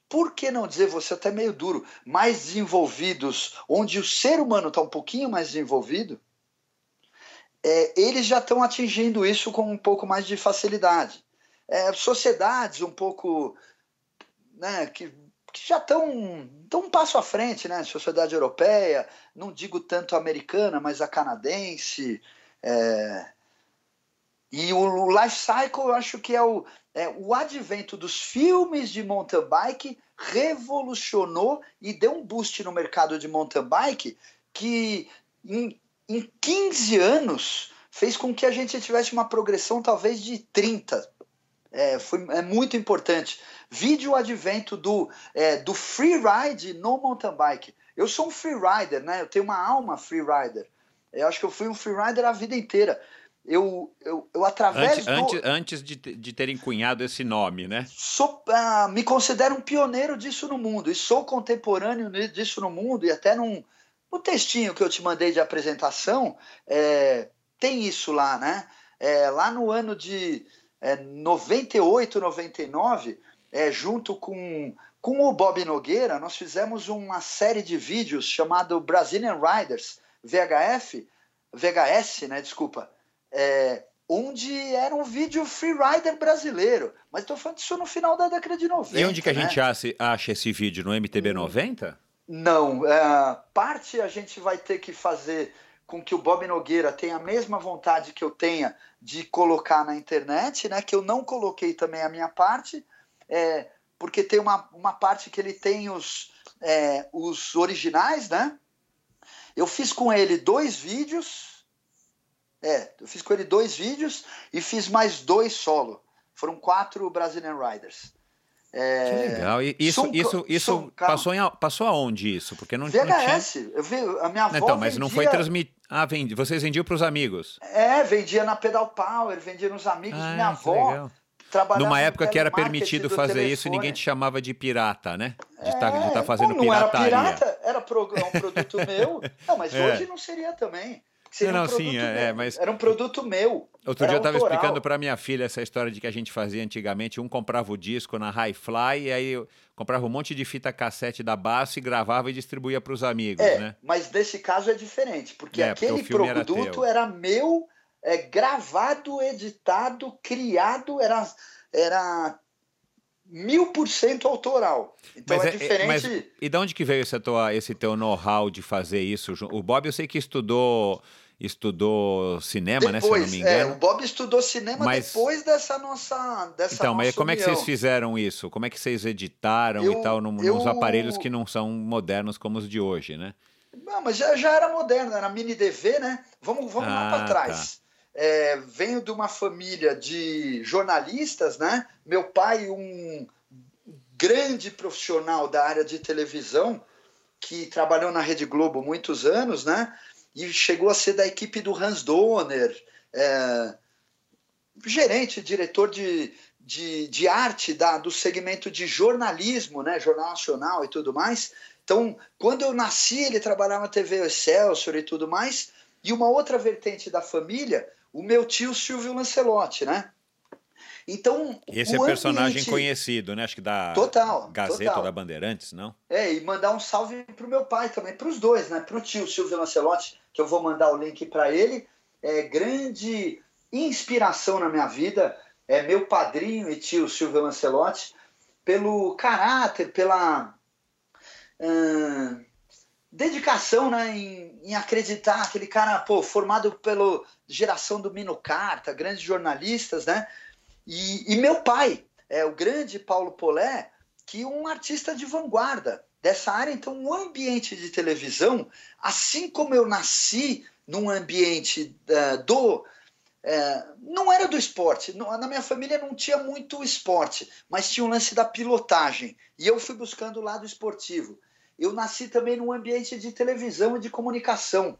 por que não dizer, você até meio duro, mais desenvolvidos, onde o ser humano está um pouquinho mais desenvolvido, é, eles já estão atingindo isso com um pouco mais de facilidade. É, sociedades um pouco né, que, que já estão um passo à frente, né? Sociedade europeia, não digo tanto americana, mas a canadense. É, E o life cycle eu acho que é o, é, o advento dos filmes de mountain bike revolucionou e deu um boost no mercado de mountain bike que em, em 15 anos fez com que a gente tivesse uma progressão talvez de 30. É, foi, é muito importante. Vídeo advento do, é, do freeride no mountain bike. Eu sou um freerider, né? Eu tenho uma alma freerider. Eu acho que eu fui um freerider a vida inteira. Eu, eu, eu através antes, do... antes, antes de, de terem cunhado esse nome, né? Sou, uh, me considero um pioneiro disso no mundo e sou contemporâneo disso no mundo e até num, no textinho que eu te mandei de apresentação é, tem isso lá, né? É, lá no ano de é, 98, 99, é, junto com, com o Bob Nogueira, nós fizemos uma série de vídeos chamado Brazilian Riders, VHF, VHS, né? Desculpa é, onde era um vídeo freerider brasileiro. Mas estou falando disso no final da década de 90. E onde que a né? gente acha, acha esse vídeo? No MTB 90? Não. É, parte a gente vai ter que fazer com que o Bob Nogueira tenha a mesma vontade que eu tenha de colocar na internet, né? Que eu não coloquei também a minha parte, é, porque tem uma, uma parte que ele tem os, é, os originais, né? Eu fiz com ele dois vídeos, é, eu fiz com ele dois vídeos e fiz mais dois solo. Foram quatro Brazilian Riders. É... Que legal. E isso, isso, isso passou, em, passou aonde isso? Porque não, VHS. Não tinha... Eu vi, a minha avó Então, mas vendia... não foi transmitido. Ah, vendi... vocês vendiam para os amigos? É, vendia na Pedal Power, vendia nos amigos. Ah, minha avó trabalhava Numa época que era permitido fazer telefone. isso, ninguém te chamava de pirata, né? De estar tá, tá fazendo não pirataria. Não era pirata, era um produto meu. Não, mas é. hoje não seria também. Seria não, um sim, é, é, mas... Era um produto meu. Outro dia eu estava explicando para minha filha essa história de que a gente fazia antigamente. Um comprava o disco na Hi-Fly e aí comprava um monte de fita cassete da Basso e gravava e distribuía para os amigos, é, né? Mas nesse caso é diferente, porque é, aquele porque produto era, era, meu, é, gravado, editado, criado, era, era mil por cento autoral. Então mas é, é diferente. Mas, e de onde que veio esse teu, esse teu know-how de fazer isso? O Bob, eu sei que estudou estudou cinema, depois, né? Se eu não me engano. É, o Bob estudou cinema mas... depois dessa nossa. Dessa então, mas como união. é que vocês fizeram isso? Como é que vocês editaram eu, e tal, eu... nos aparelhos que não são modernos como os de hoje, né? Não, mas já, já era moderno, era mini DV, né? Vamos, vamos ah, lá para trás. Tá. É, venho de uma família de jornalistas, né? Meu pai, um grande profissional da área de televisão, que trabalhou na Rede Globo muitos anos, né? E chegou a ser da equipe do Hans Donner, é, gerente, diretor de, de, de arte da, do segmento de jornalismo, né, Jornal Nacional e tudo mais. Então, quando eu nasci, ele trabalhava na TV Excelsior e tudo mais. E uma outra vertente da família, o meu tio Silvio Lancelotti, né? Então, esse é personagem ambiente... conhecido, né? Acho que da total, Gazeta total. da Bandeirantes, não? É, e mandar um salve pro meu pai também, para os dois, né? Pro tio Silvio Lancelotti, que eu vou mandar o link para ele. É grande inspiração na minha vida, é meu padrinho e tio Silvio Lancelotti, pelo caráter, pela hum, dedicação né, em, em, acreditar, aquele cara pô, formado pela geração do Mino Carta, grandes jornalistas, né? E, e meu pai, é o grande Paulo Polé, que é um artista de vanguarda dessa área. Então, o ambiente de televisão, assim como eu nasci num ambiente uh, do. Uh, não era do esporte, na minha família não tinha muito esporte, mas tinha um lance da pilotagem. E eu fui buscando o lado esportivo. Eu nasci também num ambiente de televisão e de comunicação.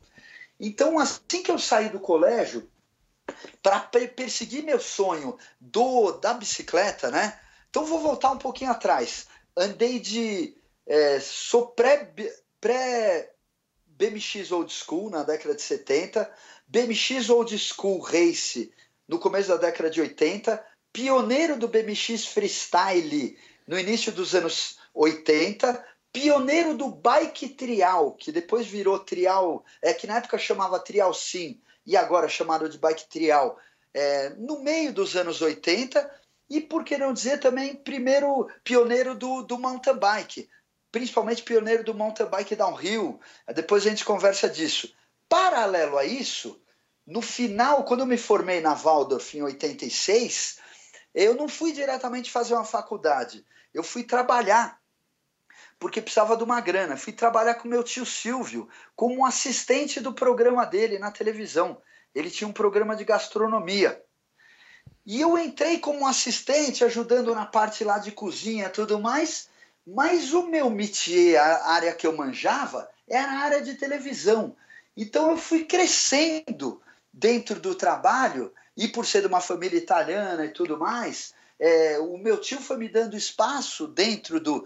Então, assim que eu saí do colégio, para perseguir meu sonho do da bicicleta, né? Então vou voltar um pouquinho atrás. Andei de é, sou pré pré BMX Old School na década de 70, BMX Old School Race no começo da década de 80, pioneiro do BMX Freestyle no início dos anos 80, pioneiro do bike trial, que depois virou trial, é que na época chamava trial sim, e agora chamado de bike trial, é, no meio dos anos 80, e por que não dizer também primeiro pioneiro do, do mountain bike, principalmente pioneiro do mountain bike downhill. Depois a gente conversa disso. Paralelo a isso, no final, quando eu me formei na Waldorf em 86, eu não fui diretamente fazer uma faculdade. Eu fui trabalhar, porque precisava de uma grana. Fui trabalhar com meu tio Silvio, como assistente do programa dele na televisão. Ele tinha um programa de gastronomia. E eu entrei como assistente, ajudando na parte lá de cozinha e tudo mais, mas o meu métier, a área que eu manjava, era a área de televisão. Então eu fui crescendo dentro do trabalho, e por ser de uma família italiana e tudo mais, é, o meu tio foi me dando espaço dentro do,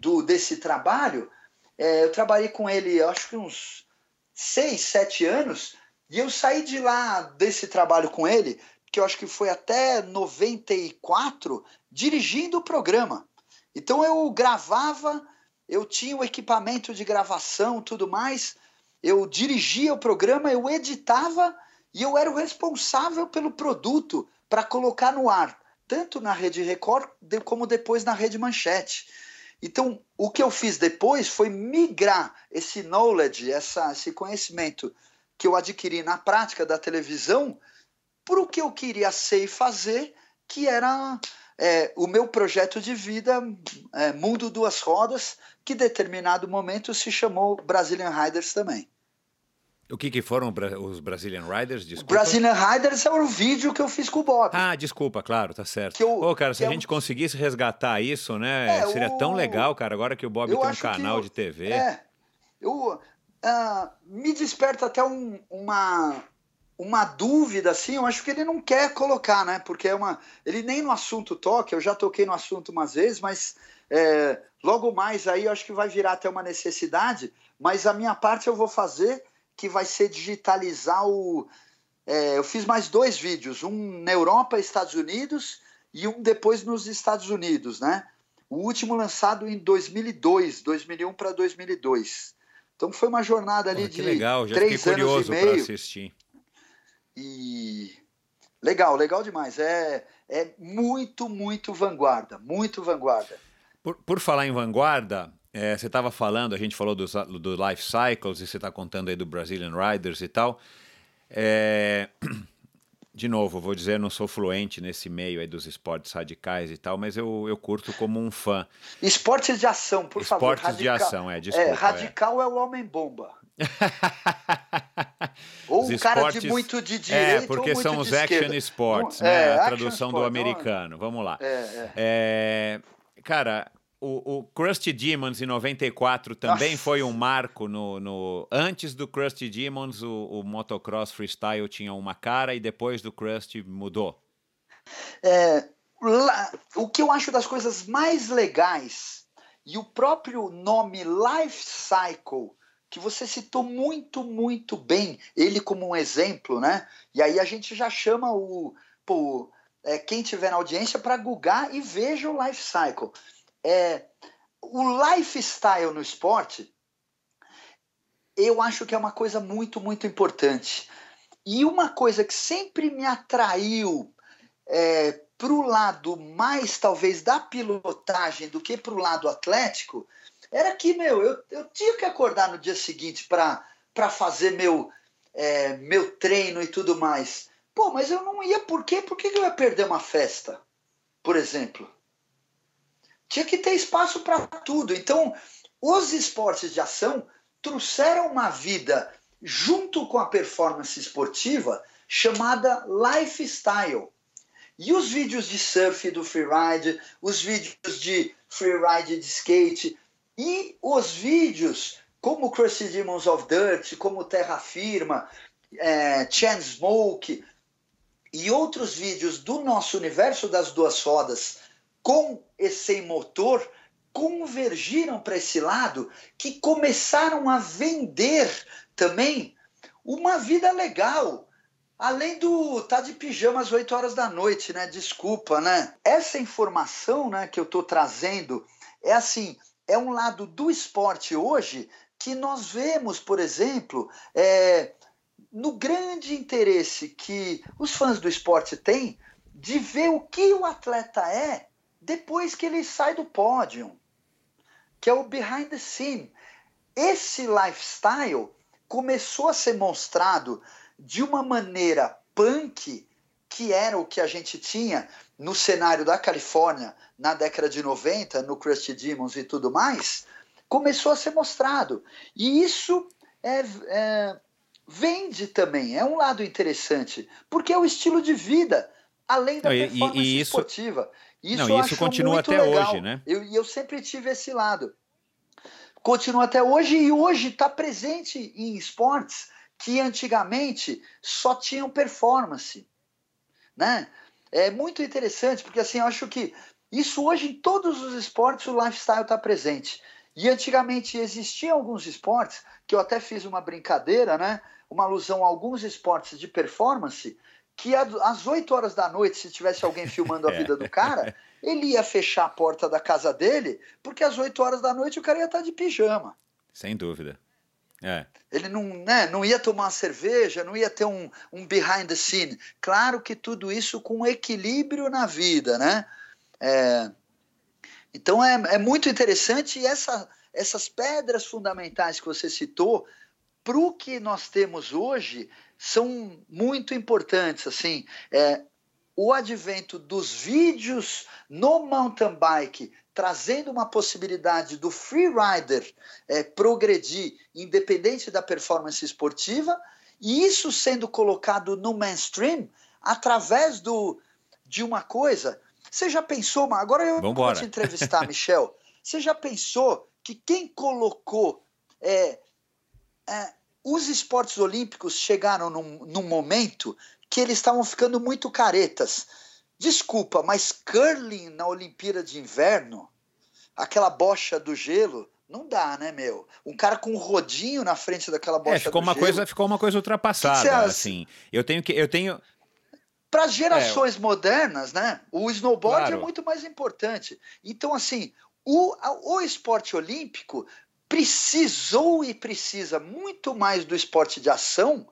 do desse trabalho. É, eu trabalhei com ele, acho que uns seis, sete anos, e eu saí de lá desse trabalho com ele, que eu acho que foi até 94, dirigindo o programa. Então eu gravava, eu tinha o equipamento de gravação, tudo mais, eu dirigia o programa, eu editava e eu era o responsável pelo produto para colocar no ar, tanto na Rede Record como depois na Rede Manchete. Então, o que eu fiz depois foi migrar esse knowledge, essa, esse conhecimento que eu adquiri na prática da televisão, para o que eu queria ser e fazer, que era é, o meu projeto de vida, é, Mundo Duas Rodas, que determinado momento se chamou Brazilian Riders também. O que, que foram os Brazilian Riders? Desculpa. Brazilian Riders é o vídeo que eu fiz com o Bob. Ah, desculpa, claro, tá certo. Que eu, Ô, cara, se a é gente conseguisse resgatar isso, né? É, seria o... tão legal, cara, agora que o Bob tem um canal eu, de TV. É, eu, uh, me desperta até um, uma, uma dúvida, assim, eu acho que ele não quer colocar, né? Porque é uma. Ele nem no assunto toca, eu já toquei no assunto umas vezes, mas é, logo mais aí eu acho que vai virar até uma necessidade. Mas a minha parte eu vou fazer que vai ser digitalizar o. É, eu fiz mais dois vídeos, um na Europa e Estados Unidos e um depois nos Estados Unidos, né? O último lançado em 2002, 2001 para 2002. Então foi uma jornada ali de legal, já três anos curioso e meio. assistir. E legal, legal demais. É, é muito, muito vanguarda, muito vanguarda. Por, por falar em vanguarda, é, você estava falando, a gente falou dos, do Life Cycles e você está contando aí do Brazilian Riders e tal. É, de novo, vou dizer, não sou fluente nesse meio aí dos esportes radicais e tal, mas eu, eu curto como um fã. Esportes de ação, por esportes favor. Esportes de ação, é, desculpa. É, radical é, é o homem-bomba. ou o cara de muito de É, porque são os action sports, né? É, a tradução do americano. Vamos lá. É, é. é cara, o, o Krusty Demons em 94 também Nossa. foi um marco no, no... Antes do Krusty Demons, o, o motocross freestyle tinha uma cara e depois do Krusty mudou. É, lá, o que eu acho das coisas mais legais e o próprio nome Life Cycle que você citou muito, muito bem ele como um exemplo, né? E aí a gente já chama o pô, é, quem tiver na audiência para googar e veja o Life Cycle é, o lifestyle no esporte, eu acho que é uma coisa muito, muito importante. E uma coisa que sempre me atraiu é, para o lado mais, talvez, da pilotagem do que para o lado atlético, era que, meu, eu, eu tinha que acordar no dia seguinte para fazer meu, é, meu treino e tudo mais. Pô, mas eu não ia por quê? Por que eu ia perder uma festa, por exemplo? Tinha que ter espaço para tudo. Então, os esportes de ação trouxeram uma vida junto com a performance esportiva chamada lifestyle. E os vídeos de surf do freeride, os vídeos de freeride de skate e os vídeos como Crusty Demons of Dirt, como Terra Firma, é, Chan Smoke e outros vídeos do nosso universo das duas rodas com esse motor convergiram para esse lado que começaram a vender também uma vida legal. Além do tá de pijama às 8 horas da noite, né? Desculpa, né? Essa informação, né, que eu tô trazendo é assim, é um lado do esporte hoje que nós vemos, por exemplo, é, no grande interesse que os fãs do esporte têm de ver o que o atleta é depois que ele sai do pódio, que é o behind the scene. Esse lifestyle começou a ser mostrado de uma maneira punk, que era o que a gente tinha no cenário da Califórnia na década de 90, no Krusty Demons e tudo mais, começou a ser mostrado. E isso é, é, vende também, é um lado interessante, porque é o estilo de vida, além da performance e, e isso, esportiva. Isso, não, isso continua até legal. hoje, né? E eu, eu sempre tive esse lado. Continua até hoje e hoje está presente em esportes que antigamente só tinham performance, né? É muito interessante porque assim eu acho que isso hoje em todos os esportes o lifestyle está presente. E antigamente existiam alguns esportes que eu até fiz uma brincadeira, né? Uma alusão a alguns esportes de performance que às 8 horas da noite, se tivesse alguém filmando a vida do cara, ele ia fechar a porta da casa dele, porque às 8 horas da noite o cara ia estar de pijama. Sem dúvida. É. Ele não, né, não ia tomar uma cerveja, não ia ter um, um behind the scene. Claro que tudo isso com equilíbrio na vida, né? É, então é, é muito interessante e essa, essas pedras fundamentais que você citou, para o que nós temos hoje, são muito importantes. Assim, é, o advento dos vídeos no mountain bike trazendo uma possibilidade do freerider é, progredir independente da performance esportiva e isso sendo colocado no mainstream através do, de uma coisa. Você já pensou, agora eu Vambora. vou te entrevistar, Michel. Você já pensou que quem colocou é, é, os esportes olímpicos chegaram num, num momento que eles estavam ficando muito caretas. Desculpa, mas curling na Olimpíada de Inverno, aquela bocha do gelo, não dá, né, meu? Um cara com um rodinho na frente daquela bocha é, ficou do uma gelo. Coisa, ficou uma coisa ultrapassada, que que assim. Eu tenho que eu tenho para as gerações é, modernas, né? O snowboard é claro. é muito mais importante. Então, assim, o, o esporte olímpico precisou e precisa muito mais do esporte de ação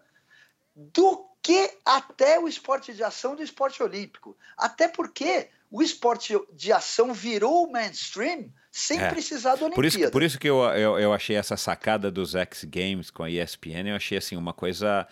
do que até o esporte de ação do esporte olímpico. Até porque o esporte de ação virou mainstream sem é. precisar da Olimpíada. Por isso, por isso que eu, eu, eu achei essa sacada dos X Games com a ESPN, eu achei assim uma coisa...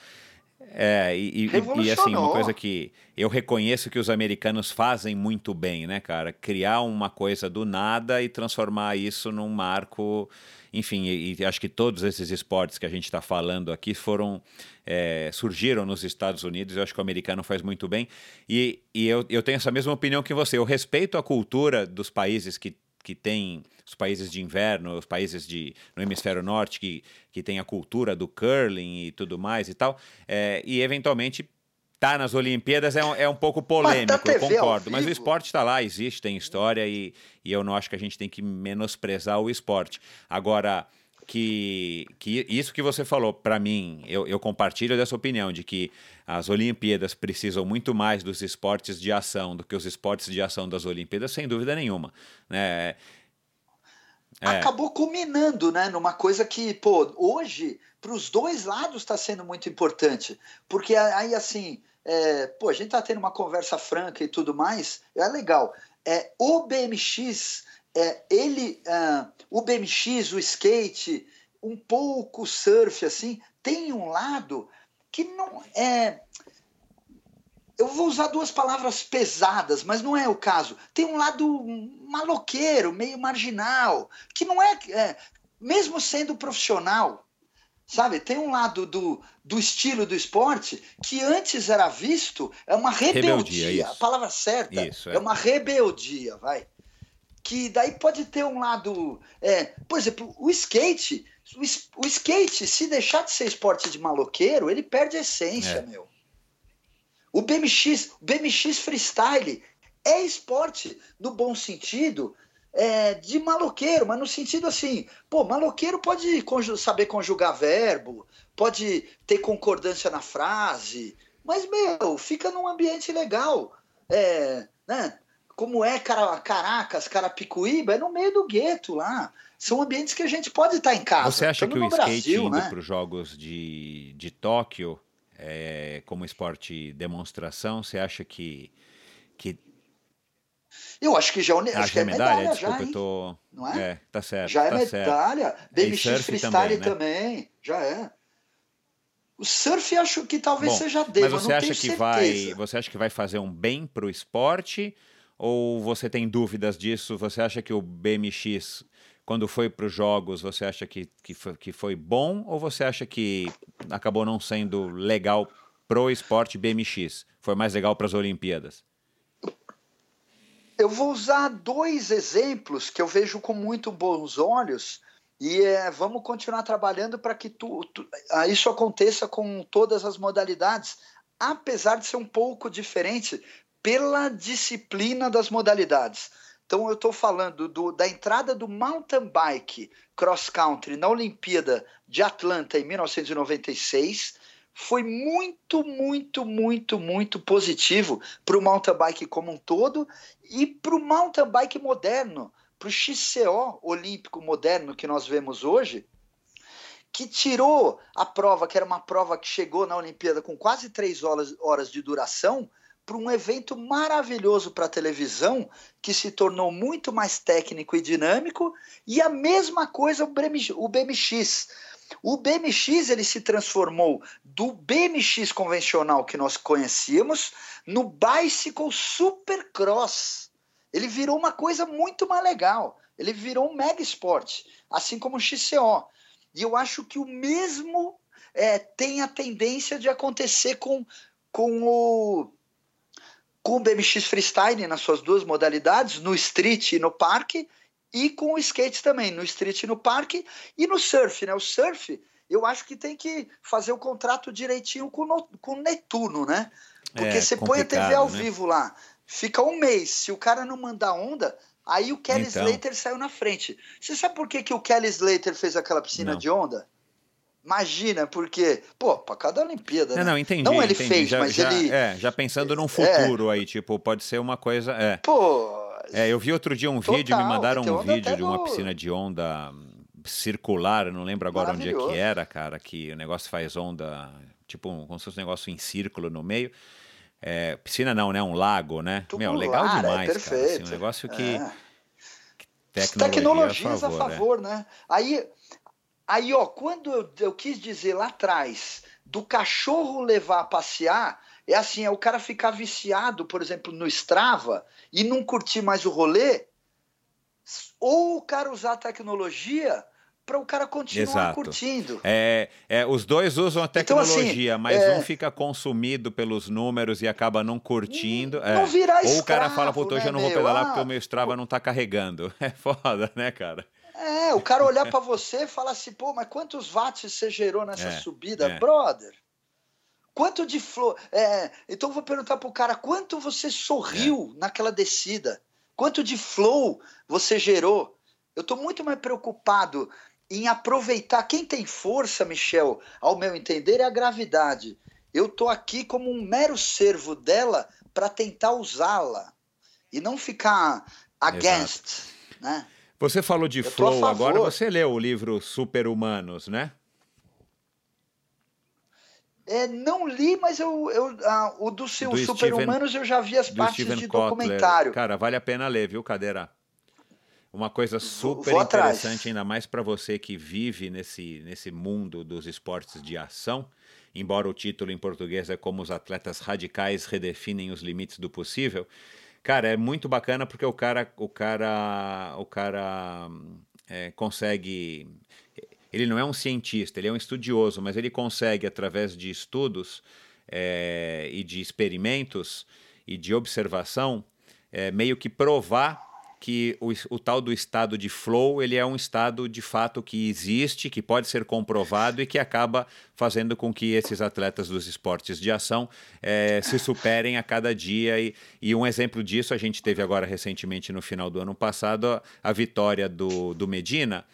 É, e, e, e, assim, uma coisa que eu reconheço que os americanos fazem muito bem, né, cara? Criar uma coisa do nada e transformar isso num marco enfim, e, e, acho que todos esses esportes que a gente está falando aqui foram é, surgiram nos Estados Unidos. Eu acho que o americano faz muito bem e, e eu, eu tenho essa mesma opinião que você. Eu respeito a cultura dos países que que tem os países de inverno, os países de, no hemisfério norte que, que tem a cultura do curling e tudo mais e tal, é, e eventualmente tá nas Olimpíadas é um, é um pouco polêmico, eu concordo. Mas o esporte está lá, existe, tem história e, e eu não acho que a gente tem que menosprezar o esporte. Agora, que, que isso que você falou, para mim, eu, eu compartilho dessa opinião de que as Olimpíadas precisam muito mais dos esportes de ação do que os esportes de ação das Olimpíadas, sem dúvida nenhuma. Né? É. Acabou culminando né, numa coisa que, pô, hoje, para os dois lados está sendo muito importante. Porque aí, assim, é, pô, a gente está tendo uma conversa franca e tudo mais, é legal. É, o BMX, é, ele, uh, o BMX, o skate, um pouco o surf, assim, tem um lado que não é. Eu vou usar duas palavras pesadas, mas não é o caso. Tem um lado maloqueiro, meio marginal, que não é, é mesmo sendo profissional, Sabe, tem um lado do, do estilo do esporte que antes era visto, é uma rebeldia, rebeldia a palavra certa isso, é. é. uma rebeldia, vai. Que daí pode ter um lado, é, por exemplo, o skate, o, o skate, se deixar de ser esporte de maloqueiro, ele perde a essência, é. meu. O BMX, o BMX freestyle é esporte no bom sentido, é, de maloqueiro, mas no sentido assim, pô, maloqueiro pode conju saber conjugar verbo, pode ter concordância na frase, mas, meu, fica num ambiente legal. É, né? Como é Caracas, Carapicuíba, é no meio do gueto lá. São ambientes que a gente pode estar em casa. Você acha que o skate Brasil, indo né? para os Jogos de, de Tóquio, é, como esporte demonstração, você acha que, que eu acho que já, é acho que é, é medalha, medalha desculpa, já, eu tô... Não é? é? tá certo. Já tá é medalha. Certo. BMX freestyle também, né? também, já é. O surf acho que talvez Bom, seja dele, mas você acha que vai, você acha que vai fazer um bem para o esporte ou você tem dúvidas disso? Você acha que o BMX quando foi para os jogos, você acha que, que, foi, que foi bom ou você acha que acabou não sendo legal pro esporte BMX? Foi mais legal para as Olimpíadas? Eu vou usar dois exemplos que eu vejo com muito bons olhos e é, vamos continuar trabalhando para que tu, tu, ah, isso aconteça com todas as modalidades, apesar de ser um pouco diferente pela disciplina das modalidades. Então eu estou falando do, da entrada do mountain bike cross country na Olimpíada de Atlanta em 1996 foi muito, muito, muito, muito positivo para o mountain bike como um todo e para o mountain bike moderno para o XCO olímpico moderno que nós vemos hoje, que tirou a prova, que era uma prova que chegou na Olimpíada com quase três horas, horas de duração, para um evento maravilhoso para a televisão, que se tornou muito mais técnico e dinâmico, e a mesma coisa o BMX. O BMX, ele se transformou do BMX convencional que nós conhecíamos no Bicycle Supercross ele virou uma coisa muito mais legal. Ele virou um mega esporte, assim como o XCO. E eu acho que o mesmo é, tem a tendência de acontecer com, com o com o BMX Freestyle nas suas duas modalidades, no street e no parque, e com o skate também, no street e no parque, e no surf, né? O surf, eu acho que tem que fazer o contrato direitinho com, no, com o Netuno, né? Porque é, você põe a TV ao né? vivo lá, fica um mês. Se o cara não mandar onda, aí o Kelly então. Slater saiu na frente. Você sabe por que, que o Kelly Slater fez aquela piscina não. de onda? Imagina, porque, pô, para cada Olimpíada. Não, né? não, entendi. Não ele entendi. fez, já, mas já, ele. É, já pensando num é. futuro é. aí, tipo, pode ser uma coisa. É. Pô. É, eu vi outro dia um total, vídeo, me mandaram um vídeo de uma piscina de onda circular, não lembro agora onde é que era, cara, que o negócio faz onda, tipo, como se fosse um negócio em círculo no meio. É, piscina não, né? Um lago, né? Meu, legal é demais, é perfeito. cara. Assim, um negócio que, é. que tecnologia a favor, a favor né? Aí, aí, ó, quando eu, eu quis dizer lá atrás do cachorro levar a passear, é assim, é o cara ficar viciado, por exemplo, no Strava e não curtir mais o rolê, ou o cara usar a tecnologia para o cara continuar Exato. curtindo. É, é, os dois usam a tecnologia, então, assim, mas é... um fica consumido pelos números e acaba não curtindo. Não é. vira escravo, Ou o cara fala, puta, hoje né, eu não vou pedalar ah, porque o meu Strava não está carregando. É foda, né, cara? É, o cara olhar para você e falar assim, pô, mas quantos watts você gerou nessa é, subida, é. brother? Quanto de flor. É, então eu vou perguntar pro cara quanto você sorriu é. naquela descida? Quanto de flow você gerou? Eu estou muito mais preocupado em aproveitar. Quem tem força, Michel, ao meu entender, é a gravidade. Eu estou aqui como um mero servo dela para tentar usá-la e não ficar against, né? Você falou de flow, agora você leu o livro Super Humanos, né? É, não li, mas eu, eu ah, o do, do Super Humanos eu já vi as partes Steven de Kotler. documentário. Cara, vale a pena ler, viu, Cadeira? Uma coisa super Vou interessante, atrás. ainda mais para você que vive nesse, nesse mundo dos esportes de ação, embora o título em português é como os atletas radicais redefinem os limites do possível. Cara, é muito bacana porque o cara, o cara, o cara é, consegue. Ele não é um cientista, ele é um estudioso, mas ele consegue, através de estudos é, e de experimentos e de observação, é, meio que provar que o, o, tal do estado de flow ele é um estado de fato que existe, que pode ser comprovado e que acaba fazendo com que esses atletas dos esportes de ação é, se superem a cada dia. E, e, um exemplo disso a gente teve agora recentemente no final do ano passado a, a vitória do, do Medina.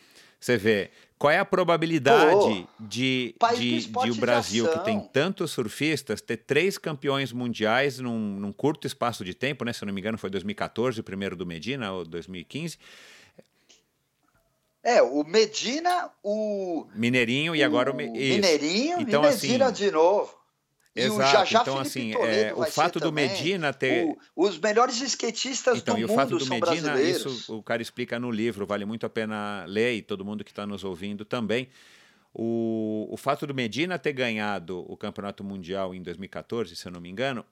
Você vê qual é a probabilidade Pô, de, de, de, o Brasil, que tem tantos surfistas, ter três campeões mundiais num, num, curto espaço de tempo, né? Se eu não me engano, foi 2014, o primeiro do Medina, ou 2015. É, o Medina, o. Mineirinho e agora o. Mineirinho então, e Medina assim, de novo. Exato. Já então, assim, é, o fato do também. Medina ter. O, os melhores skatistas então, do mundo. Então, e o fato do Medina, isso o cara explica no livro, vale muito a pena ler e todo mundo que está nos ouvindo também. o, o fato do Medina ter ganhado o Campeonato Mundial em 2014, se eu não me engano,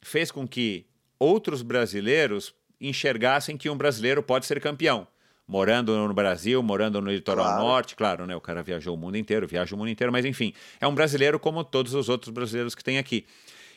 fez com que outros brasileiros enxergassem que um brasileiro pode ser campeão. Morando no Brasil, morando no litoral claro. norte, claro, né? O cara viajou o mundo inteiro, viaja o mundo inteiro, mas enfim, é um brasileiro como todos os outros brasileiros que tem aqui.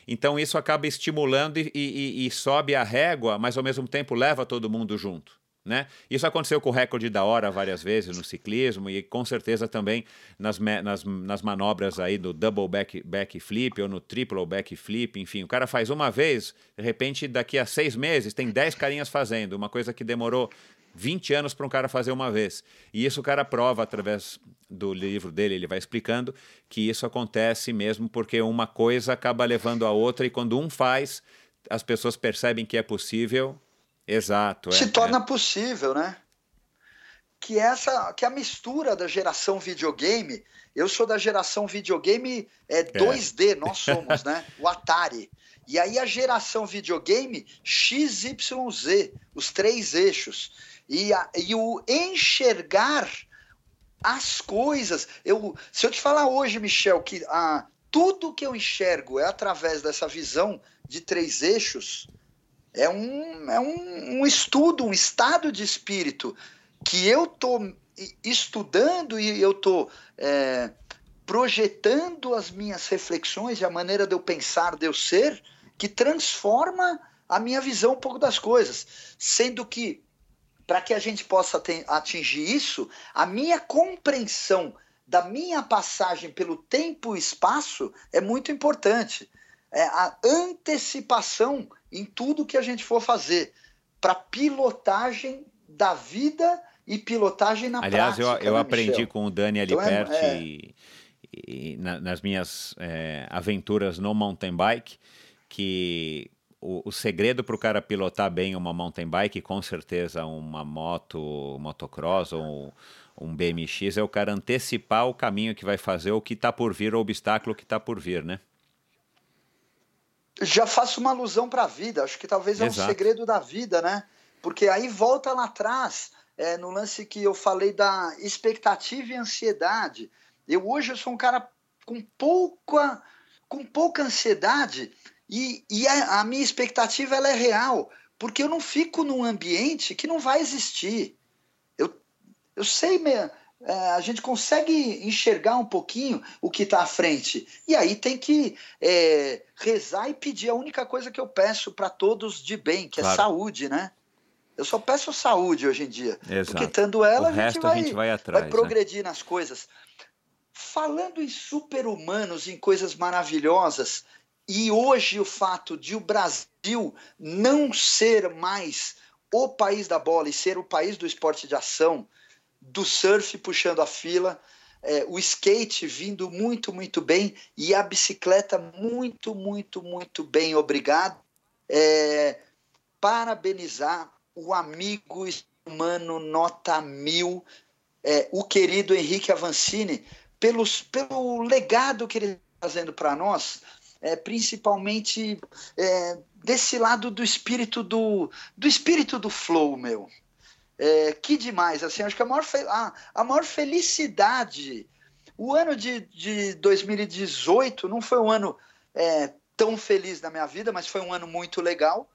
Então isso acaba estimulando e, e, e sobe a régua, mas ao mesmo tempo leva todo mundo junto. Né? Isso aconteceu com o recorde da hora várias vezes no ciclismo e com certeza também nas, nas, nas manobras aí do double back, back flip ou no triple back flip, enfim, o cara faz uma vez, de repente daqui a seis meses tem dez carinhas fazendo, uma coisa que demorou 20 anos para um cara fazer uma vez. E isso o cara prova através do livro dele, ele vai explicando que isso acontece mesmo porque uma coisa acaba levando a outra e quando um faz, as pessoas percebem que é possível. Exato. Se é, torna é. possível, né? Que essa, que a mistura da geração videogame, eu sou da geração videogame é, 2D, é. nós somos, né? O Atari. E aí a geração videogame XYZ, os três eixos. E, a, e o enxergar as coisas. Eu, se eu te falar hoje, Michel, que a, tudo que eu enxergo é através dessa visão de três eixos, é um, é um, um estudo, um estado de espírito que eu estou estudando e eu estou é, projetando as minhas reflexões e a maneira de eu pensar, de eu ser, que transforma a minha visão um pouco das coisas. Sendo que para que a gente possa atingir isso, a minha compreensão da minha passagem pelo tempo e espaço é muito importante. É a antecipação em tudo que a gente for fazer para pilotagem da vida e pilotagem na Aliás, prática. Aliás, eu, eu né, aprendi Michel? com o Dani Aliperti então é, é... E, e, na, nas minhas é, aventuras no mountain bike que o, o segredo para o cara pilotar bem uma mountain bike, com certeza uma moto, motocross ou um BMX, é o cara antecipar o caminho que vai fazer, o que está por vir, o obstáculo que está por vir, né? Já faço uma alusão para a vida, acho que talvez é Exato. um segredo da vida, né? Porque aí volta lá atrás, é, no lance que eu falei da expectativa e ansiedade. Eu hoje eu sou um cara com pouca, com pouca ansiedade, e, e a, a, minha expectativa ela é real, porque eu não fico num ambiente que não vai existir. Eu, eu sei, mesmo, é, a gente consegue enxergar um pouquinho o que está à frente. E aí tem que é, rezar e pedir a única coisa que eu peço para todos de bem, que é claro. é saúde, né? Eu só peço saúde hoje em dia. Exato. Porque tendo ela, a gente, vai, a gente vai, atrás, vai né? progredir né? nas coisas. Falando em super-humanos, em coisas maravilhosas, e hoje o fato de o Brasil não ser mais o país da bola e ser o país do esporte de ação, do surf puxando a fila, é, o skate vindo muito, muito bem e a bicicleta muito, muito, muito bem, obrigado. É, parabenizar o amigo humano nota mil, é, o querido Henrique Avancini, pelos, pelo legado que ele está fazendo para nós é, principalmente é, desse lado do espírito do, do espírito do flow, meu. É, que demais, assim, acho que a maior, a, a maior felicidade. O ano de, de 2018 não foi um ano é, tão feliz na minha vida, mas foi um ano muito legal.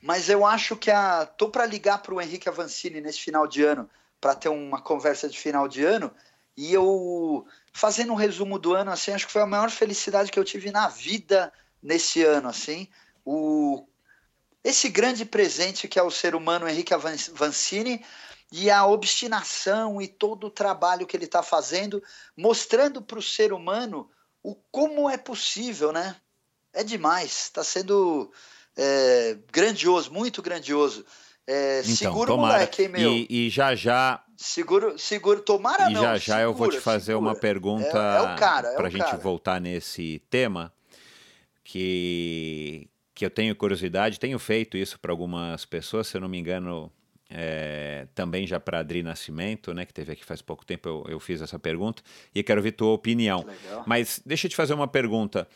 Mas eu acho que a. tô para ligar para o Henrique Avancini nesse final de ano, para ter uma conversa de final de ano, e eu fazendo um resumo do ano, assim, acho que foi a maior felicidade que eu tive na vida nesse ano, assim. O, esse grande presente que é o ser humano Henrique Avancini e a obstinação e todo o trabalho que ele está fazendo, mostrando para o ser humano o como é possível, né? É demais, está sendo é, grandioso, muito grandioso. É, então, segura tomara. o moleque, hein, meu? E, e, já já. Seguro, seguro, tomara e não. E já já segura, eu vou te fazer segura. uma pergunta é, é para a é gente cara. voltar nesse tema que que eu tenho curiosidade, tenho feito isso para algumas pessoas, se eu não me engano, é, também já para Adri Nascimento, né, que teve aqui faz pouco tempo, eu, eu fiz essa pergunta e quero ver tua opinião. Mas deixa eu te fazer uma pergunta.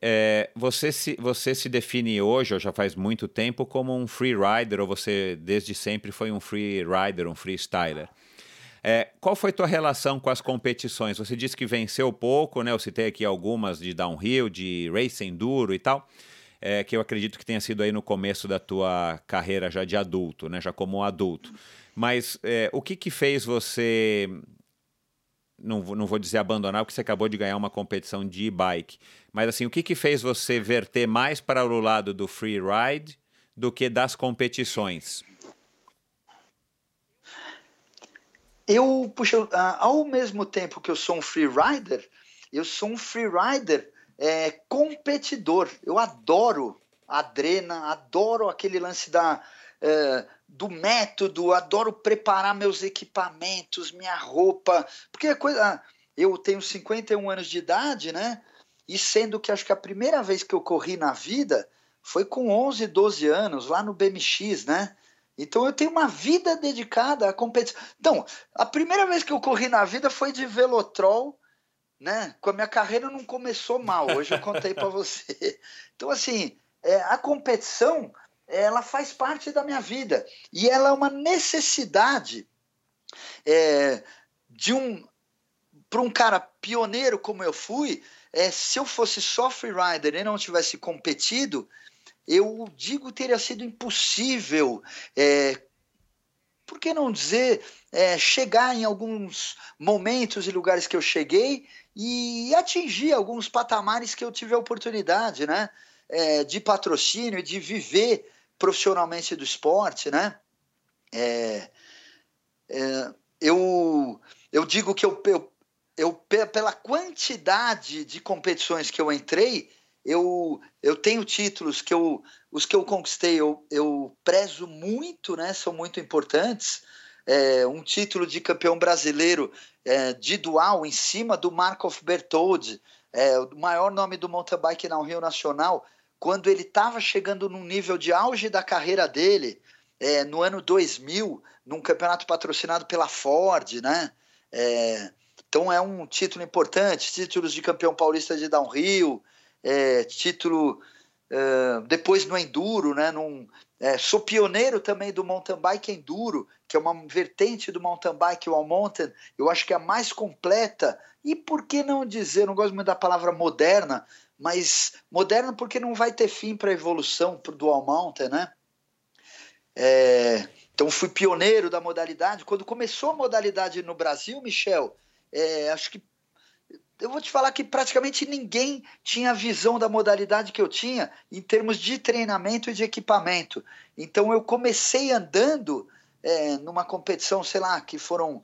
É, você, se, você se define hoje, ou já faz muito tempo, como um free rider, ou você desde sempre foi um free rider, um freestyler? É, qual foi tua relação com as competições? Você disse que venceu pouco, né? Eu citei aqui algumas de downhill, de race enduro e tal, é, que eu acredito que tenha sido aí no começo da tua carreira já de adulto, né? Já como adulto. Mas é, o que que fez você não, não vou dizer abandonar, porque você acabou de ganhar uma competição de bike. Mas assim, o que, que fez você verter mais para o lado do free ride do que das competições? Eu, puxa, ao mesmo tempo que eu sou um free rider, eu sou um free rider é, competidor. Eu adoro adrena, adoro aquele lance da, é, do método, adoro preparar meus equipamentos, minha roupa, porque a coisa. Eu tenho 51 anos de idade, né? E sendo que acho que a primeira vez que eu corri na vida foi com 11, 12 anos, lá no BMX, né? Então eu tenho uma vida dedicada à competição. Então, a primeira vez que eu corri na vida foi de velotrol, né? Com a minha carreira não começou mal, hoje eu contei para você. Então, assim, é, a competição ela faz parte da minha vida e ela é uma necessidade é, de um para um cara pioneiro como eu fui é, se eu fosse só freerider e não tivesse competido eu digo teria sido impossível é, por que não dizer é, chegar em alguns momentos e lugares que eu cheguei e atingir alguns patamares que eu tive a oportunidade, né? É, de patrocínio, de viver profissionalmente do esporte, né? É, é, eu, eu digo que eu, eu, eu, pela quantidade de competições que eu entrei, eu, eu tenho títulos que eu, os que eu conquistei, eu, eu prezo muito, né? São muito importantes. É, um título de campeão brasileiro é, de dual em cima do Markov Bertoldi, é, o maior nome do mountain bike na Rio Nacional, quando ele estava chegando num nível de auge da carreira dele, é, no ano 2000, num campeonato patrocinado pela Ford, né? É, então é um título importante, títulos de campeão paulista de downhill, é, título é, depois no enduro, né? Num, é, sou pioneiro também do mountain bike enduro, que é uma vertente do mountain bike, all mountain. Eu acho que é a mais completa e por que não dizer, não gosto muito da palavra moderna, mas moderno porque não vai ter fim para a evolução para o Dual Mountain, né? É, então fui pioneiro da modalidade. Quando começou a modalidade no Brasil, Michel, é, acho que eu vou te falar que praticamente ninguém tinha a visão da modalidade que eu tinha em termos de treinamento e de equipamento. Então eu comecei andando é, numa competição, sei lá, que foram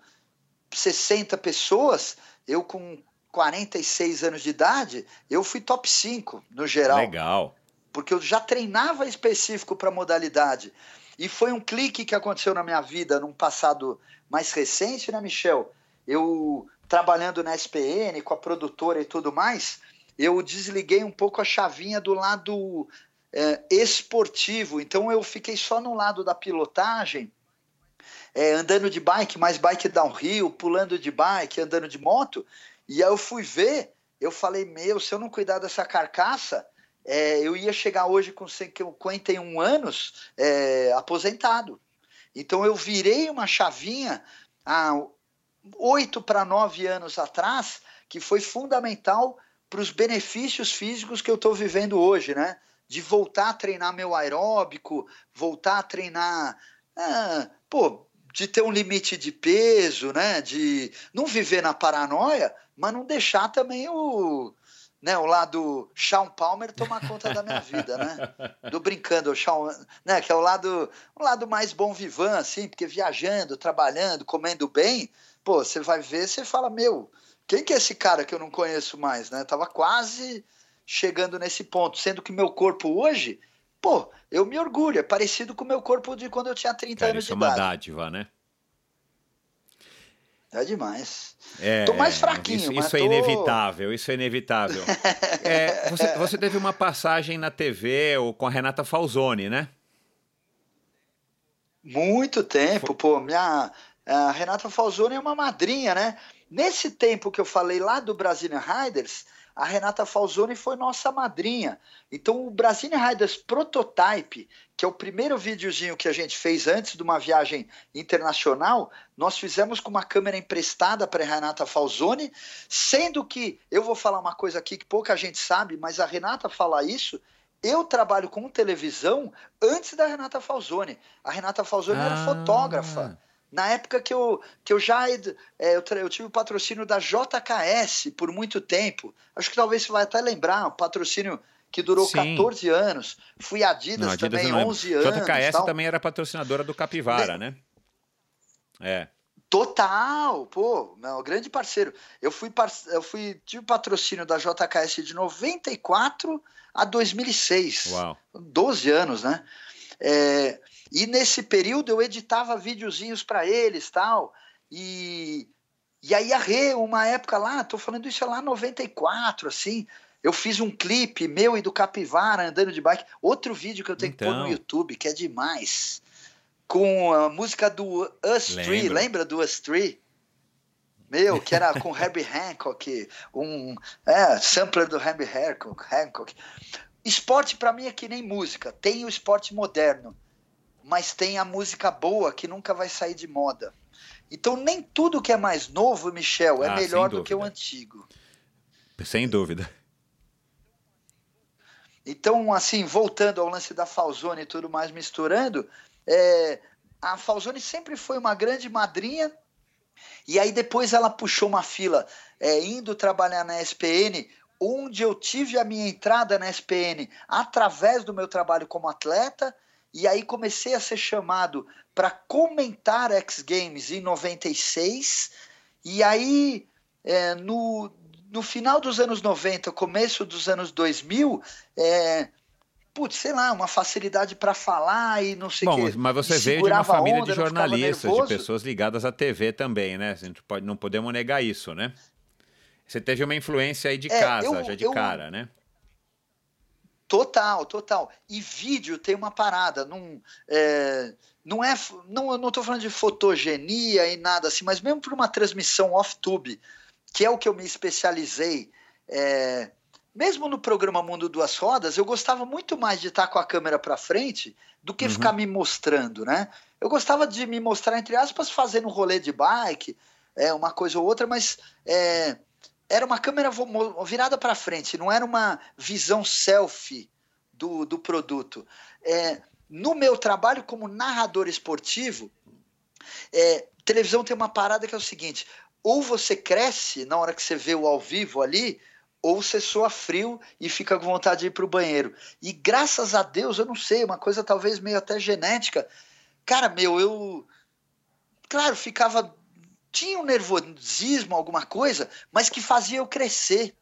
60 pessoas, eu com 46 anos de idade, eu fui top 5 no geral. Legal. Porque eu já treinava específico para modalidade. E foi um clique que aconteceu na minha vida num passado mais recente, né, Michel? Eu trabalhando na SPN com a produtora e tudo mais, eu desliguei um pouco a chavinha do lado é, esportivo. Então eu fiquei só no lado da pilotagem, é, andando de bike, mais bike downhill, pulando de bike, andando de moto. E aí eu fui ver, eu falei, meu, se eu não cuidar dessa carcaça, é, eu ia chegar hoje com 51 anos é, aposentado. Então eu virei uma chavinha há oito para nove anos atrás, que foi fundamental para os benefícios físicos que eu estou vivendo hoje, né? De voltar a treinar meu aeróbico, voltar a treinar. Ah, pô, de ter um limite de peso, né? De não viver na paranoia, mas não deixar também o, né, o lado Sean Palmer tomar conta da minha vida, né? Do brincando, o Sean, né, que é o lado, o lado mais bom vivan, assim, porque viajando, trabalhando, comendo bem, pô, você vai ver, você fala, meu, quem que é esse cara que eu não conheço mais, né? Tava quase chegando nesse ponto, sendo que meu corpo hoje, pô, eu me orgulho, é parecido com o meu corpo de quando eu tinha 30 cara, anos de idade. Isso é uma dádiva, né? É demais. É, tô mais fraquinho, isso, mas isso é tô... é inevitável, isso é inevitável. é, você, você, teve uma passagem na TV ou com a Renata Falzoni, né? Muito tempo, pô. Minha a Renata Falzoni é uma madrinha, né? Nesse tempo que eu falei lá do Brazilian Riders, a Renata Falzoni foi nossa madrinha. Então, o Brazilian Riders Prototype, que é o primeiro videozinho que a gente fez antes de uma viagem internacional, nós fizemos com uma câmera emprestada para a Renata Falzoni, sendo que, eu vou falar uma coisa aqui que pouca gente sabe, mas a Renata fala isso, eu trabalho com televisão antes da Renata Falzoni. A Renata Falzoni ah. era fotógrafa. Na época que eu, que eu já é, eu, eu, tive o patrocínio da JKS por muito tempo. Acho que talvez você vai até lembrar, um patrocínio que durou Sim. 14 anos. Fui Adidas, não, Adidas também, 11 anos. JKS tal. também era patrocinadora do Capivara, né? É. Total, pô, meu grande parceiro. Eu fui, eu fui tive patrocínio da JKS de 94 a 2006. Uau. 12 anos, né? É, e nesse período eu editava videozinhos para eles tal. E, e aí a Rê, uma época lá, tô falando isso lá 94, assim. Eu fiz um clipe meu e do Capivara andando de bike. Outro vídeo que eu tenho então... que pôr no então. YouTube, que é demais. Com a música do Us Tree, lembra do Us Tree? Meu, que era com Herbie Hancock, um é, sampler do Herbie Hancock. Hancock. Esporte para mim é que nem música. Tem o esporte moderno, mas tem a música boa que nunca vai sair de moda. Então nem tudo que é mais novo, Michel, é ah, melhor do que o antigo. Sem dúvida. Então, assim, voltando ao lance da Falzone e tudo mais misturando, é, a Falzone sempre foi uma grande madrinha e aí depois ela puxou uma fila, é, indo trabalhar na SPN, onde eu tive a minha entrada na SPN através do meu trabalho como atleta, e aí comecei a ser chamado para comentar X Games em 96, e aí é, no, no final dos anos 90, começo dos anos 2000, é, putz, sei lá, uma facilidade para falar e não sei o quê. Mas você veio de uma família onda, de jornalistas, de pessoas ligadas à TV também, né? A gente pode, não podemos negar isso, né? Você teve uma influência aí de é, casa, eu, já de eu, cara, né? Total, total. E vídeo tem uma parada, não é, não é, não, eu não estou falando de fotogenia e nada assim, mas mesmo por uma transmissão off-tube, que é o que eu me especializei, é, mesmo no programa Mundo Duas Rodas, eu gostava muito mais de estar com a câmera para frente do que uhum. ficar me mostrando, né? Eu gostava de me mostrar, entre aspas, fazendo um rolê de bike, é, uma coisa ou outra, mas é, era uma câmera virada para frente, não era uma visão selfie do, do produto. É, no meu trabalho como narrador esportivo, é, televisão tem uma parada que é o seguinte: ou você cresce na hora que você vê o ao vivo ali, ou você soa frio e fica com vontade de ir para o banheiro. E graças a Deus, eu não sei, uma coisa talvez meio até genética. Cara, meu, eu. Claro, ficava. Tinha um nervosismo, alguma coisa, mas que fazia eu crescer.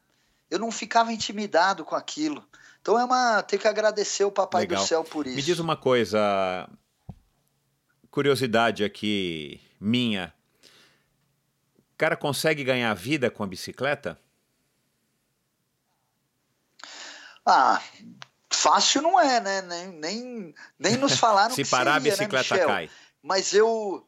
Eu não ficava intimidado com aquilo. Então é uma. Tem que agradecer o Papai Legal. do Céu por isso. Me diz uma coisa. Curiosidade aqui minha. O cara consegue ganhar vida com a bicicleta? Ah, fácil não é, né? Nem, nem, nem nos falaram Se parar seria, a né, bicicleta né, cai. Mas eu.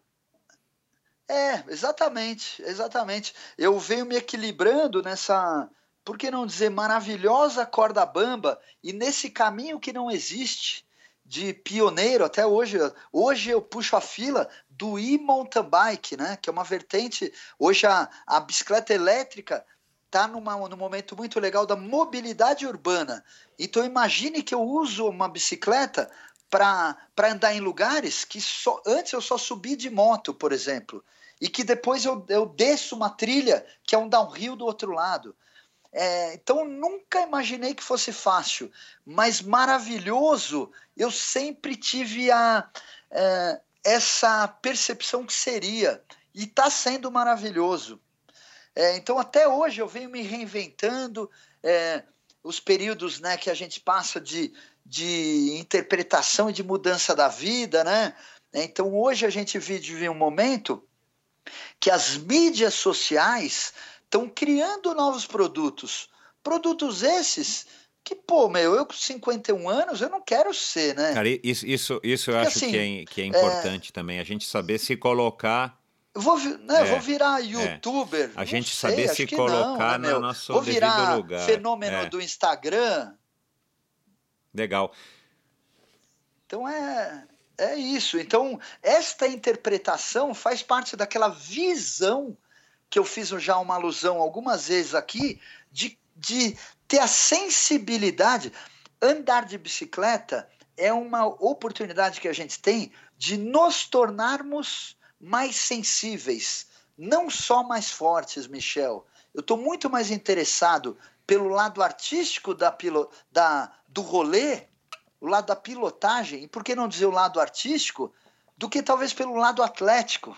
É, exatamente, exatamente. Eu venho me equilibrando nessa, por que não dizer, maravilhosa corda bamba e nesse caminho que não existe de pioneiro até hoje. Hoje eu puxo a fila do e-mountain bike, né? Que é uma vertente. Hoje a, a bicicleta elétrica está num momento muito legal da mobilidade urbana. Então imagine que eu uso uma bicicleta para andar em lugares que só, antes eu só subi de moto, por exemplo, e que depois eu, eu desço uma trilha que é um downhill do outro lado. É, então nunca imaginei que fosse fácil, mas maravilhoso. Eu sempre tive a, é, essa percepção que seria, e está sendo maravilhoso. É, então, até hoje, eu venho me reinventando. É, os períodos né, que a gente passa de, de interpretação e de mudança da vida, né? Então, hoje a gente vive um momento que as mídias sociais estão criando novos produtos. Produtos esses que, pô, meu, eu com 51 anos, eu não quero ser, né? Cara, isso, isso, isso eu Porque, acho assim, que, é, que é importante é... também, a gente saber se colocar vou, né, é, vou virar é. youtuber. É. A gente sei, saber se colocar não, né, no nosso vou virar lugar. fenômeno é. do Instagram. Legal. Então é, é isso. Então, esta interpretação faz parte daquela visão que eu fiz já uma alusão algumas vezes aqui, de, de ter a sensibilidade. Andar de bicicleta é uma oportunidade que a gente tem de nos tornarmos mais sensíveis, não só mais fortes, Michel. Eu estou muito mais interessado pelo lado artístico da, da, do rolê, o lado da pilotagem, e por que não dizer o lado artístico, do que talvez pelo lado atlético.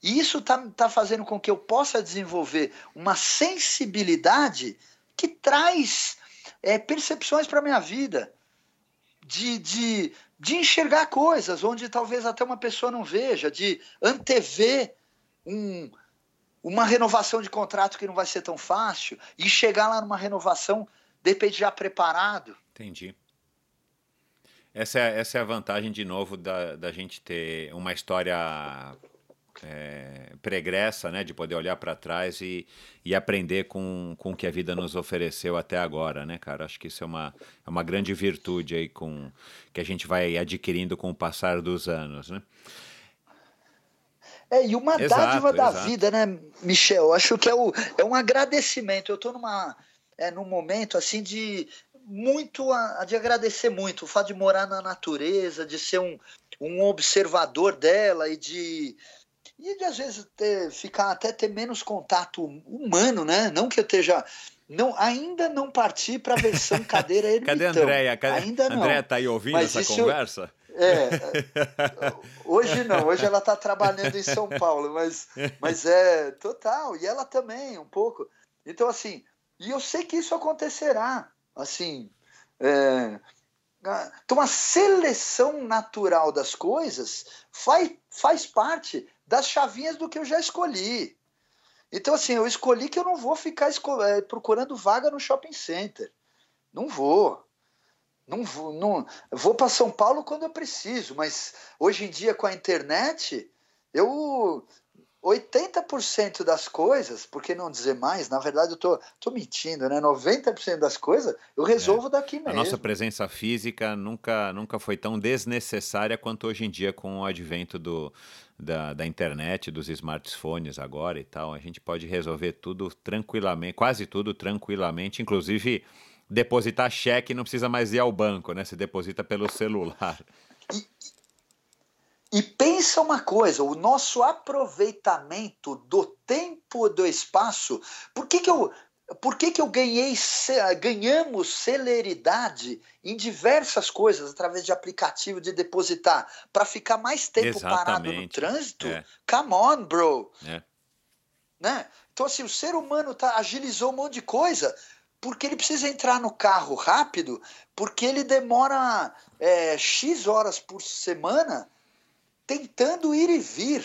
E isso está tá fazendo com que eu possa desenvolver uma sensibilidade que traz é, percepções para a minha vida, de, de, de enxergar coisas onde talvez até uma pessoa não veja, de antever um, uma renovação de contrato que não vai ser tão fácil e chegar lá numa renovação, de já preparado. Entendi. Essa é, essa é a vantagem, de novo, da, da gente ter uma história é, pregressa, né, de poder olhar para trás e, e aprender com, com o que a vida nos ofereceu até agora, né, cara? Acho que isso é uma, é uma grande virtude aí com, que a gente vai adquirindo com o passar dos anos, né? É, e uma exato, dádiva da exato. vida, né, Michel? Acho que é, o, é um agradecimento. Eu estou numa, é, num momento assim de muito a, de agradecer muito o fato de morar na natureza, de ser um, um observador dela e de e de às vezes ter, ficar até ter menos contato humano, né? Não que eu esteja não, ainda não parti para a versão cadeira ermitão. Cadê a Andréia? Cadê... Ainda não. Andréia está aí ouvindo Mas essa conversa? É, hoje não, hoje ela está trabalhando em São Paulo, mas, mas é total, e ela também, um pouco. Então, assim, e eu sei que isso acontecerá, assim, é, então a seleção natural das coisas faz, faz parte das chavinhas do que eu já escolhi. Então, assim, eu escolhi que eu não vou ficar é, procurando vaga no shopping center. Não vou. Não vou, não, vou para São Paulo quando eu preciso, mas hoje em dia com a internet, eu 80% das coisas, por que não dizer mais? Na verdade, eu tô, tô mentindo, né? 90% das coisas eu resolvo é. daqui mesmo. A nossa presença física nunca, nunca foi tão desnecessária quanto hoje em dia com o advento do, da, da internet, dos smartphones agora e tal. A gente pode resolver tudo tranquilamente, quase tudo tranquilamente, inclusive depositar cheque não precisa mais ir ao banco, né? Se deposita pelo celular. E, e pensa uma coisa, o nosso aproveitamento do tempo e do espaço, por que, que eu. Por que, que eu ganhei, ganhamos celeridade em diversas coisas através de aplicativo de depositar para ficar mais tempo Exatamente. parado no trânsito? É. Come on, bro. É. Né? Então, assim, o ser humano tá, agilizou um monte de coisa porque ele precisa entrar no carro rápido, porque ele demora é, X horas por semana tentando ir e vir.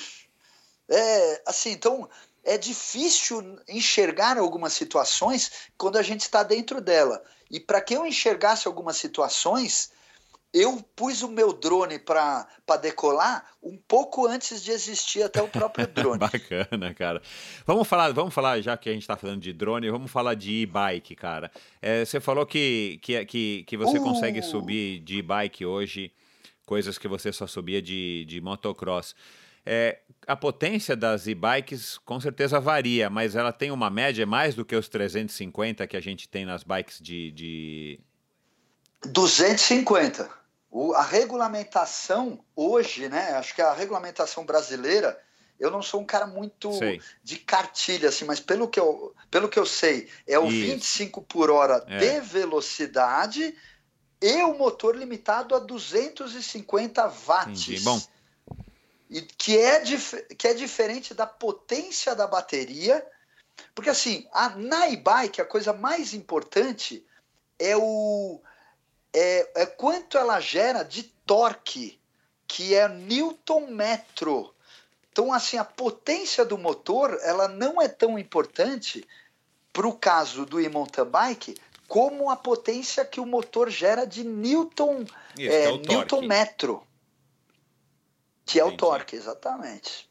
É, assim, então é difícil enxergar algumas situações quando a gente está dentro dela. E para que eu enxergasse algumas situações, eu pus o meu drone para decolar um pouco antes de existir até o próprio drone. Bacana, cara. Vamos falar, vamos falar, já que a gente está falando de drone, vamos falar de e-bike, cara. É, você falou que, que, que, que você uh. consegue subir de e-bike hoje coisas que você só subia de, de motocross. É, a potência das e-bikes com certeza varia, mas ela tem uma média mais do que os 350 que a gente tem nas bikes de. de... 250. O, a regulamentação hoje, né? Acho que a regulamentação brasileira, eu não sou um cara muito sei. de cartilha, assim, mas pelo que eu, pelo que eu sei, é o Isso. 25 por hora é. de velocidade e o motor limitado a 250 watts. Entendi. Bom. E que é, que é diferente da potência da bateria, porque assim, a, na e-bike a coisa mais importante é o é, é quanto ela gera de torque, que é newton metro. Então, assim, a potência do motor ela não é tão importante para o caso do e-mountain bike, como a potência que o motor gera de Newton, é, é Newton metro. Que é Entendi. o torque, exatamente.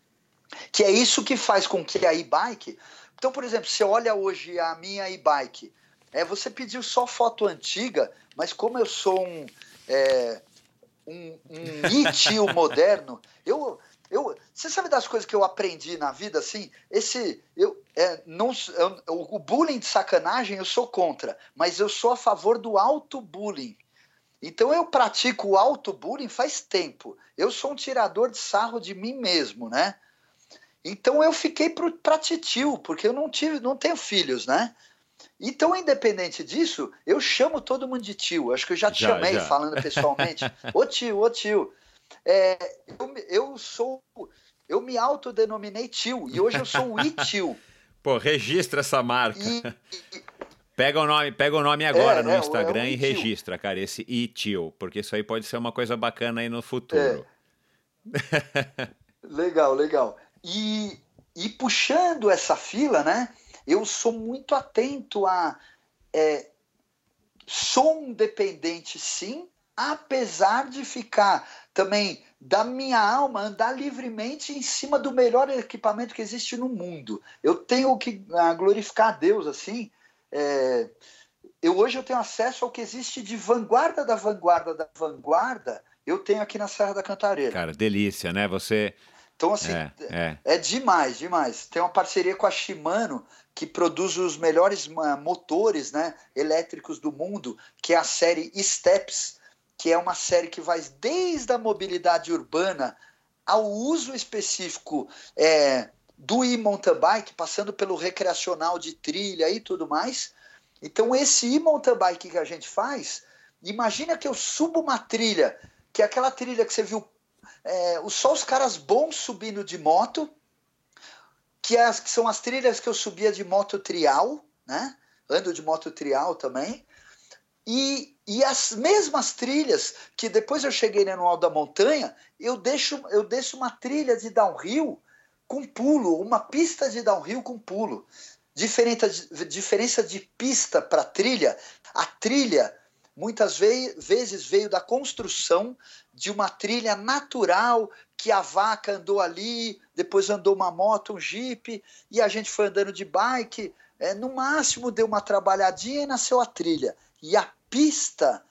que é isso que faz com que a e-bike. Então, por exemplo, você olha hoje a minha e-bike, é, você pediu só foto antiga, mas como eu sou um, é, um, um moderno, eu, eu, você sabe das coisas que eu aprendi na vida, assim? Esse, eu, é, não, eu, o bullying de sacanagem eu sou contra, mas eu sou a favor do auto-bullying. Então eu pratico o auto-bullying faz tempo. Eu sou um tirador de sarro de mim mesmo, né? Então eu fiquei para titio, porque eu não tive, não tenho filhos, né? Então, independente disso, eu chamo todo mundo de tio. Acho que eu já te já, chamei já. falando pessoalmente. ô tio, ô tio. É, eu, eu sou. Eu me autodenominei tio e hoje eu sou o i-tio. Pô, registra essa marca. E, e, pega o nome, pega o nome agora é, no é, Instagram é e registra, cara, esse i-tio, porque isso aí pode ser uma coisa bacana aí no futuro. É. legal, legal. E, e puxando essa fila, né? Eu sou muito atento a. É, sou um dependente, sim, apesar de ficar também da minha alma andar livremente em cima do melhor equipamento que existe no mundo. Eu tenho que ah, glorificar a Deus assim. É, eu hoje eu tenho acesso ao que existe de vanguarda da vanguarda da vanguarda. Eu tenho aqui na Serra da Cantareira. Cara, delícia, né? Você então, assim, é, é. é, demais, demais. Tem uma parceria com a Shimano, que produz os melhores ah, motores né, elétricos do mundo, que é a série Steps, que é uma série que vai desde a mobilidade urbana ao uso específico é, do e-mountain bike, passando pelo recreacional de trilha e tudo mais. Então, esse e-mountain bike que a gente faz, imagina que eu subo uma trilha, que é aquela trilha que você viu é, só os caras bons subindo de moto, que, é as, que são as trilhas que eu subia de moto trial, né? Ando de moto trial também. E, e as mesmas trilhas que depois eu cheguei no Alto da Montanha, eu deixo, eu deixo uma trilha de downhill com pulo, uma pista de downhill com pulo. Diferença de pista para trilha, a trilha muitas vezes veio da construção de uma trilha natural que a vaca andou ali, depois andou uma moto, um jipe, e a gente foi andando de bike. É, no máximo deu uma trabalhadinha e nasceu a trilha. E a pista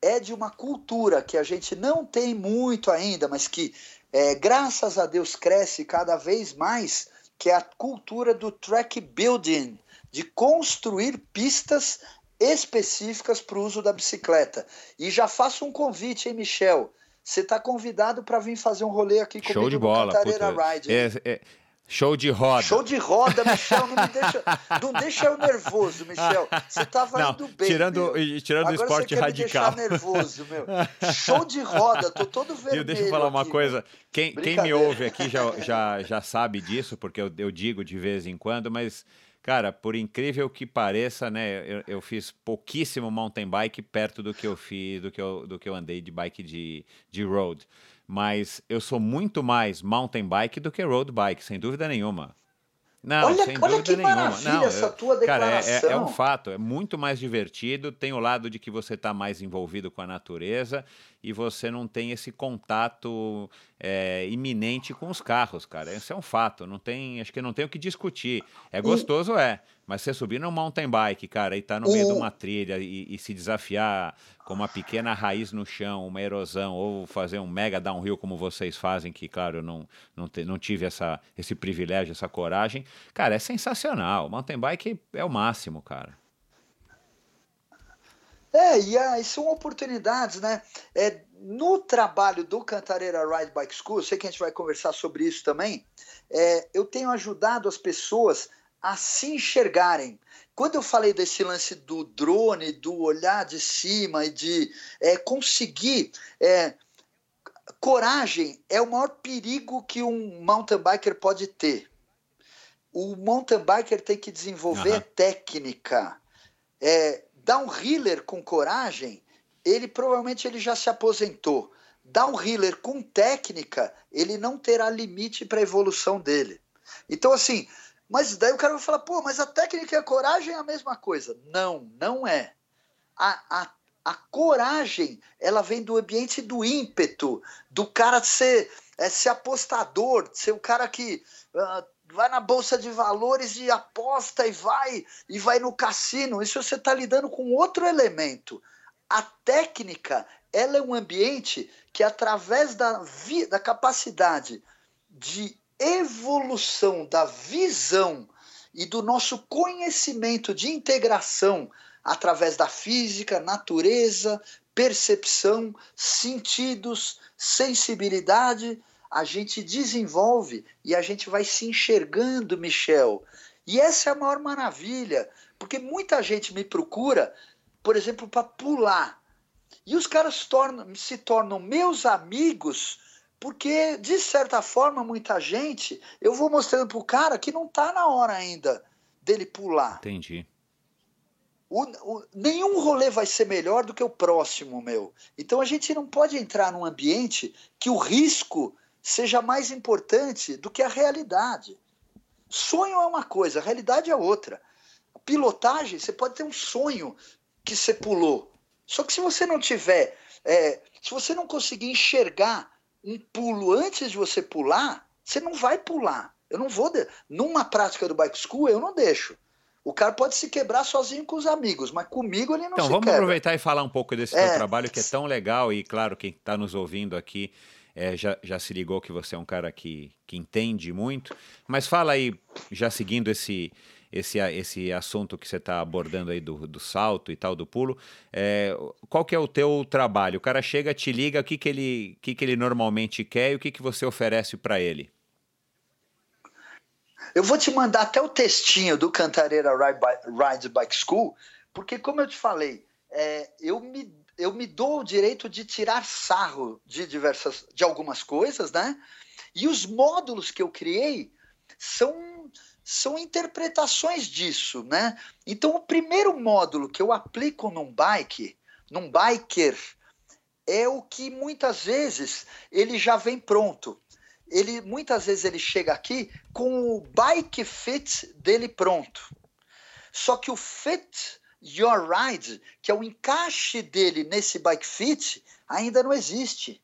é de uma cultura que a gente não tem muito ainda, mas que, é, graças a Deus, cresce cada vez mais, que é a cultura do track building, de construir pistas específicas para o uso da bicicleta. E já faço um convite, hein, Michel? Você está convidado para vir fazer um rolê aqui comigo Show de bola, Cantareira. Ride. É, é, show de roda. Show de roda, Michel. Não, me deixa, não deixa eu nervoso, Michel. Você estava indo bem. Tirando, meu. tirando o esporte você radical. Me nervoso, meu. Show de roda, tô todo vermelho. Deixa eu falar uma aqui, coisa. Quem, quem me ouve aqui já, já, já sabe disso, porque eu, eu digo de vez em quando, mas Cara, por incrível que pareça, né, eu, eu, fiz pouquíssimo mountain bike perto do que eu fiz, do que eu, do que eu andei de bike de, de road. Mas eu sou muito mais mountain bike do que road bike, sem dúvida nenhuma. Não, olha, sem olha que nenhuma. maravilha Não, essa eu, tua declaração. Cara, é, é, um fato, é muito mais divertido. Tem o lado de que você está mais envolvido com a natureza e você não tem esse contato é, iminente com os carros, cara. Esse é um fato. Não tem, acho que não tem o que discutir. É gostoso, e... é. Mas você subir num mountain bike, cara, e tá no meio de uma trilha e, e, se desafiar com uma pequena raiz no chão, uma erosão, ou fazer um mega downhill como vocês fazem, que, claro, eu não, não, te, não tive essa, esse privilégio, essa coragem, cara, é sensacional. Mountain bike é o máximo, cara. É, e aí são oportunidades, né? É, no trabalho do Cantareira Ride Bike School, sei que a gente vai conversar sobre isso também, é, eu tenho ajudado as pessoas a se enxergarem. Quando eu falei desse lance do drone, do olhar de cima e de é, conseguir. É, coragem é o maior perigo que um mountain biker pode ter. O mountain biker tem que desenvolver uhum. técnica. É, dar um healer com coragem, ele provavelmente ele já se aposentou. Dar um healer com técnica, ele não terá limite para a evolução dele. Então, assim, mas daí o cara vai falar, pô, mas a técnica e a coragem é a mesma coisa. Não, não é. A, a, a coragem, ela vem do ambiente do ímpeto, do cara ser é ser apostador, ser o cara que uh, vai na bolsa de valores e aposta e vai e vai no cassino. Isso você está lidando com outro elemento. A técnica, ela é um ambiente que através da, da capacidade de evolução da visão e do nosso conhecimento de integração através da física, natureza, percepção, sentidos, sensibilidade, a gente desenvolve e a gente vai se enxergando, Michel. E essa é a maior maravilha, porque muita gente me procura, por exemplo, para pular. E os caras tornam, se tornam meus amigos, porque, de certa forma, muita gente, eu vou mostrando para o cara que não está na hora ainda dele pular. Entendi. O, o, nenhum rolê vai ser melhor do que o próximo, meu. Então a gente não pode entrar num ambiente que o risco seja mais importante do que a realidade. Sonho é uma coisa, a realidade é outra. A pilotagem, você pode ter um sonho que você pulou. Só que se você não tiver, é, se você não conseguir enxergar um pulo antes de você pular, você não vai pular. Eu não vou. De... Numa prática do bike school, eu não deixo. O cara pode se quebrar sozinho com os amigos, mas comigo ele não então, se vamos quebra. aproveitar e falar um pouco desse é. trabalho que é tão legal e, claro, quem está nos ouvindo aqui é, já, já se ligou que você é um cara que, que entende muito. Mas fala aí, já seguindo esse, esse, esse assunto que você está abordando aí do, do salto e tal, do pulo, é, qual que é o teu trabalho? O cara chega, te liga, o que, que, ele, que, que ele normalmente quer e o que, que você oferece para ele? Eu vou te mandar até o textinho do Cantareira Ride, Bike School, porque, como eu te falei, é, eu, me, eu me dou o direito de tirar sarro de diversas, de algumas coisas, né? E os módulos que eu criei são, são interpretações disso, né? Então, o primeiro módulo que eu aplico num bike, num biker, é o que muitas vezes ele já vem pronto ele muitas vezes ele chega aqui com o bike fit dele pronto. Só que o fit your ride, que é o encaixe dele nesse bike fit, ainda não existe.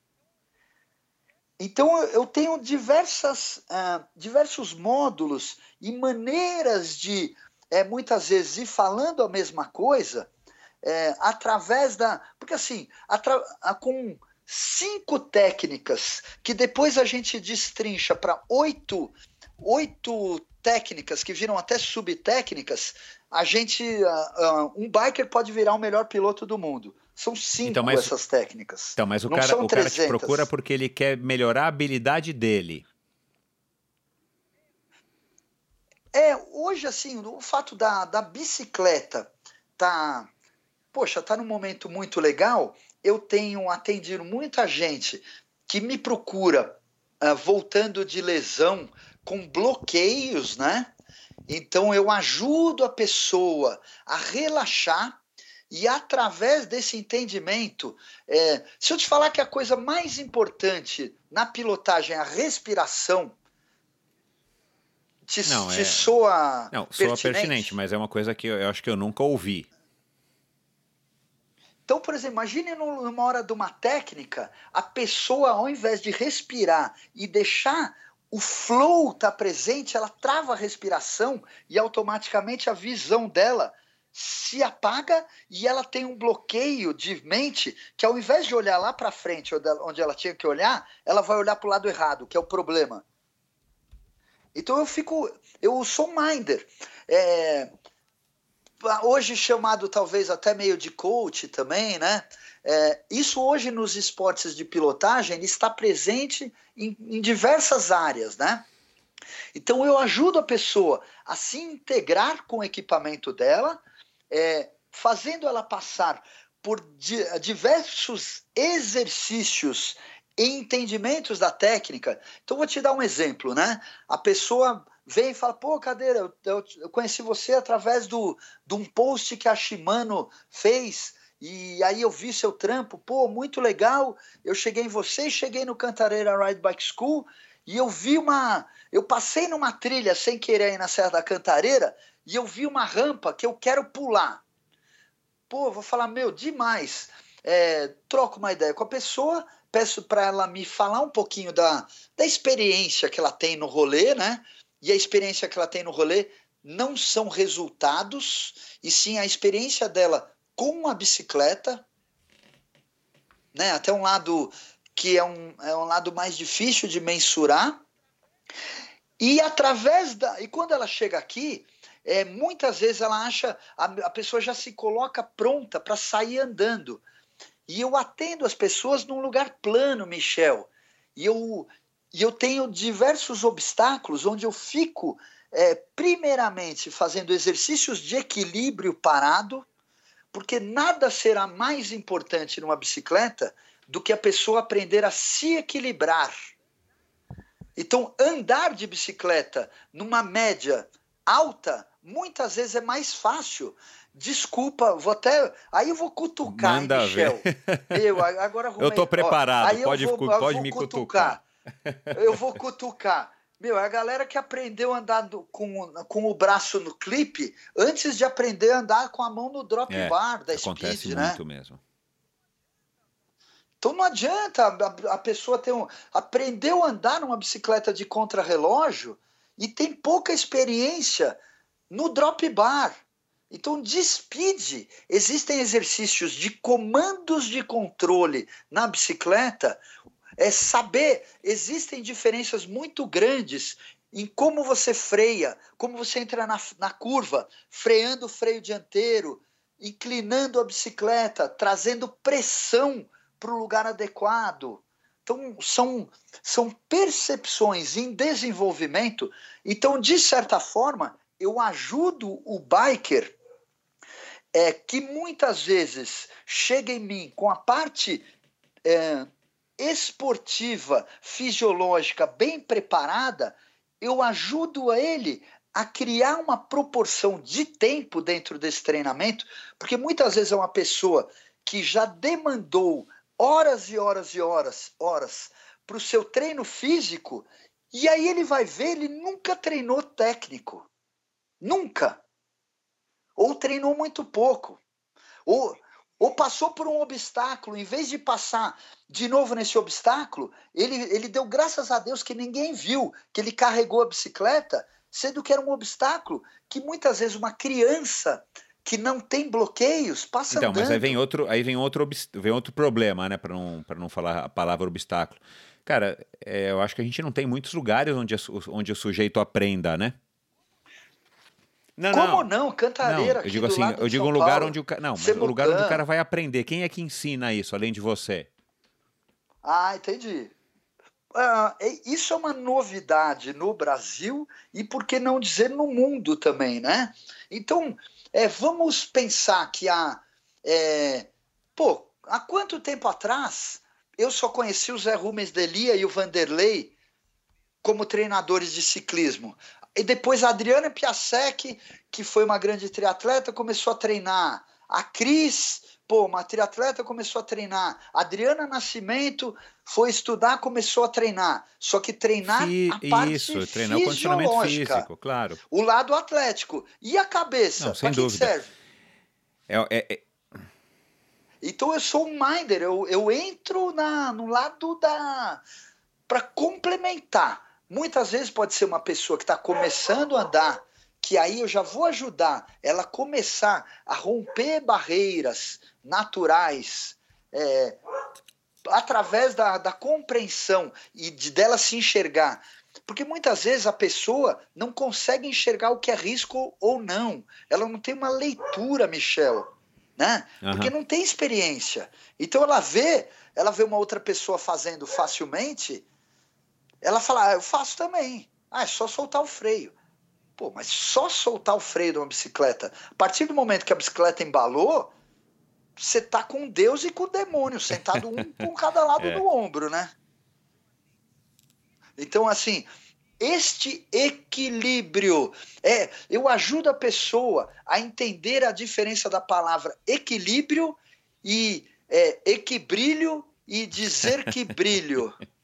Então eu tenho diversas, uh, diversos módulos e maneiras de é, muitas vezes ir falando a mesma coisa é, através da. Porque assim, com cinco técnicas que depois a gente destrincha para oito, oito técnicas que viram até subtécnicas, a gente, uh, uh, um biker pode virar o melhor piloto do mundo. São cinco então, mas, essas técnicas. Então, mas o, cara, o cara te procura porque ele quer melhorar a habilidade dele. É, hoje, assim, o fato da, da bicicleta tá, poxa, tá num momento muito legal, eu tenho atendido muita gente que me procura uh, voltando de lesão com bloqueios, né? Então eu ajudo a pessoa a relaxar e através desse entendimento, é, se eu te falar que a coisa mais importante na pilotagem é a respiração, te, não, te é... soa não, pertinente? soa pertinente, mas é uma coisa que eu, eu acho que eu nunca ouvi. Então, por exemplo, imagine numa hora de uma técnica, a pessoa, ao invés de respirar e deixar o flow estar tá presente, ela trava a respiração e automaticamente a visão dela se apaga e ela tem um bloqueio de mente que ao invés de olhar lá para frente onde ela tinha que olhar, ela vai olhar para o lado errado, que é o problema. Então eu fico, eu sou um minder. É, hoje chamado talvez até meio de coach também, né? É, isso hoje nos esportes de pilotagem está presente em, em, diversas áreas, né? Então eu ajudo a pessoa a se integrar com o equipamento dela, é, fazendo ela passar por di diversos exercícios e entendimentos da técnica. Então vou te dar um exemplo, né? A pessoa vem e fala, pô, Cadeira, eu, eu conheci você através do, de um post que a Shimano fez, e aí eu vi seu trampo, pô, muito legal, eu cheguei em você, cheguei no Cantareira Ride Bike School, e eu vi uma... Eu passei numa trilha sem querer aí na Serra da Cantareira, e eu vi uma rampa que eu quero pular. Pô, vou falar, meu, demais. É, troco uma ideia com a pessoa, peço para ela me falar um pouquinho da, da experiência que ela tem no rolê, né? E a experiência que ela tem no rolê não são resultados, e sim a experiência dela com a bicicleta, né? Até um lado que é um, é um lado mais difícil de mensurar. E através da. E quando ela chega aqui, é, muitas vezes ela acha. A, a pessoa já se coloca pronta para sair andando. E eu atendo as pessoas num lugar plano, Michel. E eu, e eu tenho diversos obstáculos onde eu fico, é, primeiramente, fazendo exercícios de equilíbrio parado, porque nada será mais importante numa bicicleta do que a pessoa aprender a se equilibrar. Então, andar de bicicleta numa média alta, muitas vezes é mais fácil. Desculpa, vou até. Aí eu vou cutucar, Manda hein, Michel. Ver. Eu, agora arrumei. Eu tô preparado, Ó, pode, vou, pode me cutucar. cutucar. Eu vou cutucar. Meu, a galera que aprendeu a andar do, com, com o braço no clipe antes de aprender a andar com a mão no drop é, bar da acontece speed, né? muito mesmo. Então não adianta a, a pessoa ter um, aprendeu a andar numa bicicleta de contrarrelógio e tem pouca experiência no drop bar. Então, de speed, existem exercícios de comandos de controle na bicicleta é saber, existem diferenças muito grandes em como você freia, como você entra na, na curva, freando o freio dianteiro, inclinando a bicicleta, trazendo pressão para o lugar adequado. Então, são, são percepções em desenvolvimento. Então, de certa forma, eu ajudo o biker é, que muitas vezes chega em mim com a parte é, esportiva, fisiológica bem preparada, eu ajudo ele a criar uma proporção de tempo dentro desse treinamento, porque muitas vezes é uma pessoa que já demandou horas e horas e horas, horas para o seu treino físico, e aí ele vai ver, ele nunca treinou técnico. Nunca. Ou treinou muito pouco. Ou ou passou por um obstáculo, em vez de passar de novo nesse obstáculo, ele, ele deu graças a Deus que ninguém viu que ele carregou a bicicleta, sendo que era um obstáculo que muitas vezes uma criança que não tem bloqueios passa então, andando. mas aí vem outro, aí vem outro, vem outro problema, né, para não, não falar a palavra obstáculo. Cara, é, eu acho que a gente não tem muitos lugares onde, onde o sujeito aprenda, né? Não, Como não? não? Cantareira não, eu digo assim, eu digo um lugar Paulo, onde o não, o lugar onde o cara vai aprender. Quem é que ensina isso além de você? Ah, entendi. Ah, isso é uma novidade no Brasil e por que não dizer no mundo também, né? Então, é, vamos pensar que há, é, pô, há quanto tempo atrás eu só conheci o Zé Rubens Delia e o Vanderlei como treinadores de ciclismo. E depois a Adriana Piasek, que foi uma grande triatleta, começou a treinar. A Cris, pô, uma triatleta começou a treinar. A Adriana Nascimento foi estudar, começou a treinar. Só que treinar Fi, a parte Isso, treinar o condicionamento físico, claro. O lado atlético. E a cabeça? Não, sem dúvida. serve? É, é, é... Então eu sou um minder, eu, eu entro na, no lado da. para complementar Muitas vezes pode ser uma pessoa que está começando a andar, que aí eu já vou ajudar ela começar a romper barreiras naturais é, através da, da compreensão e de dela se enxergar. Porque muitas vezes a pessoa não consegue enxergar o que é risco ou não. Ela não tem uma leitura, Michel. Né? Uhum. Porque não tem experiência. Então ela vê, ela vê uma outra pessoa fazendo facilmente ela fala, ah, eu faço também. Ah, é só soltar o freio. Pô, mas só soltar o freio de uma bicicleta. A partir do momento que a bicicleta embalou, você tá com Deus e com o demônio, sentado um com cada lado é. do ombro, né? Então, assim, este equilíbrio. É, eu ajudo a pessoa a entender a diferença da palavra equilíbrio e é, equibrilho e dizer que brilho.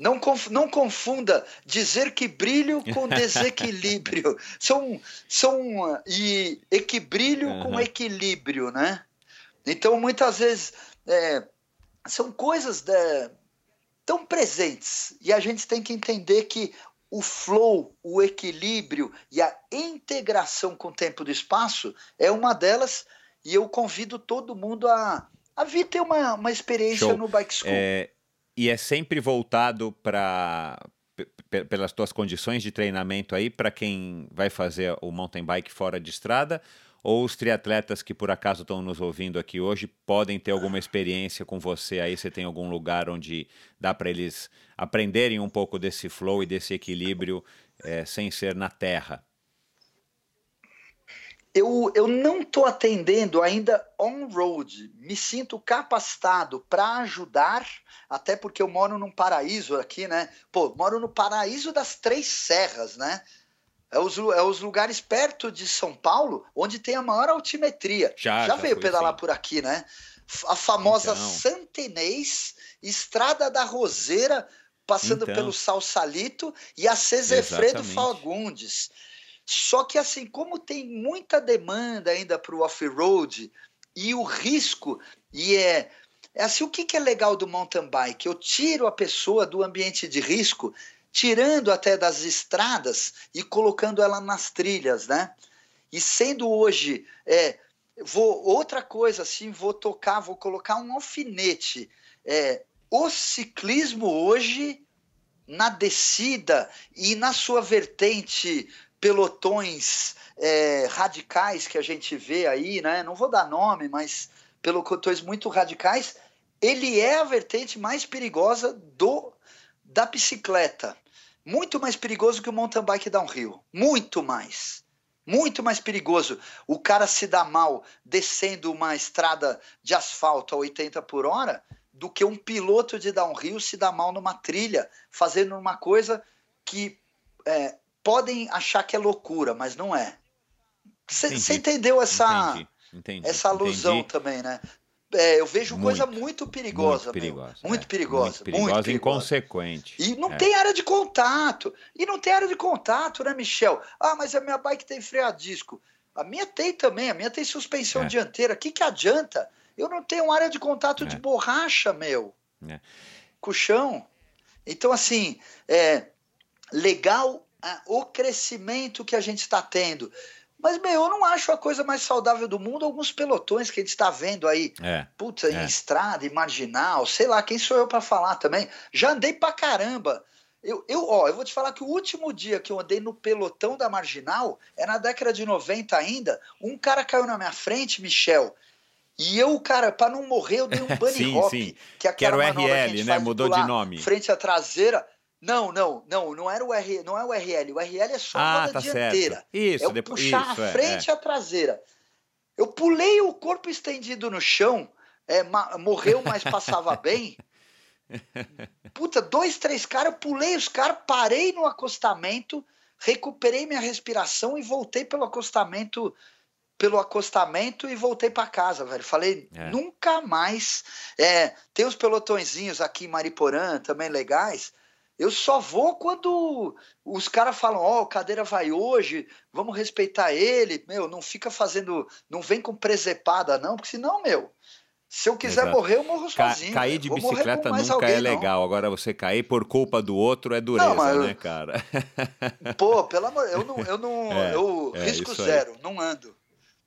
Não, não confunda dizer que brilho com desequilíbrio. são, são e equilíbrio uhum. com equilíbrio, né? Então, muitas vezes, é, são coisas de, tão presentes e a gente tem que entender que o flow, o equilíbrio e a integração com o tempo do espaço é uma delas e eu convido todo mundo a, a vir ter uma, uma experiência Show. no Bike School. É, e é sempre voltado para pelas tuas condições de treinamento aí para quem vai fazer o mountain bike fora de estrada ou os triatletas que por acaso estão nos ouvindo aqui hoje podem ter alguma experiência com você aí? Você tem algum lugar onde dá para eles aprenderem um pouco desse flow e desse equilíbrio é, sem ser na terra? Eu, eu não estou atendendo ainda on-road. Me sinto capacitado para ajudar, até porque eu moro num paraíso aqui, né? Pô, moro no paraíso das Três Serras, né? É os, é os lugares perto de São Paulo onde tem a maior altimetria. Já, já, já veio pedalar sim. por aqui, né? A famosa então. Santenês, Estrada da Roseira, passando então. pelo Salsalito e a Cesefredo Fagundes. Só que assim, como tem muita demanda ainda para o off-road e o risco, e é, é assim, o que, que é legal do mountain bike? Eu tiro a pessoa do ambiente de risco tirando até das estradas e colocando ela nas trilhas, né? E sendo hoje, é, vou outra coisa assim, vou tocar, vou colocar um alfinete. É, o ciclismo hoje na descida e na sua vertente pelotões é, radicais que a gente vê aí, né? Não vou dar nome, mas pelotões muito radicais, ele é a vertente mais perigosa do da bicicleta. Muito mais perigoso que o mountain bike downhill. Muito mais. Muito mais perigoso. O cara se dá mal descendo uma estrada de asfalto a 80 por hora do que um piloto de downhill se dá mal numa trilha, fazendo uma coisa que é, podem achar que é loucura, mas não é. Você entendeu essa, entendi, entendi, essa alusão entendi. também, né? É, eu vejo muito, coisa muito perigosa. Muito perigosa. Muito, é, perigosa muito perigosa. Muito perigosa. inconsequente. E não é. tem área de contato. E não tem área de contato, né, Michel? Ah, mas a minha bike tem freio a disco. A minha tem também, a minha tem suspensão é. dianteira. O que, que adianta? Eu não tenho área de contato de é. borracha, meu. É. Com o chão. Então, assim, é legal o crescimento que a gente está tendo. Mas, meu, eu não acho a coisa mais saudável do mundo alguns pelotões que a gente está vendo aí. É, Puta, é. em estrada, em marginal, sei lá, quem sou eu para falar também? Já andei pra caramba. Eu, eu, ó, eu vou te falar que o último dia que eu andei no pelotão da Marginal, é na década de 90 ainda, um cara caiu na minha frente, Michel, e eu, cara, para não morrer, eu dei um bunny sim, hop, sim. que é que era o RL, né? Mudou de nome. Frente à traseira. Não, não, não, não era o R, não é o RL. O RL é só a ah, roda tá dianteira. Certo. Isso, é o depois, puxar isso, a é, frente e é, é. a traseira. Eu pulei o corpo estendido no chão, é, morreu, mas passava bem. Puta, dois, três caras, eu pulei os caras, parei no acostamento, recuperei minha respiração e voltei pelo acostamento pelo acostamento e voltei para casa, velho. Falei, é. nunca mais. É, tem os pelotõezinhos aqui em Mariporã também legais. Eu só vou quando os caras falam, ó, oh, cadeira vai hoje, vamos respeitar ele, meu, não fica fazendo, não vem com presepada não, porque senão, meu, se eu quiser Exato. morrer, eu morro sozinho. Ca cair de bicicleta nunca alguém, é legal. Não. Agora você cair por culpa do outro é dureza, não, né, cara? Pô, pelo amor, eu não, eu não, é, eu é, risco zero, não ando.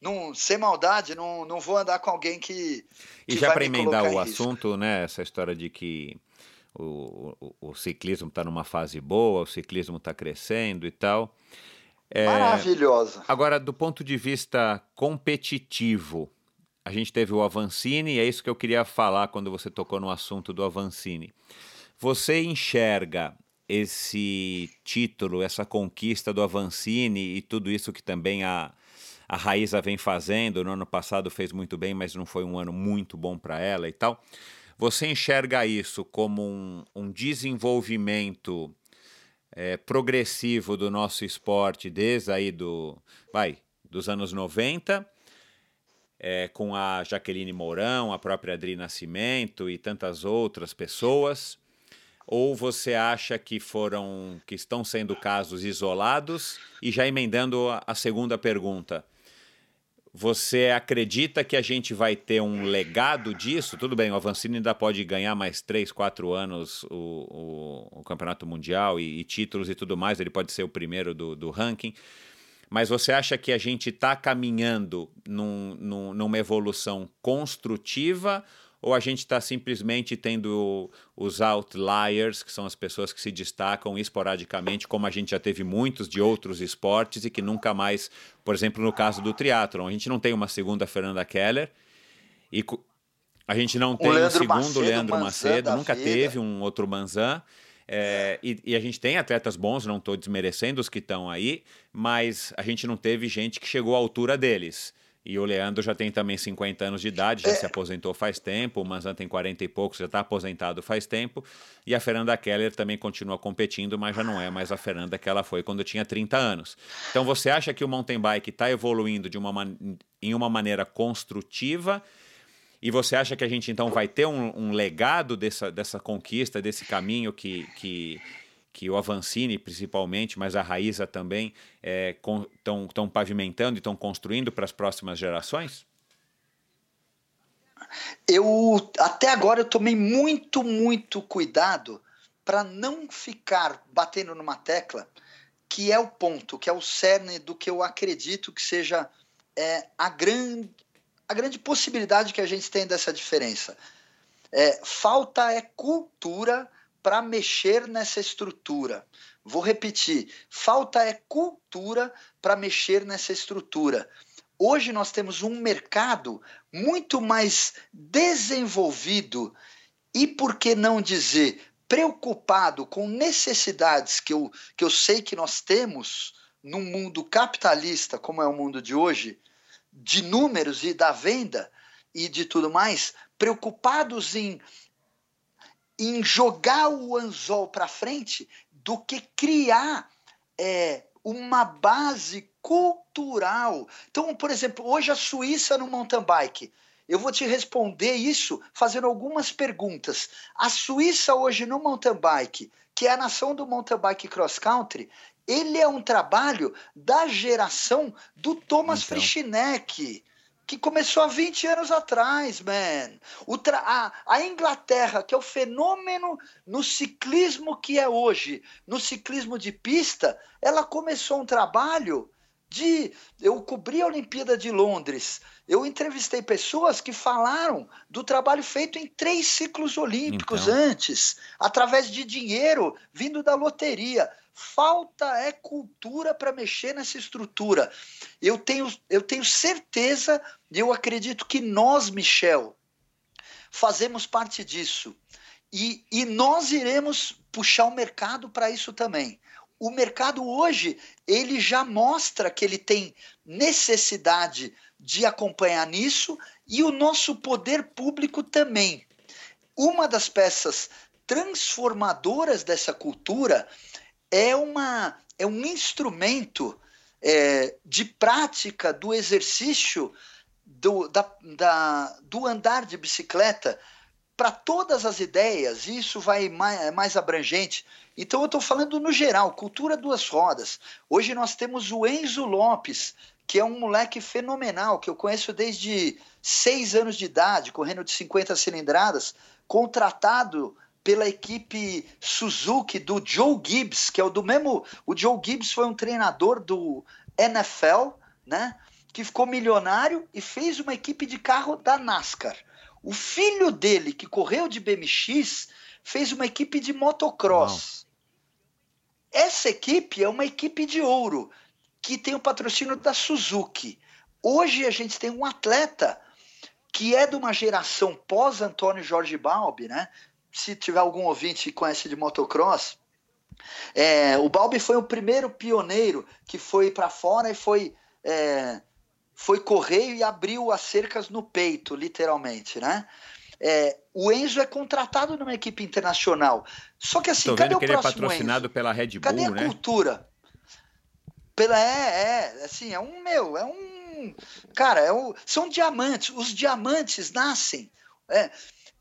Não, sem maldade, não, não vou andar com alguém que. que e já para emendar o assunto, né? Essa história de que o, o, o ciclismo está numa fase boa, o ciclismo está crescendo e tal. É, Maravilhosa. Agora, do ponto de vista competitivo, a gente teve o Avancini, e é isso que eu queria falar quando você tocou no assunto do Avancini. Você enxerga esse título, essa conquista do Avancini e tudo isso que também a, a Raíza vem fazendo. No ano passado fez muito bem, mas não foi um ano muito bom para ela e tal. Você enxerga isso como um, um desenvolvimento é, progressivo do nosso esporte desde aí do, vai, dos anos 90, é, com a Jaqueline Mourão, a própria Adri Nascimento e tantas outras pessoas? Ou você acha que foram que estão sendo casos isolados? E já emendando a, a segunda pergunta, você acredita que a gente vai ter um legado disso? Tudo bem, o Avancini ainda pode ganhar mais três, quatro anos o, o, o Campeonato Mundial e, e, títulos e tudo mais, ele pode ser o primeiro do, do ranking. Mas você acha que a gente está caminhando num, num, numa evolução construtiva ou a gente está simplesmente tendo os outliers, que são as pessoas que se destacam esporadicamente, como a gente já teve muitos de outros esportes e que nunca mais, por exemplo, no caso do triatlon, a gente não tem uma segunda Fernanda Keller e a gente não tem um segundo Macedo, Leandro Macedo, nunca vida. teve um outro Manzan. É, e, e, a gente tem atletas bons, não estou desmerecendo os que estão aí, mas a gente não teve gente que chegou à altura deles. E o Leandro já tem também 50 anos de idade, já é. se aposentou faz tempo. O Manzan tem 40 e poucos, já está aposentado faz tempo. E a Fernanda Keller também continua competindo, mas já não é mais a Fernanda que ela foi quando tinha 30 anos. Então você acha que o mountain bike está evoluindo de uma em uma maneira construtiva? E você acha que a gente então vai ter um, um legado dessa, dessa conquista, desse caminho que, que que o Avancini, principalmente, mas a Raíza também, estão é, pavimentando e estão construindo para as próximas gerações? Eu até agora eu tomei muito, muito cuidado para não ficar batendo numa tecla que é o ponto, que é o cerne do que eu acredito que seja é, a, grande, a grande possibilidade que a gente tem dessa diferença. É, falta é cultura para mexer nessa estrutura. Vou repetir: falta é cultura para mexer nessa estrutura. Hoje nós temos um mercado muito mais desenvolvido e, por que não dizer, preocupado com necessidades que eu, que eu sei que nós temos num mundo capitalista, como é o mundo de hoje, de números e da venda e de tudo mais, preocupados em em jogar o anzol para frente do que criar é, uma base cultural. Então, por exemplo, hoje a Suíça no mountain bike. Eu vou te responder isso fazendo algumas perguntas. A Suíça hoje no mountain bike, que é a nação do mountain bike cross country, ele é um trabalho da geração do Thomas então. Frischneck que começou há 20 anos atrás, man. A, a Inglaterra, que é o fenômeno no ciclismo que é hoje, no ciclismo de pista, ela começou um trabalho de. Eu cobri a Olimpíada de Londres. Eu entrevistei pessoas que falaram do trabalho feito em três ciclos olímpicos então. antes, através de dinheiro vindo da loteria. Falta é cultura para mexer nessa estrutura. Eu tenho, eu tenho certeza, e eu acredito que nós, Michel, fazemos parte disso. E, e nós iremos puxar o mercado para isso também. O mercado hoje, ele já mostra que ele tem necessidade de acompanhar nisso e o nosso poder público também. Uma das peças transformadoras dessa cultura é, uma, é um instrumento é, de prática do exercício do, da, da, do andar de bicicleta para todas as ideias, e isso vai mais, é mais abrangente. Então, eu estou falando no geral, cultura duas rodas. Hoje nós temos o Enzo Lopes, que é um moleque fenomenal, que eu conheço desde seis anos de idade, correndo de 50 cilindradas, contratado pela equipe Suzuki do Joe Gibbs, que é o do mesmo. O Joe Gibbs foi um treinador do NFL, né? Que ficou milionário e fez uma equipe de carro da NASCAR. O filho dele, que correu de BMX, fez uma equipe de motocross. Essa equipe é uma equipe de ouro, que tem o patrocínio da Suzuki. Hoje a gente tem um atleta que é de uma geração pós Antônio Jorge Balbi, né? Se tiver algum ouvinte que conhece de motocross, é, o Balbi foi o primeiro pioneiro que foi para fora e foi é, foi correio e abriu as cercas no peito, literalmente, né? É, o Enzo é contratado numa equipe internacional. Só que assim, Tô cadê o que próximo ele é patrocinado Enzo? pela Red Bull, cadê a né? cultura? Pela é, é, assim, é um meu, é um cara, é um, são diamantes. Os diamantes nascem. É,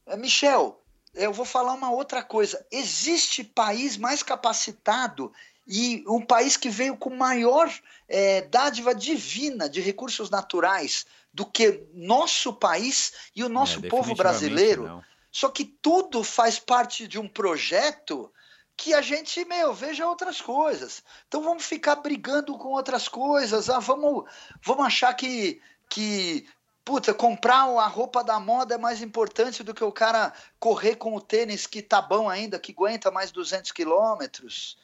é Michel, eu vou falar uma outra coisa. Existe país mais capacitado e um país que veio com maior é, dádiva divina de recursos naturais do que nosso país e o nosso é, povo brasileiro. Não. Só que tudo faz parte de um projeto que a gente, meu, veja outras coisas. Então vamos ficar brigando com outras coisas. Ah, vamos, vamos achar que, que puta, comprar a roupa da moda é mais importante do que o cara correr com o tênis que tá bom ainda, que aguenta mais 200 quilômetros.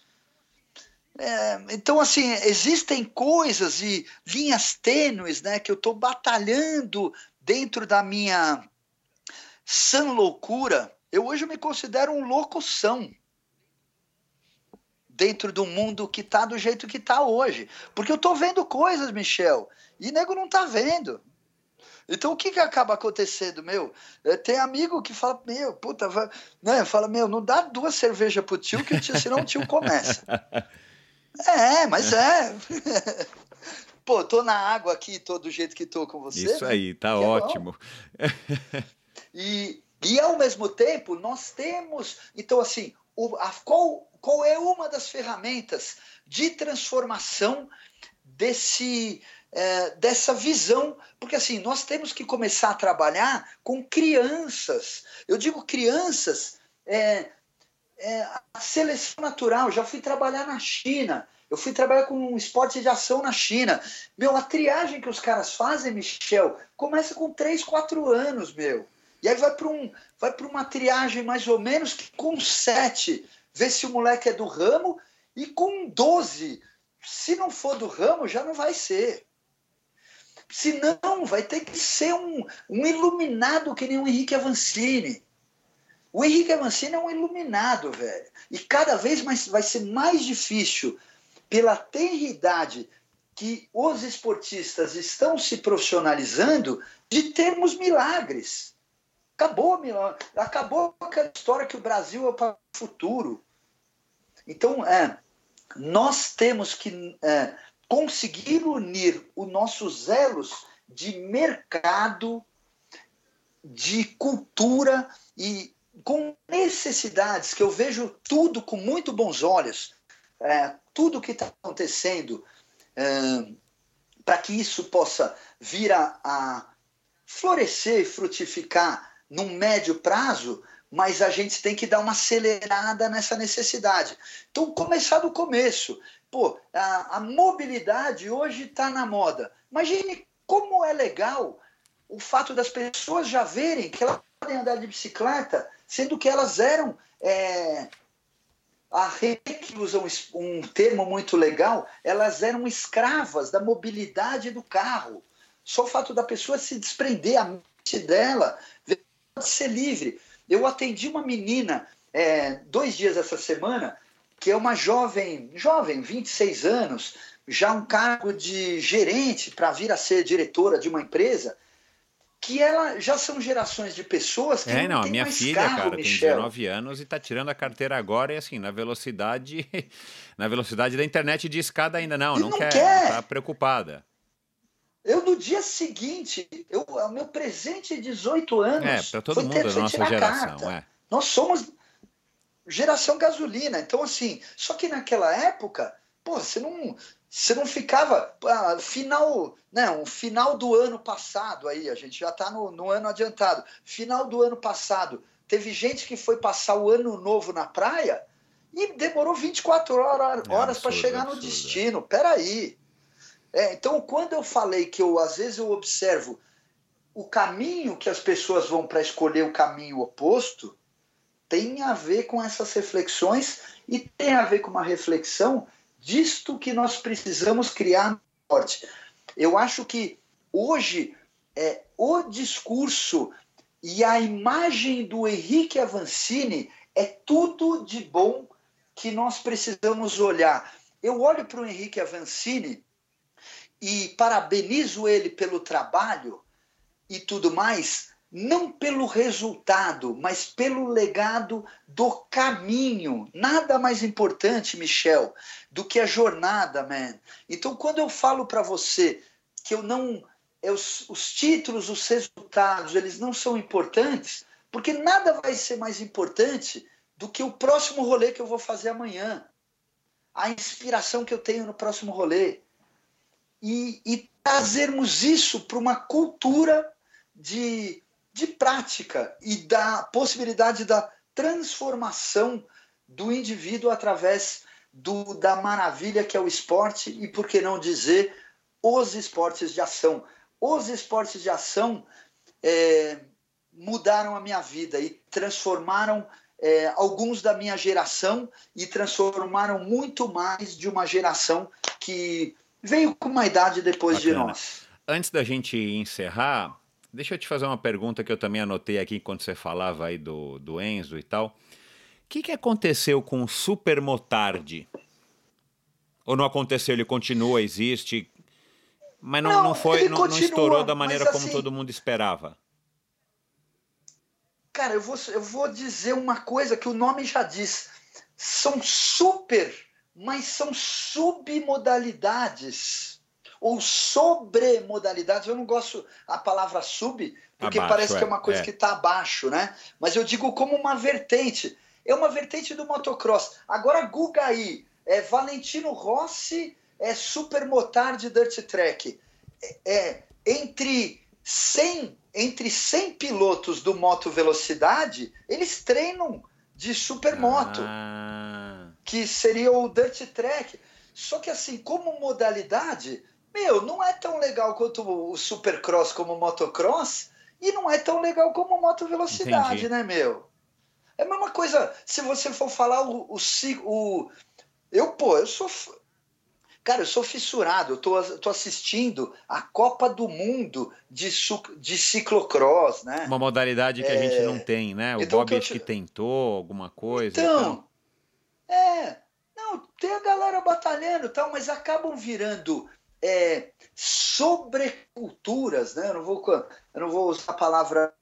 É, então, assim, existem coisas e linhas tênues né, que eu estou batalhando dentro da minha sã loucura. Eu hoje me considero um louco são dentro do mundo que está do jeito que está hoje. Porque eu estou vendo coisas, Michel, e nego não está vendo. Então o que, que acaba acontecendo, meu? É, tem amigo que fala, meu, puta, vai... né? fala, meu, não dá duas cervejas pro tio, que o tio, senão o tio começa. É, mas é. Pô, tô na água aqui, tô do jeito que tô com você. Isso né? aí, tá que é ótimo. É e, e ao mesmo tempo, nós temos. Então, assim, o, a, qual, qual é uma das ferramentas de transformação desse. É, dessa visão, porque assim, nós temos que começar a trabalhar com crianças. Eu digo crianças, é, é, a seleção natural. Já fui trabalhar na China. Eu fui trabalhar com um esporte de ação na China. Meu, a triagem que os caras fazem, Michel, começa com 3, 4 anos, meu. E aí vai para um, vai uma triagem mais ou menos que com 7, vê se o moleque é do ramo, e com 12, se não for do ramo, já não vai ser. Se não, vai ter que ser um, um iluminado que nem o Henrique Avancini. O Henrique Mancini é um iluminado, velho. E cada vez mais vai ser mais difícil, pela tenridade que os esportistas estão se profissionalizando, de termos milagres. Acabou, acabou aquela história que o Brasil é para o futuro. Então, é, nós temos que é, conseguir unir os nossos elos de mercado, de cultura e com necessidades, que eu vejo tudo com muito bons olhos, é, tudo que está acontecendo, é, para que isso possa vir a, a florescer e frutificar num médio prazo, mas a gente tem que dar uma acelerada nessa necessidade. Então, começar do começo. Pô, a, a mobilidade hoje está na moda. Imagine como é legal o fato das pessoas já verem que elas podem andar de bicicleta sendo que elas eram. É, a REC usa um, um termo muito legal, elas eram escravas da mobilidade do carro. Só o fato da pessoa se desprender, a mente dela, pode ser livre. Eu atendi uma menina é, dois dias essa semana, que é uma jovem, jovem, 26 anos, já um cargo de gerente para vir a ser diretora de uma empresa que ela já são gerações de pessoas que é, não, não a minha filha, carro, cara, Michel. tem 19 anos e está tirando a carteira agora e assim, na velocidade, na velocidade da internet de escada ainda não, não, não, quer, quer. tá preocupada. Eu no dia seguinte, eu, o meu presente de 18 anos. É, para todo mundo da nossa geração, é. Nós somos geração gasolina. Então, assim, só que naquela época, pô, você não, você não ficava ah, final, né, um final do ano passado aí, a gente já está no, no, ano adiantado. Final do ano passado, teve gente que foi passar o ano novo na praia e demorou 24 horas, é horas para chegar no absurdo, é. destino. Peraí. É, então, quando eu falei que eu às vezes eu observo o caminho que as pessoas vão para escolher o caminho oposto, tem a ver com essas reflexões e tem a ver com uma reflexão disto que nós precisamos criar forte. Eu acho que hoje é, o discurso e a imagem do Henrique Avancini é tudo de bom que nós precisamos olhar. Eu olho para o Henrique Avancini e parabenizo ele pelo trabalho e tudo mais, não pelo resultado, mas pelo legado do caminho. Nada mais importante, Michel, do que a jornada, man. Então, quando eu falo para você que eu não. Os, os títulos, os resultados, eles não são importantes, porque nada vai ser mais importante do que o próximo rolê que eu vou fazer amanhã. a inspiração que eu tenho no próximo rolê. E, e trazermos isso para uma cultura de, de prática e da possibilidade da transformação do indivíduo através do, da maravilha que é o esporte e, por que não dizer, os esportes de ação. Os esportes de ação é, mudaram a minha vida e transformaram é, alguns da minha geração e transformaram muito mais de uma geração que veio com uma idade depois Bacana. de nós. Antes da gente encerrar, deixa eu te fazer uma pergunta que eu também anotei aqui enquanto você falava aí do, do Enzo e tal. O que, que aconteceu com o Super Motardi? Ou não aconteceu? Ele continua, existe, mas não, não, não foi, não, continua, não, estourou da maneira como assim, todo mundo esperava. Cara, eu vou, eu vou dizer uma coisa que o nome já diz. São super, mas são submodalidades ou sobremodalidades. Eu não gosto a palavra sub, porque abaixo, parece é, que é uma coisa é. que está abaixo, né? Mas eu digo como uma vertente. É uma vertente do motocross. Agora, Guga aí, é Valentino Rossi é supermotard dirt track. É, é, entre 100 entre 100 pilotos do moto velocidade, eles treinam de supermoto, ah. que seria o dirt track. Só que assim, como modalidade, meu, não é tão legal quanto o supercross como o motocross e não é tão legal como o moto velocidade, Entendi. né, meu? É a mesma coisa, se você for falar o, o, o eu, pô, eu sou Cara, eu sou fissurado, eu tô, tô assistindo a Copa do Mundo de, de ciclocross, né? Uma modalidade que é... a gente não tem, né? O então, Bob que, te... que tentou alguma coisa. Então, é. Não, tem a galera batalhando e tal, mas acabam virando é, sobreculturas, né? Eu não, vou, eu não vou usar a palavra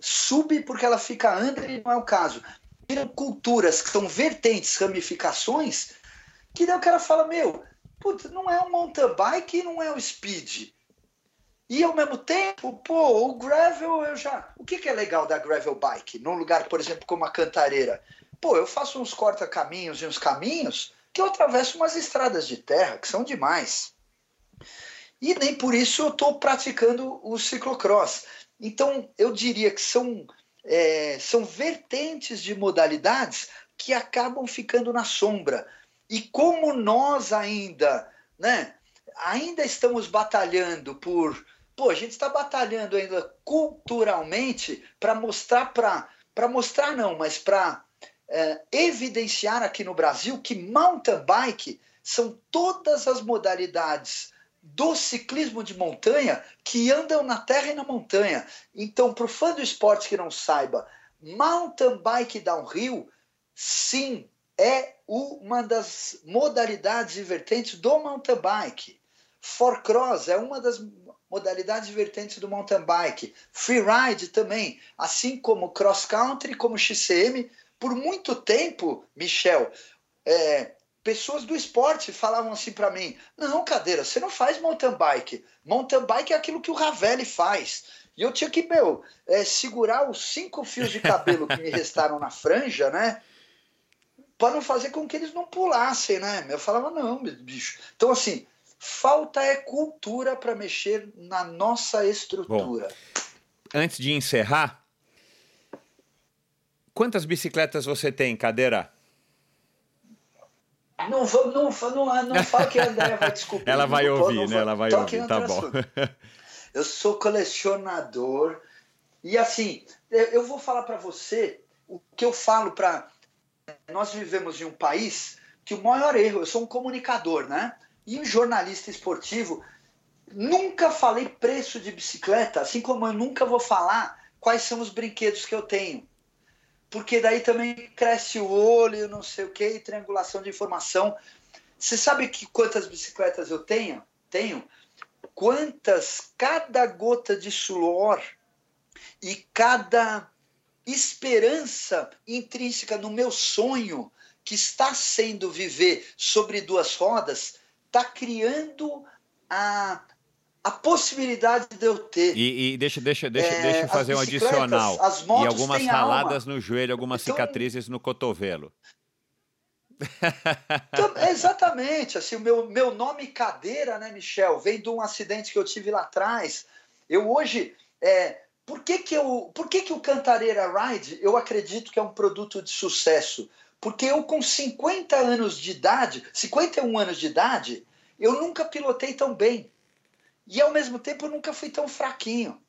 sub porque ela fica under e não é o caso. Viram culturas que são vertentes, ramificações, que daí o cara fala, meu, putz, não é o mountain bike e não é o speed. E ao mesmo tempo, pô, o gravel eu já. O que, que é legal da gravel bike? Num lugar, por exemplo, como a Cantareira? Pô, eu faço uns corta-caminhos e uns caminhos que eu atravesso umas estradas de terra que são demais. E nem por isso eu estou praticando o ciclocross. Então, eu diria que são, é, são vertentes de modalidades que acabam ficando na sombra. E como nós ainda, né, ainda estamos batalhando por. Pô, a gente está batalhando ainda culturalmente para mostrar para. Para mostrar, não, mas para é, evidenciar aqui no Brasil que mountain bike são todas as modalidades do ciclismo de montanha que andam na terra e na montanha. Então, para o fã do esporte que não saiba, mountain bike downhill, sim, é uma das modalidades e vertentes do mountain bike. For cross é uma das modalidades vertentes do mountain bike. Freeride também, assim como cross country, como XCM. Por muito tempo, Michel, é, pessoas do esporte falavam assim para mim: não, cadeira, você não faz mountain bike. Mountain bike é aquilo que o Ravelli faz. E eu tinha que, meu, é, segurar os cinco fios de cabelo que me restaram na franja, né? para não fazer com que eles não pulassem, né? Eu falava, não, bicho. Então, assim, falta é cultura para mexer na nossa estrutura. Bom, antes de encerrar, quantas bicicletas você tem, cadeira? Não, vou, não, não, não fala que a Andréia vai desculpar. Ela vai ouvir, né? Ela vai ouvir, tá bom. Eu sou colecionador e assim, eu vou falar para você o que eu falo para nós vivemos em um país que o maior erro, eu sou um comunicador, né? E um jornalista esportivo, nunca falei preço de bicicleta, assim como eu nunca vou falar quais são os brinquedos que eu tenho. Porque daí também cresce o olho, não sei o que, triangulação de informação. Você sabe que quantas bicicletas eu tenho? Tenho. Quantas cada gota de suor e cada esperança intrínseca no meu sonho, que está sendo viver sobre duas rodas, está criando a, a possibilidade de eu ter. E, e deixa, deixa, deixa, é, deixa eu fazer um adicional. E algumas raladas alma. no joelho, algumas então, cicatrizes no cotovelo. então, exatamente, assim, o meu, meu nome cadeira, né, Michel, vem de um acidente que eu tive lá atrás. Eu hoje, é, por que que, eu, por que que o Cantareira Ride, eu acredito que é um produto de sucesso? Porque eu com 50 anos de idade, 51 anos de idade, eu nunca pilotei tão bem. E ao mesmo tempo eu nunca fui tão fraquinho.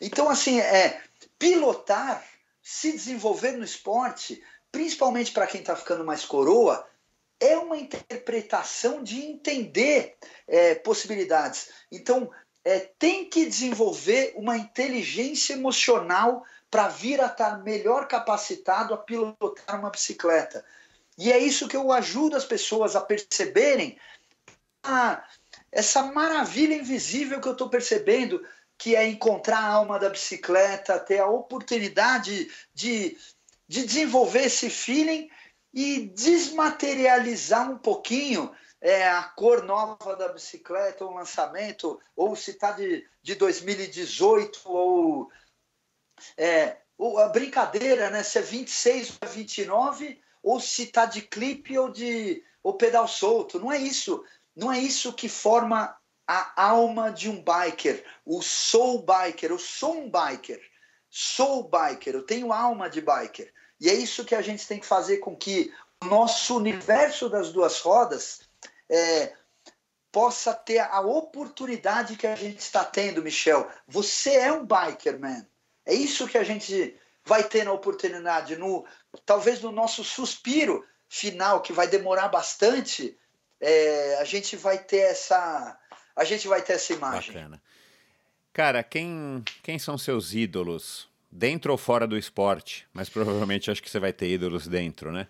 Então, assim, é, pilotar, se desenvolver no esporte, principalmente para quem está ficando mais coroa, é uma interpretação de entender é, possibilidades. Então, é, tem que desenvolver uma inteligência emocional para vir a estar melhor capacitado a pilotar uma bicicleta. E é isso que eu ajudo as pessoas a perceberem essa maravilha invisível que eu estou percebendo, que é encontrar a alma da bicicleta, ter a oportunidade de, de desenvolver esse feeling e desmaterializar um pouquinho é, a cor nova da bicicleta, o lançamento, ou se está de, de 2018, ou é, a brincadeira, né? Se é 26 ou 29, ou se está de clipe ou de ou pedal solto. Não é isso. Não é isso que forma a alma de um biker. O sou biker, eu sou um biker. Sou biker, eu tenho alma de biker. E é isso que a gente tem que fazer com que o nosso universo das duas rodas é, possa ter a oportunidade que a gente está tendo, Michel. Você é um biker, man. É isso que a gente vai ter na oportunidade, no talvez no nosso suspiro final, que vai demorar bastante, é, a gente vai ter essa a gente vai ter essa imagem. Bacana. Cara, quem, quem são seus ídolos? Dentro ou fora do esporte? Mas provavelmente acho que você vai ter ídolos dentro, né?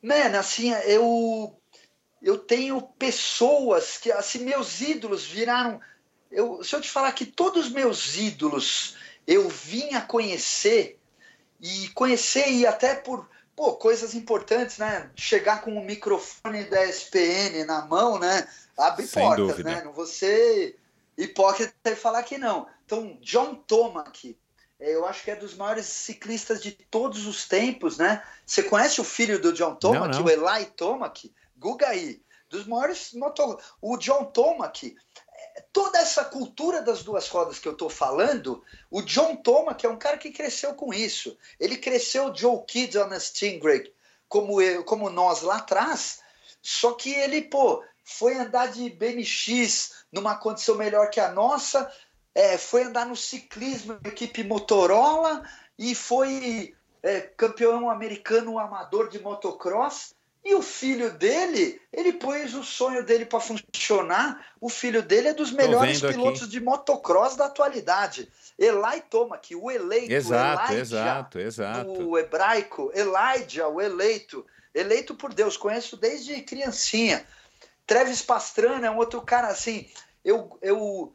Mano, assim, eu eu tenho pessoas que assim meus ídolos viraram eu, se eu te falar que todos os meus ídolos eu vim a conhecer e conhecer e até por pô, coisas importantes, né? Chegar com o microfone da SPN na mão, né? Abre Sem portas, dúvida. né? Não você hipócrita e falar que não. Então, John Tomac, é, eu acho que é dos maiores ciclistas de todos os tempos, né? Você conhece o filho do John Tomac, o Eli Tomac? Guga aí. Dos maiores motor... O John Tomac toda essa cultura das duas rodas que eu estou falando, o John Thomas, que é um cara que cresceu com isso, ele cresceu Joe Kidd on a Stingray, como, eu, como nós lá atrás, só que ele, pô, foi andar de BMX numa condição melhor que a nossa, é, foi andar no ciclismo, equipe Motorola, e foi é, campeão americano amador de motocross, e o filho dele, ele pôs o sonho dele para funcionar. O filho dele é dos melhores pilotos aqui. de motocross da atualidade. Eli Tomac, o eleito. Exato, Elijah, exato, exato. O hebraico, Elijah, o eleito. Eleito por Deus, conheço desde criancinha. Travis Pastrana é um outro cara assim. Eu, eu,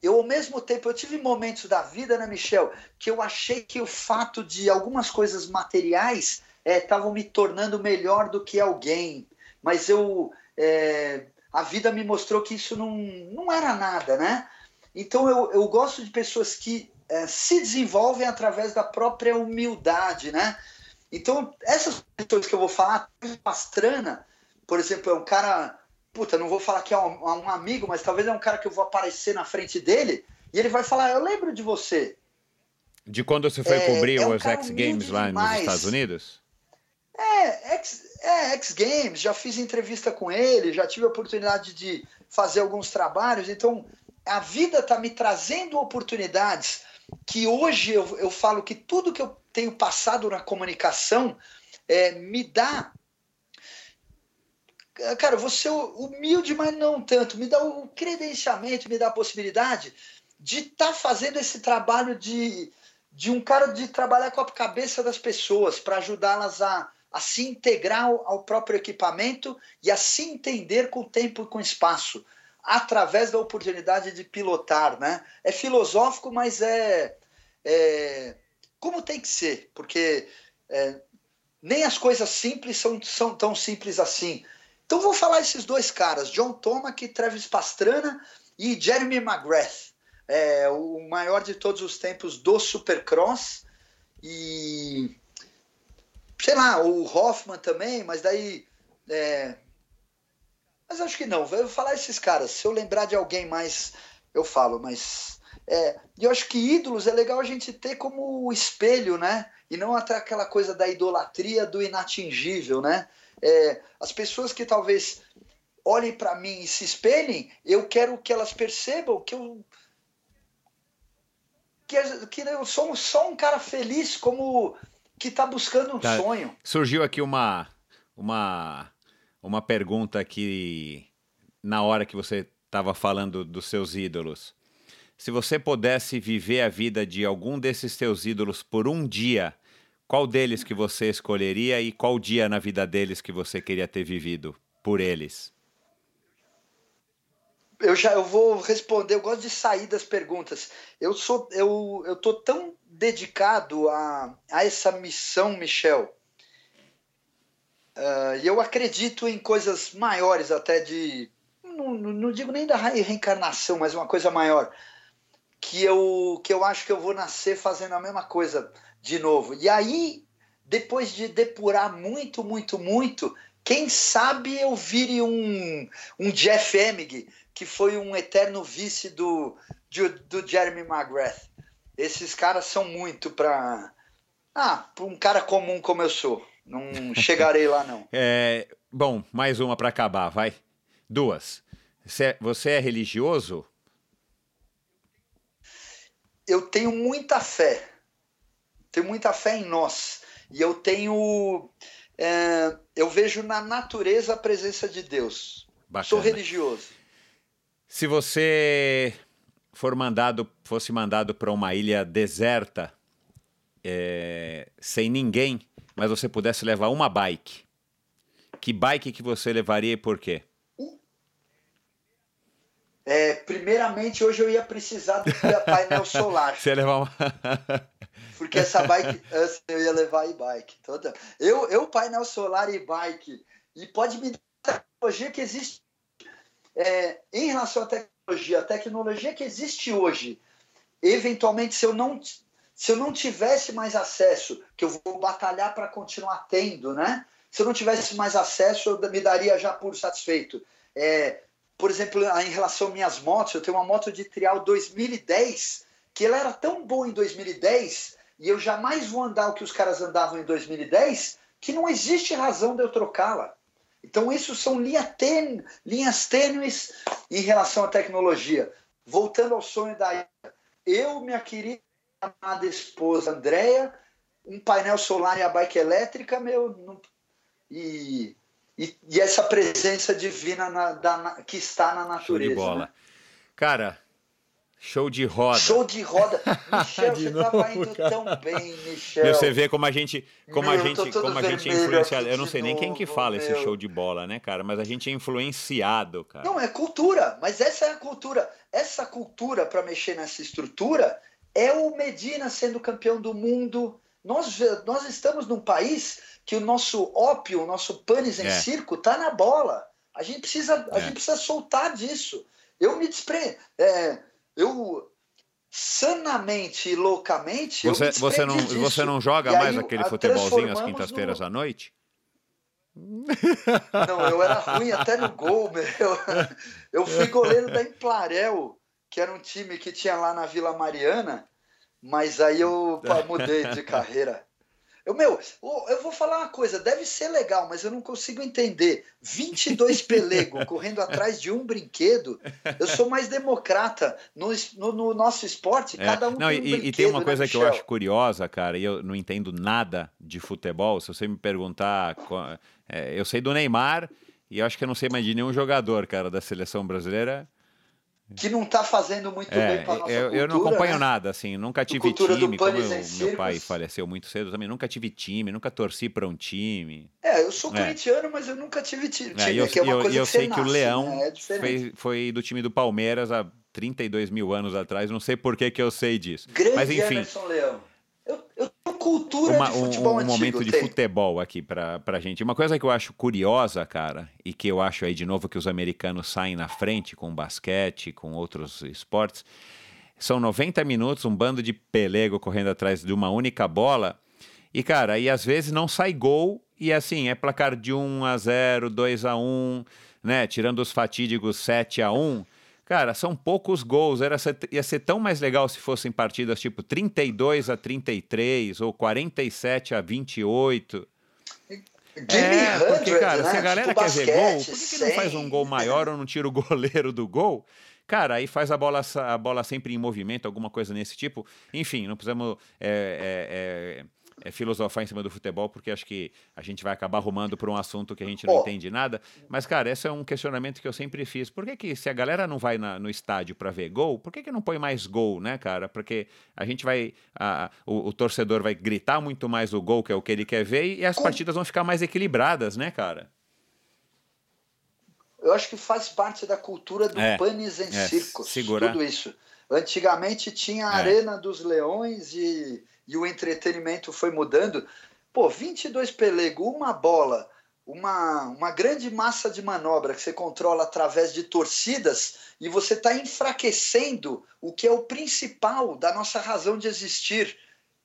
eu, ao mesmo tempo, eu tive momentos da vida, né, Michel, que eu achei que o fato de algumas coisas materiais estavam é, me tornando melhor do que alguém, mas eu é, a vida me mostrou que isso não, não era nada, né? Então eu, eu gosto de pessoas que é, se desenvolvem através da própria humildade, né? Então essas pessoas que eu vou falar, Pastrana, por exemplo, é um cara, puta, não vou falar que é um, um amigo, mas talvez é um cara que eu vou aparecer na frente dele e ele vai falar, eu lembro de você. De quando você foi é, cobrir é um os X Games lá demais. nos Estados Unidos? É, X, é, X Games, já fiz entrevista com ele, já tive a oportunidade de fazer alguns trabalhos, então a vida está me trazendo oportunidades que hoje eu, eu falo que tudo que eu tenho passado na comunicação é, me dá. Cara, você é humilde, mas não tanto, me dá o credenciamento, me dá a possibilidade de estar tá fazendo esse trabalho de, de um cara de trabalhar com a cabeça das pessoas para ajudá-las a a se integrar ao próprio equipamento e a se entender com o tempo e com o espaço, através da oportunidade de pilotar. Né? É filosófico, mas é, é como tem que ser, porque é, nem as coisas simples são, são tão simples assim. Então vou falar esses dois caras, John Tomac, Travis Pastrana e Jeremy McGrath, é, o maior de todos os tempos do Supercross e sei lá, o Hoffman também, mas daí. É... Mas acho que não. Vou falar esses caras. Se eu lembrar de alguém mais, eu falo, mas. É, eu acho que ídolos é legal a gente ter como espelho, né? E não até aquela coisa da idolatria do inatingível, né? É, as pessoas que talvez olhem para mim e se espelhem, eu quero que elas percebam que eu que, que eu sou só um cara feliz como que está buscando um tá. sonho. Surgiu aqui uma uma uma pergunta que na hora que você estava falando dos seus ídolos. Se você pudesse viver a vida de algum desses seus ídolos por um dia, qual deles que você escolheria e qual dia na vida deles que você queria ter vivido por eles? Eu já eu vou responder, eu gosto de sair das perguntas. Eu sou eu eu tô tão dedicado a, a essa missão, Michel. Uh, e eu acredito em coisas maiores até de não, não digo nem da reencarnação, mas uma coisa maior que eu, que eu acho que eu vou nascer fazendo a mesma coisa de novo. E aí, depois de depurar muito, muito, muito, quem sabe eu vire um, um Jeff Emig, que foi um eterno vice do, do, do Jeremy McGrath. Esses caras são muito para ah, para um cara comum como eu sou. Não chegarei lá, não. É, bom, mais uma para acabar, vai. Duas. Você é religioso? eu tenho muita fé. Tenho muita fé em nós. E eu tenho. É, eu vejo na natureza a presença de Deus. Bacana. Sou religioso. Se você for mandado, fosse mandado para uma ilha deserta, é, sem ninguém, mas você pudesse levar uma bike, que bike que você levaria e por quê? É, primeiramente, hoje eu ia precisar do painel solar. Você ia levar uma... Porque essa bike, eu ia levar e-bike. Toda. Eu, eu, painel solar e bike. E pode me dar a tecnologia que existe. É, em relação à tecnologia, a tecnologia que existe hoje, eventualmente, se eu não, se eu não tivesse mais acesso, que eu vou batalhar para continuar tendo, né? Se eu não tivesse mais acesso, eu me daria já por satisfeito. É, por exemplo, em relação às minhas motos, eu tenho uma moto de trial 2010, que ela era tão boa em 2010, e eu jamais vou andar o que os caras andavam em 2010, que não existe razão de eu trocá-la. Então, isso são linha tênue, linhas tênues em relação à tecnologia. Voltando ao sonho da ilha, eu, minha querida amada esposa Andréia, um painel solar e a bike elétrica, meu, não... e e, e essa presença divina na, da, que está na natureza. Show de bola. Né? Cara, show de roda. Show de roda. Michel, de você novo, tava indo cara. tão bem, Michel. Você vê como a gente, como meu, a gente, como a gente é influenciado. Eu não sei nem quem que fala meu. esse show de bola, né, cara? Mas a gente é influenciado, cara. Não, é cultura. Mas essa é a cultura. Essa cultura para mexer nessa estrutura é o Medina sendo campeão do mundo. Nós, nós estamos num país que o nosso ópio, o nosso pânis em é. circo está na bola. A gente precisa, a é. gente precisa soltar disso. Eu me desprendo. É, eu sanamente e loucamente. Você, você, não, disso. você não joga e mais aquele futebolzinho às quintas-feiras no... à noite? Não, eu era ruim até no gol, meu. Eu fui goleiro da Implarel, que era um time que tinha lá na Vila Mariana, mas aí eu mudei de carreira. Eu, meu, eu vou falar uma coisa, deve ser legal, mas eu não consigo entender. 22 pelego correndo atrás de um brinquedo. Eu sou mais democrata. No, no, no nosso esporte, é. cada um não, tem um e, brinquedo. E tem uma né, coisa né, que eu acho curiosa, cara, e eu não entendo nada de futebol. Se você me perguntar, é, eu sei do Neymar e eu acho que eu não sei mais de nenhum jogador, cara, da seleção brasileira que não está fazendo muito é, bem para nossa eu, cultura. Eu não acompanho né? nada, assim, nunca tive time, como eu, meu pai faleceu muito cedo também, nunca tive time, nunca torci para um time. É, eu sou é. corintiano, mas eu nunca tive time, é, eu, que é uma eu, coisa eu que sei nasce, que o Leão né? É foi, foi do time do Palmeiras há 32 mil anos atrás, não sei por que, que eu sei disso. Grande mas enfim. Emerson Leão. Eu, tenho cultura Uma, de futebol um, um antigo, momento de futebol aqui pra, pra gente. Uma coisa que eu acho curiosa, cara, e que eu acho aí de novo que os americanos saem na frente com basquete, com outros esportes, são 90 minutos, um bando de pelego correndo atrás de uma única bola. E, cara, aí às vezes não sai gol e assim, é placar de 1 a 0, 2 a 1, né? Tirando os fatídicos 7 a 1. Cara, são poucos gols. Era, ia ser tão mais legal se fossem partidas tipo 32 a 33 ou 47 a 28. É, porque, cara, né? se a galera tipo quer basquete, ver gol, por que, que não faz um gol maior ou não tira o goleiro do gol? Cara, aí faz a bola, a bola sempre em movimento, alguma coisa nesse tipo. Enfim, não precisamos é, é, é, filosofar em cima do futebol, porque acho que a gente vai acabar arrumando para um assunto que a gente não oh. entende nada. Mas, cara, esse é um questionamento que eu sempre fiz. Por que, que se a galera não vai na, no estádio para ver gol, por que, que não põe mais gol, né, cara? Porque a gente vai. A, o, o, torcedor vai gritar muito mais o gol, que é o que ele quer ver, e as partidas vão ficar mais equilibradas, né, cara? eu acho que faz parte da cultura do é, panis em é, circos, segura. tudo isso. Antigamente tinha a é. Arena dos Leões e, e o entretenimento foi mudando. Pô, 22 pelego, uma bola, uma, uma grande massa de manobra que você controla através de torcidas e você está enfraquecendo o que é o principal da nossa razão de existir,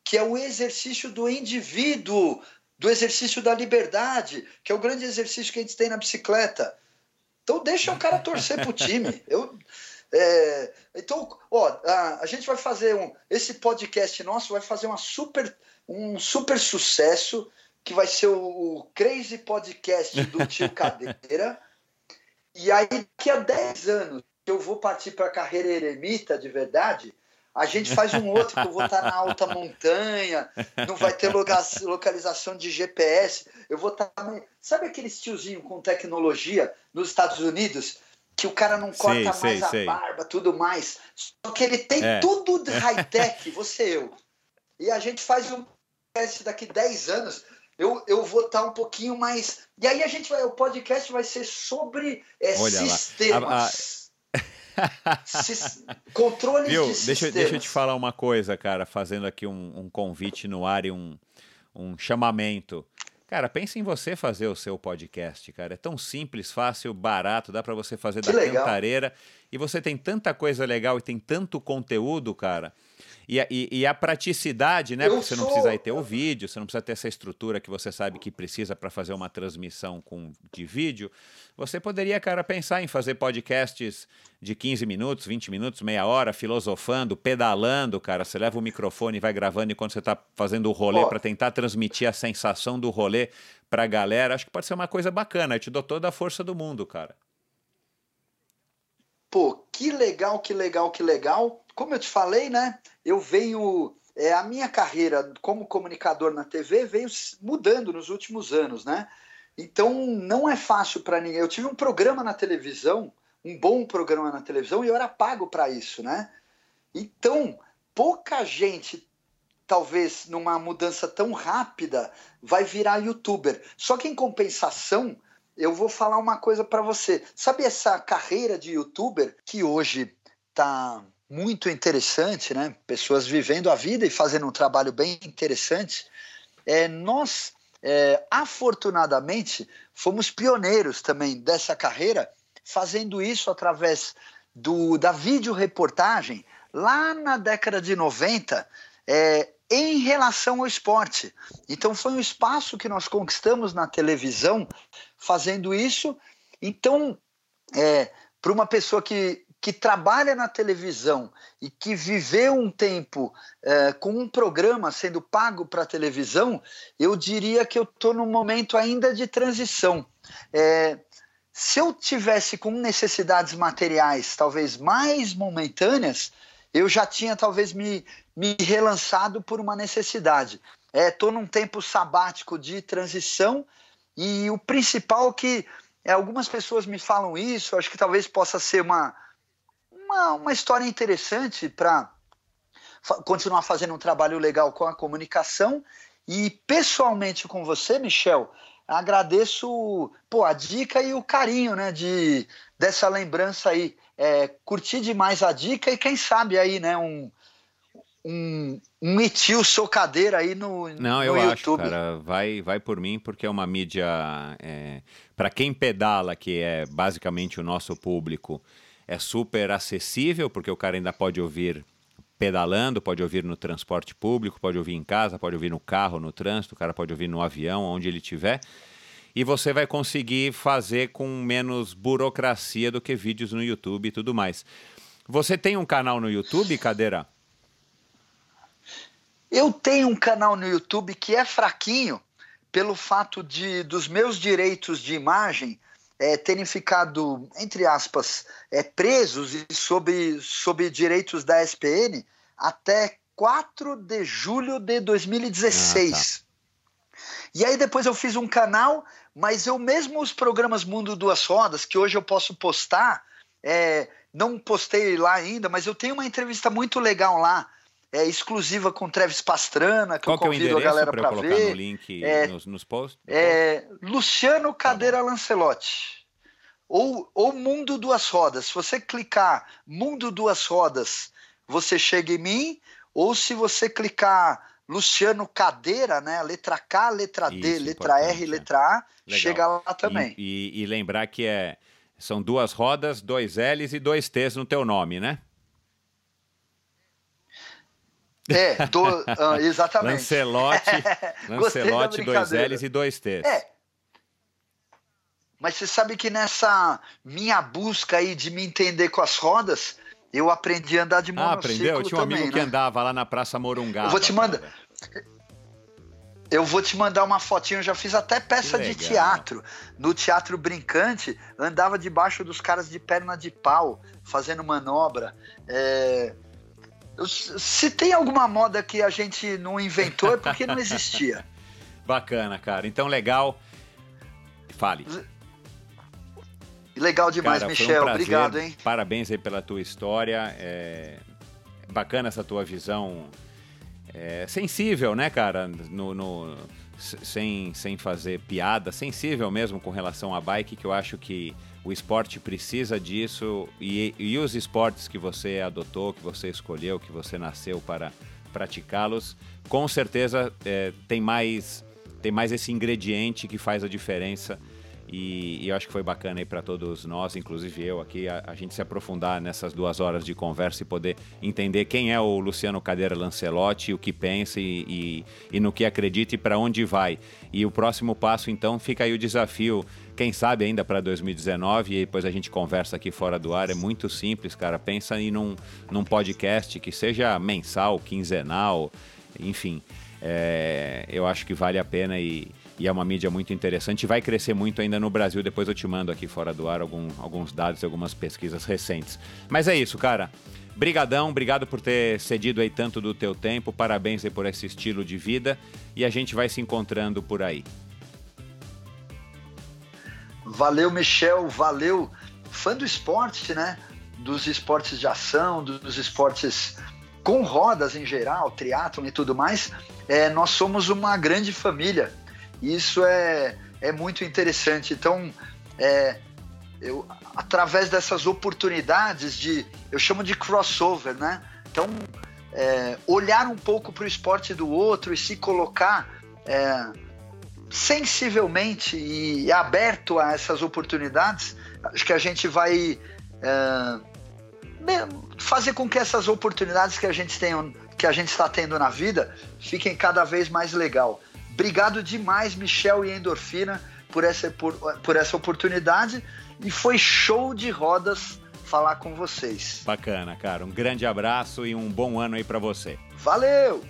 que é o exercício do indivíduo, do exercício da liberdade, que é o grande exercício que a gente tem na bicicleta. Então deixa o cara torcer pro time. Eu, é, então, ó, a, a, gente vai fazer um. Esse podcast nosso vai fazer uma super, um super sucesso que vai ser o, o Crazy Podcast do Tio Cadeira. e aí, daqui a 10 anos, eu vou partir para a carreira eremita de verdade a gente faz um outro que eu vou estar na alta montanha, não vai ter localização de GPS. Eu vou estar. Sabe aquele tiozinho com tecnologia nos Estados Unidos? Que o cara não corta sei, mais sei, a barba, tudo mais. Só que ele tem é. tudo de high-tech, você eu. E a gente faz um teste daqui 10 anos. Eu, eu vou estar um pouquinho mais. E aí a gente vai. O podcast vai ser sobre é, sistemas. Controle Viu? de deixa, deixa eu te falar uma coisa, cara, fazendo aqui um, um convite no ar e um, um chamamento. Cara, pense em você fazer o seu podcast, cara. É tão simples, fácil, barato, dá para você fazer que da legal. cantareira. E você tem tanta coisa legal e tem tanto conteúdo, cara. E a, e, e a praticidade, né? Eu Porque você não precisa ter o vídeo, você não precisa ter essa estrutura que você sabe que precisa para fazer uma transmissão com, de vídeo. Você poderia, cara, pensar em fazer podcasts de 15 minutos, 20 minutos, meia hora, filosofando, pedalando, cara. Você leva o microfone e vai gravando enquanto você está fazendo o rolê para tentar transmitir a sensação do rolê para a galera. Acho que pode ser uma coisa bacana. Eu te dou toda a força do mundo, cara. Pô, que legal, que legal, que legal. Como eu te falei, né? Eu venho. É, a minha carreira como comunicador na TV veio mudando nos últimos anos, né? Então não é fácil para ninguém. Eu tive um programa na televisão, um bom programa na televisão, e eu era pago para isso, né? Então, pouca gente, talvez numa mudança tão rápida, vai virar youtuber. Só que em compensação, eu vou falar uma coisa para você. Sabe essa carreira de youtuber que hoje tá muito interessante, né? Pessoas vivendo a vida e fazendo um trabalho bem interessante. É, nós, é, afortunadamente, fomos pioneiros também dessa carreira, fazendo isso através do, da videoreportagem lá na década de 90, é, em relação ao esporte. Então foi um espaço que nós conquistamos na televisão fazendo isso. Então, é, para uma pessoa que, que trabalha na televisão e que viveu um tempo é, com um programa sendo pago para a televisão, eu diria que eu estou num momento ainda de transição. É, se eu tivesse com necessidades materiais talvez mais momentâneas, eu já tinha talvez me, me relançado por uma necessidade. Estou é, num tempo sabático de transição e o principal que é, algumas pessoas me falam isso, acho que talvez possa ser uma, uma, uma história interessante para fa continuar fazendo um trabalho legal com a comunicação. E pessoalmente com você, Michel, agradeço pô, a dica e o carinho né, de, dessa lembrança aí é, curti demais a dica e quem sabe aí, né, um, um, um etil socadeira aí no, Não, no eu YouTube. acho, cara, vai, vai por mim, porque é uma mídia, é, para quem pedala, que é basicamente o nosso público, é super acessível, porque o cara ainda pode ouvir pedalando, pode ouvir no transporte público, pode ouvir em casa, pode ouvir no carro, no trânsito, o cara pode ouvir no avião, onde ele estiver. E você vai conseguir fazer com menos burocracia do que vídeos no YouTube e tudo mais. Você tem um canal no YouTube, Cadeira? Eu tenho um canal no YouTube que é fraquinho pelo fato de dos meus direitos de imagem é, terem ficado, entre aspas, é, presos e sob, sob direitos da SPN até 4 de julho de 2016. Ah, tá. E aí depois eu fiz um canal, mas eu mesmo os programas Mundo Duas Rodas, que hoje eu posso postar, é, não postei lá ainda, mas eu tenho uma entrevista muito legal lá, é, exclusiva com Travis Pastrana, que Qual eu convido que é a galera para ver. No link é, nos, nos posts? É, Luciano tá Cadeira tá Lancelotti. Ou, ou Mundo Duas Rodas. Se você clicar Mundo Duas Rodas, você chega em mim. Ou se você clicar Luciano Cadeira, né? Letra K, letra D, Isso, letra R, é. letra A, Legal. chega lá também. E, e, e lembrar que é, são duas rodas, dois L's e dois T's no teu nome, né? É, do, uh, exatamente. Lancelote, Lancelote dois L's e dois T's. É. Mas você sabe que nessa minha busca aí de me entender com as rodas, eu aprendi a andar de monociclo Ah, aprendeu? Tinha um também, amigo né? que andava lá na Praça Morungá. Eu vou te mandar... Eu vou te mandar uma fotinha, eu já fiz até peça de teatro. No Teatro Brincante, andava debaixo dos caras de perna de pau, fazendo manobra. É... Se tem alguma moda que a gente não inventou é porque não existia. Bacana, cara. Então, legal. Fale. Legal demais, cara, Michel. Um Obrigado, hein? Parabéns aí pela tua história. É bacana essa tua visão é, sensível, né, cara? No, no, sem, sem fazer piada, sensível mesmo com relação à bike, que eu acho que o esporte precisa disso e, e os esportes que você adotou, que você escolheu, que você nasceu para praticá-los, com certeza é, tem mais tem mais esse ingrediente que faz a diferença e, e eu acho que foi bacana aí para todos nós, inclusive eu aqui, a, a, gente se aprofundar nessas duas horas de conversa e poder entender quem é o Luciano Cadeira Lancelotti, o que pensa e, e, e no que acredita e para onde vai. E o próximo passo, então, fica aí o desafio quem sabe ainda para 2019 e depois a gente conversa aqui fora do ar. É muito simples, cara. Pensa em num, num podcast que seja mensal, quinzenal, enfim. É, eu acho que vale a pena e, e, é uma mídia muito interessante. Vai crescer muito ainda no Brasil. Depois eu te mando aqui fora do ar algum, alguns dados e algumas pesquisas recentes. Mas é isso, cara. Brigadão, obrigado por ter cedido aí tanto do teu tempo. Parabéns aí por esse estilo de vida e a gente vai se encontrando por aí. Valeu, Michel, valeu. Fã do esporte, né? Dos esportes de ação, dos esportes com rodas em geral, triatlon e tudo mais, é, nós somos uma grande família. Isso é, é muito interessante. Então, é, eu, através dessas oportunidades de, eu chamo de crossover, né? Então, é, olhar um pouco para o esporte do outro e se colocar é, sensivelmente e aberto a essas oportunidades, acho que a gente vai é, fazer com que essas oportunidades que a gente tem, que a gente está tendo na vida, fiquem cada vez mais legal. Obrigado demais, Michel e Endorfina, por essa, por, por essa oportunidade e foi show de rodas falar com vocês. Bacana, cara. Um grande abraço e um bom ano aí para você. Valeu!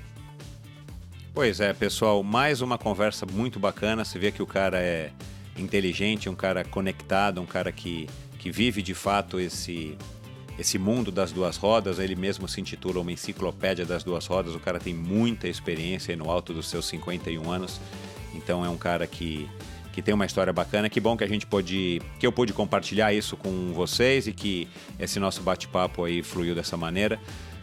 Pois é, pessoal, mais uma conversa muito bacana. Você vê que o cara é inteligente, um cara conectado, um cara que, que vive de fato esse, esse mundo das duas rodas. Ele mesmo se intitula uma enciclopédia das duas rodas. O cara tem muita experiência no alto dos seus 51 anos. Então é um cara que, que tem uma história bacana. Que bom que a gente pôde, que eu pude compartilhar isso com vocês e que esse nosso bate-papo aí fluiu dessa maneira.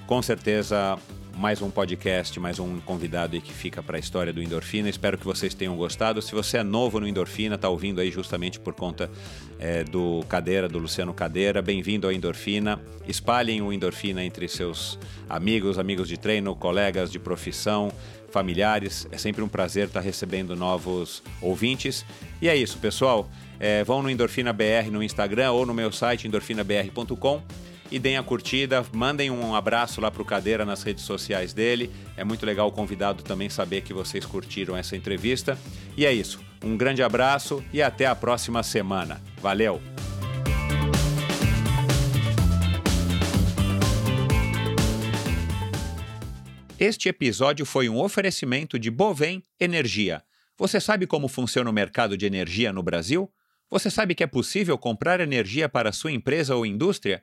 Com certeza mais um podcast, mais um convidado aí que fica para a história do Endorfina. Espero que vocês tenham gostado. Se você é novo no Endorfina, está ouvindo aí justamente por conta é, do Cadeira, do Luciano Cadeira, bem-vindo ao Endorfina. Espalhem o Endorfina entre seus amigos, amigos de treino, colegas de profissão, familiares. É sempre um prazer estar tá recebendo novos ouvintes. E é isso, pessoal. É, vão no Endorfina BR no Instagram ou no meu site endorfinabr.com e deem a curtida, mandem um abraço lá pro Cadeira nas redes sociais dele. É muito legal o convidado também saber que vocês curtiram essa entrevista. E é isso. Um grande abraço e até a próxima semana. Valeu! Este episódio foi um oferecimento de Bovem Energia. Você sabe como funciona o mercado de energia no Brasil? Você sabe que é possível comprar energia para sua empresa ou indústria?